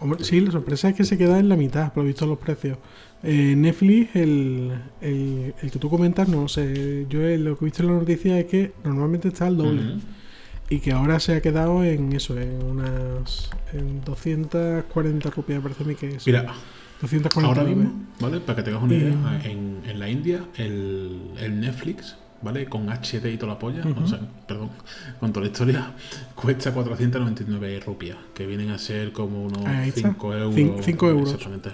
Hombre, sí, la sorpresa es que se queda en la mitad, por lo visto, los precios. Eh, Netflix, el, el, el que tú comentas, no lo sé. Yo eh, lo que he visto en la noticia es que normalmente está al doble. Y que ahora se ha quedado en eso, en unas en 240 rupias, parece a mí que es. Mira, 240 Ahora mismo, ¿vale? Para que tengas una Y- idea, en, en la India, el, el Netflix, ¿vale? Con HD y toda la polla, o sea, perdón, con toda la historia, cuesta 499 rupias, que vienen a ser como unos Ahí está. 5 euros. Cin- cinco euros. Exactamente.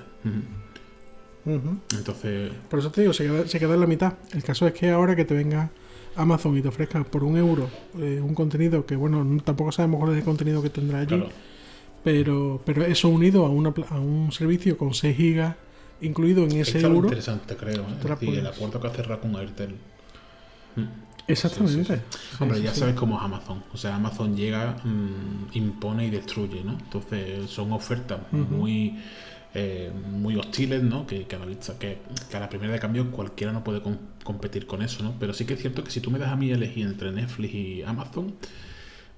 Entonces, Por eso te digo, se queda, se queda en la mitad. El caso es que ahora que te venga Amazon y te ofrezca por un euro eh, un contenido que, bueno, no- tampoco sabemos cuál es el contenido que tendrá allí. claro, Pero, pero eso unido a, una, a un servicio con 6 gigas incluido en ese euro. interesante, creo. ¿eh? Decir, el acuerdo que ha cerrado con Airtel. Mm. Exactamente. Sí, sí, Sí, Hombre, ya sabes cómo es Amazon. O sea, Amazon llega, mm, impone y destruye, ¿no? Entonces son ofertas muy eh, muy hostiles, ¿no? Que, que a la vista, que, que a la primera de cambio cualquiera no puede com- competir con eso, ¿no? Pero sí que es cierto que si tú me das a mí elegir entre Netflix y Amazon,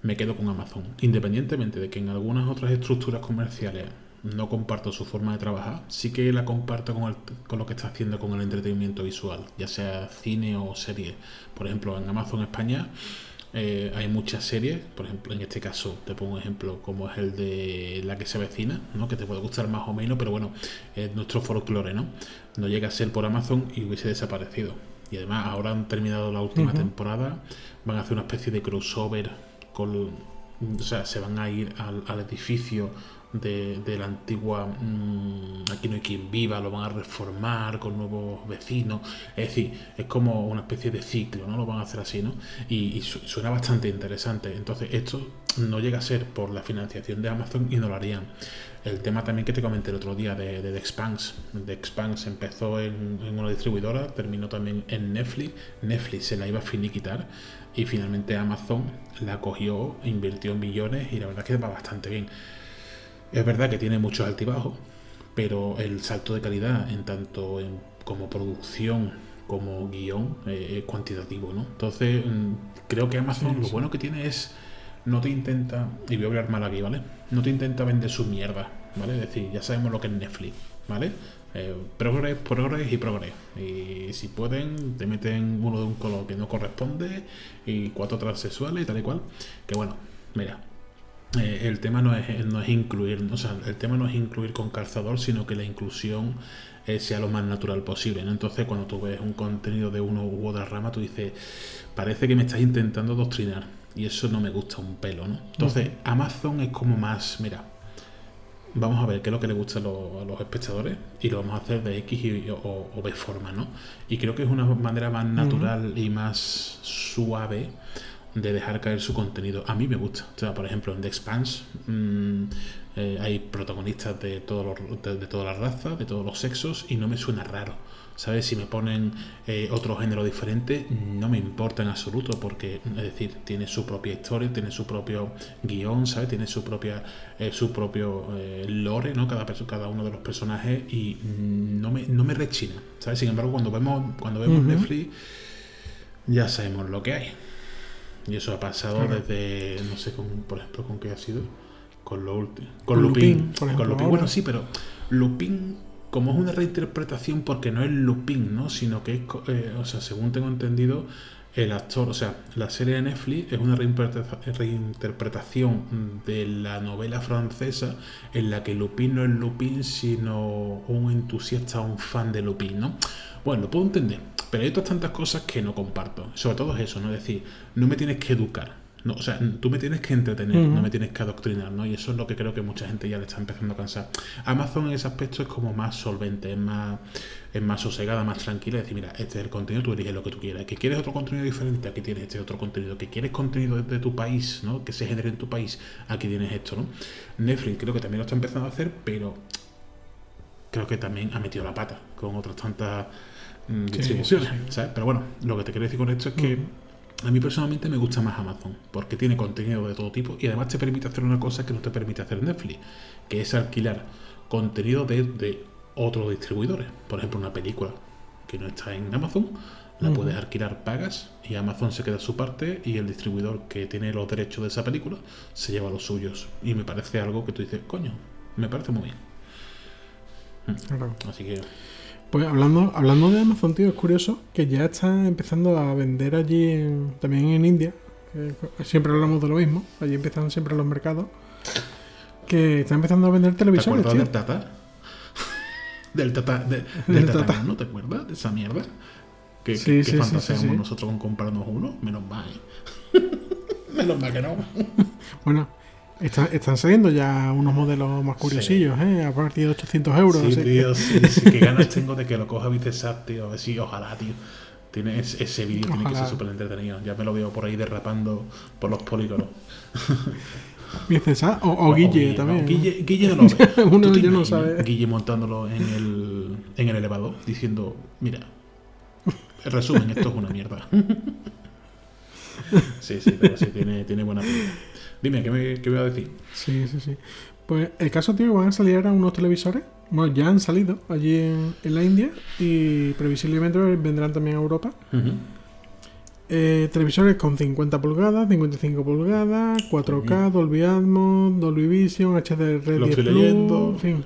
me quedo con Amazon. Independientemente de que en algunas otras estructuras comerciales no comparto su forma de trabajar, sí que la comparto con, con lo que está haciendo con el entretenimiento visual, ya sea cine o serie. Por ejemplo, en Amazon España eh, hay muchas series, por ejemplo, en este caso te pongo un ejemplo como es el de La que se avecina, ¿no? que te puede gustar más o menos, pero bueno, es nuestro folclore, ¿no? No llega a ser por Amazon y hubiese desaparecido. Y además ahora han terminado la última temporada, van a hacer una especie de crossover con... O sea, se van a ir al, al edificio de, la antigua mm, Aquí no hay quien viva, lo van a reformar con nuevos vecinos. Es decir, es como una especie de ciclo, ¿no? Lo van a hacer así, ¿no? Y, suena bastante interesante. Entonces, esto no llega a ser por la financiación de Amazon y no lo harían. El tema también que te comenté el otro día de, de The Expanse. The Expanse empezó en, una distribuidora, terminó también en Netflix. Netflix se la iba a finiquitar y finalmente Amazon la cogió, invirtió millones y la verdad es que va bastante bien. Es verdad que tiene muchos altibajos, pero el salto de calidad en tanto en, como producción como guion eh, es cuantitativo, ¿no? Entonces, mm, creo que Amazon lo bueno que tiene es no te intenta, y voy a hablar mal aquí, ¿vale? No te intenta vender su mierda, ¿vale? Es decir, ya sabemos lo que es Netflix, ¿vale? Eh, progress, progress y progress. Y si pueden, te meten uno de un color que no corresponde y cuatro transexuales y tal y cual. Que bueno, mira, eh, el tema no es, no es incluir, o sea, el tema no es incluir con calzador, sino que la inclusión eh, sea lo más natural posible. Entonces, cuando tú ves un contenido de uno u otra rama, tú dices, parece que me estás intentando doctrinar. Y eso no me gusta un pelo, ¿no? Entonces, Amazon es como más, mira, vamos a ver qué es lo que le gusta a los, espectadores y lo vamos a hacer de X y, o, o, B forma, ¿no? Y creo que es una manera más natural y más suave de dejar caer su contenido. A mí me gusta. O sea, por ejemplo, en The Expanse mm, eh, hay protagonistas de, todos los, de, todas las razas, de todos los sexos, y no me suena raro. ¿Sabes? Si me ponen eh, otro género diferente, no me importa en absoluto, porque, es decir, tiene su propia historia, tiene su propio guion, ¿sabes? Tiene su propia eh, su propio lore, ¿no? Cada, cada uno de los personajes, y no me, no me rechina, ¿sabes? Sin embargo, cuando vemos, cuando vemos Netflix, ya sabemos lo que hay. Y eso ha pasado desde, no sé, con, por ejemplo, con qué ha sido. Con, lo con, Lupin. con Lupin. Bueno, sí, pero Lupin, como es una reinterpretación, porque no es Lupin, ¿no? Sino que es, eh, o sea, según tengo entendido, el actor, o sea, la serie de Netflix es una reinterpretación de la novela francesa en la que Lupin no es Lupin, sino un entusiasta, un fan de Lupin, ¿no? Bueno, lo puedo entender, pero hay otras tantas cosas que no comparto. Sobre todo es eso, ¿no? Es decir, no me tienes que educar. No, o sea, tú me tienes que entretener, no me tienes que adoctrinar, ¿no? Y eso es lo que creo que mucha gente ya le está empezando a cansar. Amazon en ese aspecto es como más solvente, es más, es más sosegada, más tranquila. Es decir, mira, este es el contenido, tú eliges lo que tú quieras. Que quieres otro contenido diferente, aquí tienes este otro contenido. Que quieres contenido de, tu país, ¿no? Que se genere en tu país, aquí tienes esto, ¿no? Netflix creo que también lo está empezando a hacer, pero creo que también ha metido la pata con otras tantas Mm, distribuciones, Pero bueno, lo que te quiero decir con esto es que a mí personalmente me gusta más Amazon, porque tiene contenido de todo tipo y además te permite hacer una cosa que no te permite hacer Netflix, que es alquilar contenido de, otros distribuidores. Por ejemplo, una película que no está en Amazon, la puedes alquilar, pagas y Amazon se queda su parte y el distribuidor que tiene los derechos de esa película se lleva los suyos. Y me parece algo que tú dices, coño, me parece muy bien. Así que pues hablando, hablando de Amazon, tío, es curioso que ya está empezando a vender allí, también en India, siempre hablamos de lo mismo, allí empiezan siempre los mercados, que está empezando a vender televisores. ¿Te acuerdas del Tata? del Tata, del tata, ¿no te acuerdas de esa mierda? Que, sí, que, fantaseamos nosotros con comprarnos uno, menos mal. menos mal que no. bueno, están saliendo ya unos modelos más curiosillos, ¿eh? A partir de 800 euros. Sí, tío, sí, Qué ganas tengo de que lo coja Vitesat, tío. A ver si, ojalá, tío. Tiene ese, vídeo tiene que ser súper entretenido. Ya me lo veo por ahí derrapando por los polígonos. Vitesat o, o, Guille también. Guille, Guille no lo ve. Uno ya no sabe. Guille montándolo en el, en el elevador diciendo: Mira, en resumen, esto es una mierda. sí, sí, pero sí, tiene, tiene buena pinta. Dime, ¿qué, me, ¿qué voy a decir? Sí, sí, sí. Pues el caso, tío, van a salir ahora unos televisores. Bueno, ya han salido allí en, la India y previsiblemente vendrán también a Europa. eh, televisores con 50 pulgadas, 55 pulgadas, 4K, Dolby Atmos, Dolby Vision, HDR10 Lo estoy Plus, leyendo. en fin.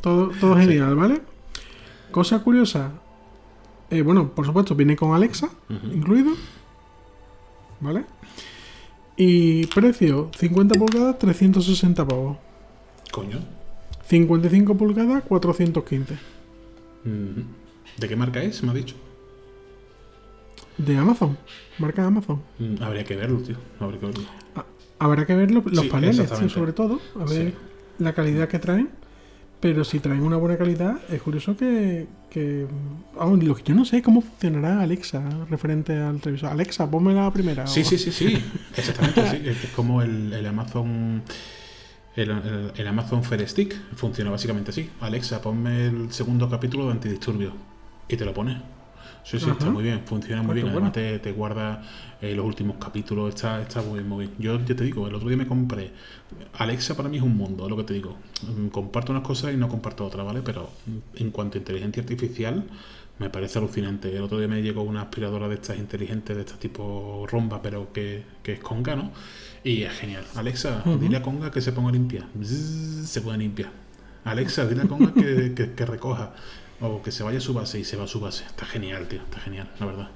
Todo, todo genial, ¿vale? Cosa curiosa. eh, bueno, por supuesto, viene con Alexa incluido. ¿Vale? Y precio, 50 pulgadas, 360 pavos. Coño. 55 pulgadas, 415. Ujú. ¿De qué marca es? Me ha dicho. De Amazon. Marca Amazon. Mm, Habría que verlo, tío. Habría que verlo. Habrá que ver lo- los Sí, paneles, tío, sobre todo. A ver Sí. la calidad que traen. Pero si traen una buena calidad, es curioso que. que lo que yo no sé es cómo funcionará Alexa referente al televisor. Alexa, ponme la primera. Sí, o- sí, sí, sí. Exactamente, sí. Es es como el, el Amazon. El, el- el Amazon Fire Stick funciona básicamente así. Alexa, ponme el segundo capítulo de Antidisturbios. Y te lo pone. Sí, sí, está muy bien, funciona muy Ah, bien. bueno. Además, te, te guarda eh, los últimos capítulos, está, está muy bien, muy bien. Yo ya te digo, el otro día me compré. Alexa para mí es un mundo, es lo que te digo. Mm, Comparto unas cosas y no comparto otras, ¿vale? Pero mm, en cuanto a inteligencia artificial, me parece alucinante. El otro día me llegó una aspiradora de estas inteligentes, de este tipo romba, pero que, que es conga, ¿no? Y es genial. Alexa, dile a conga que se ponga limpia. Bzzz, se pone limpia. Alexa, dile a conga que, que- que recoja. O que se vaya a su base y se va a su base. Está genial, tío. Está genial, la verdad.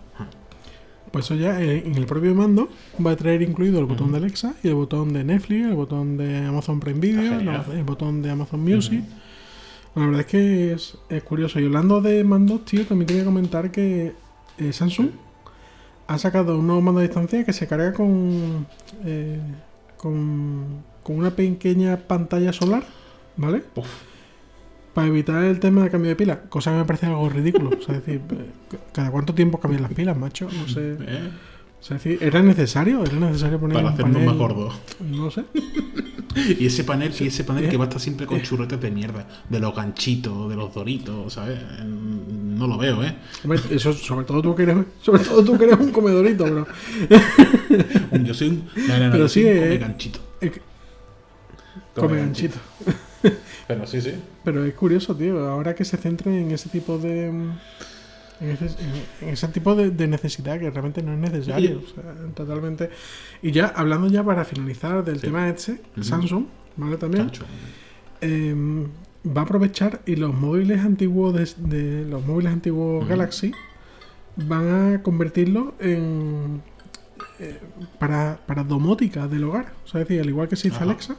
Pues eso ya eh, en el propio mando va a traer incluido el botón de Alexa y el botón de Netflix, el botón de Amazon Prime Video, el botón de Amazon Music. La verdad es que es, es curioso. Y hablando de mandos, tío, también te voy a comentar que eh, Samsung ha sacado un nuevo mando a distancia que se carga con, eh, con, con una pequeña pantalla solar, ¿vale? Uf. Para evitar el tema de cambio de pila, cosa que me parece algo ridículo. O sea, es decir, eh, ¿cada cuánto tiempo cambian las pilas, macho? No sé. ¿Eh? O sea, es decir, ¿era necesario? ¿Era necesario poner Para un hacernos panel? más gordos. No sé. Y ese panel, y ese panel Eh. que va a estar siempre con churretes de mierda. De los ganchitos, de los doritos, ¿sabes? Mm, No lo veo, ¿eh? Hombre, eso sobre todo tú que eres, sobre todo tú que eres un comedorito, bro. Yo soy un. No, no, no, Pero yo soy sí, un eh. come ganchito. Come ganchito. Pero sí, sí. Pero es curioso, tío. Ahora que se centre en ese tipo de. En ese, en- en ese tipo de, de necesidad que realmente no es necesario. O sea, totalmente. Y ya, hablando ya para finalizar del Sí. tema este. Samsung, ¿vale? También. Eh, va a aprovechar y los móviles antiguos de, de- los móviles antiguos. Galaxy van a convertirlo en eh, para, para domótica del hogar. O sea, es decir, al igual que se hizo. Alexa,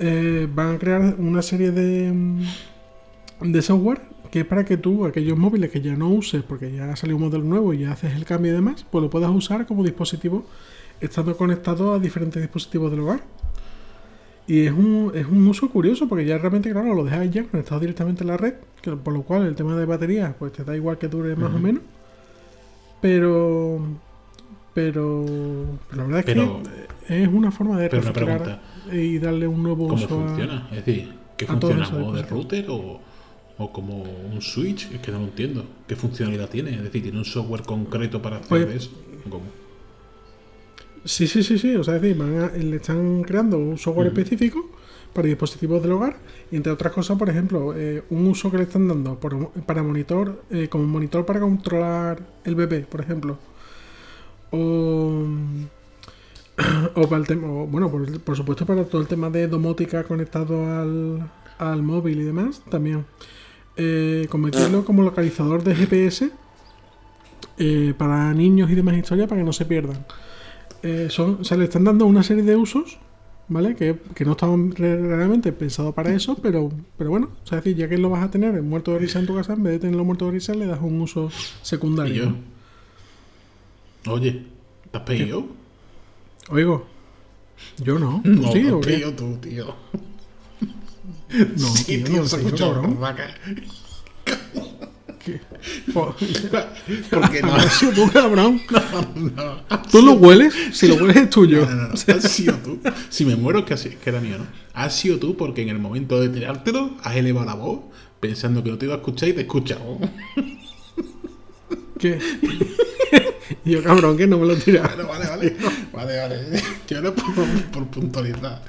eh, van a crear una serie de, mm, de software que es para que tú, aquellos móviles que ya no uses, porque ya ha salido un modelo nuevo y ya haces el cambio y demás, pues lo puedas usar como dispositivo estando conectado a diferentes dispositivos del hogar. Y es un, es un uso curioso porque ya realmente, claro, lo dejas ya conectado directamente a la red, que, por lo cual el tema de batería, pues te da igual que dure más o menos. Pero, pero, pero la verdad es que es una forma de Pero una pregunta. Y darle un nuevo ¿Cómo uso a- funciona? Es decir, ¿qué funciona? ¿Modo de router o, o como un switch? Es que no lo entiendo. ¿Qué funcionalidad tiene? Es decir, ¿tiene un software concreto para hacer Pues- eso? ¿Cómo? Sí, sí, sí, sí. O sea, es decir, a- le están creando un software específico para dispositivos del hogar y entre otras cosas, por ejemplo, eh, un uso que le están dando por- para monitor, eh, como monitor para controlar el bebé, por ejemplo. O, o para el tema, o, bueno, por, por supuesto para todo el tema de domótica conectado al, al móvil y demás, también. Eh, convertirlo como localizador de GPS eh, para niños y demás historias para que no se pierdan. Eh, son, se le están dando una serie de usos, ¿vale? Que, que no estaban re- realmente pensados para eso, pero, pero bueno, o sea, es decir, ya que lo vas a tener muerto de risa en tu casa, en vez de tenerlo muerto de risa, le das un uso ¿Y secundario. yo? Oye, ¿te has pedido? Oigo, yo no. No, ¿Sí te o has qué? pedido tú, tío. No, sí, tío, tío, no, se tío, escucha cabrón. vaca. ¿Qué? Po- ¿Por qué no? Has sido tú, cabrón. no. ¿Tú lo hueles? Si lo hueles es tuyo. No, no, no. Has sido tú. Si me muero, que, así- que era mío, ¿no? Has sido tú porque en el momento de tirártelo has elevado la voz pensando que no te iba a escuchar y te he escuchado. ¿Qué? Y yo, cabrón, que no me lo tiras. Bueno, vale, vale. Vale, vale. Yo era por, por puntualizar.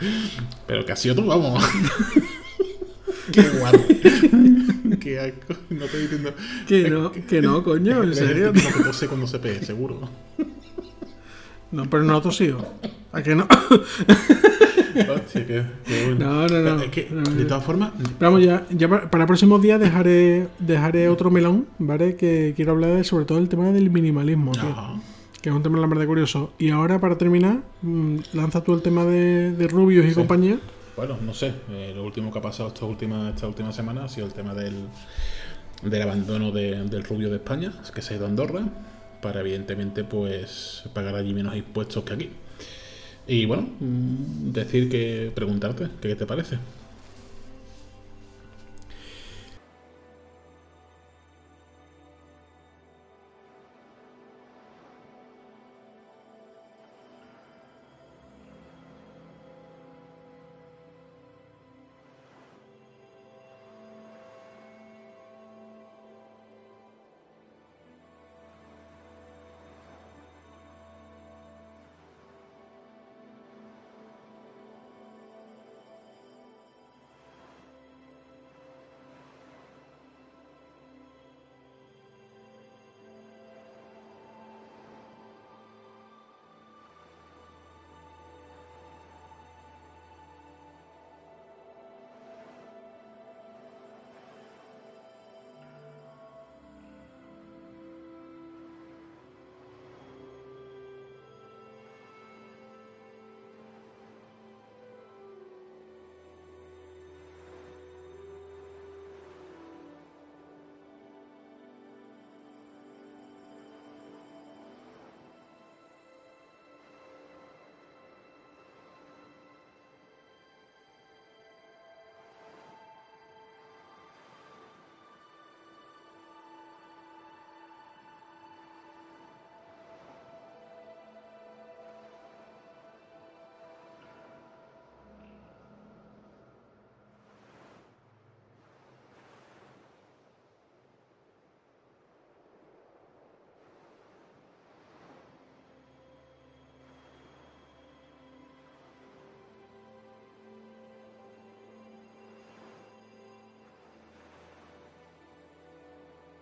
Pero sido tú, vamos. Qué guarro. Qué asco. No estoy diciendo. Que no, que no, coño, en serio. No que tose cuando se pegue, seguro. No, pero no tosido. ¿A que no? Hostia, qué, qué bueno. No, no, no. Es que, No, de todas formas, vamos, ya, ya para, para próximos días dejaré, dejaré otro melón, ¿vale? Que quiero hablar de, sobre todo el tema del minimalismo, tío. Que es un tema la verdad curioso. Y ahora, para terminar, mm, lanza tú el tema de, de Rubius y compañía. Bueno, no sé. eh, lo último que ha pasado esta última, esta última semana ha sido el tema del, del abandono de- del rubio de España, que se ha ido a Andorra, para evidentemente pues pagar allí menos impuestos que aquí. Y bueno, mm, decir que preguntarte, ¿qué te parece?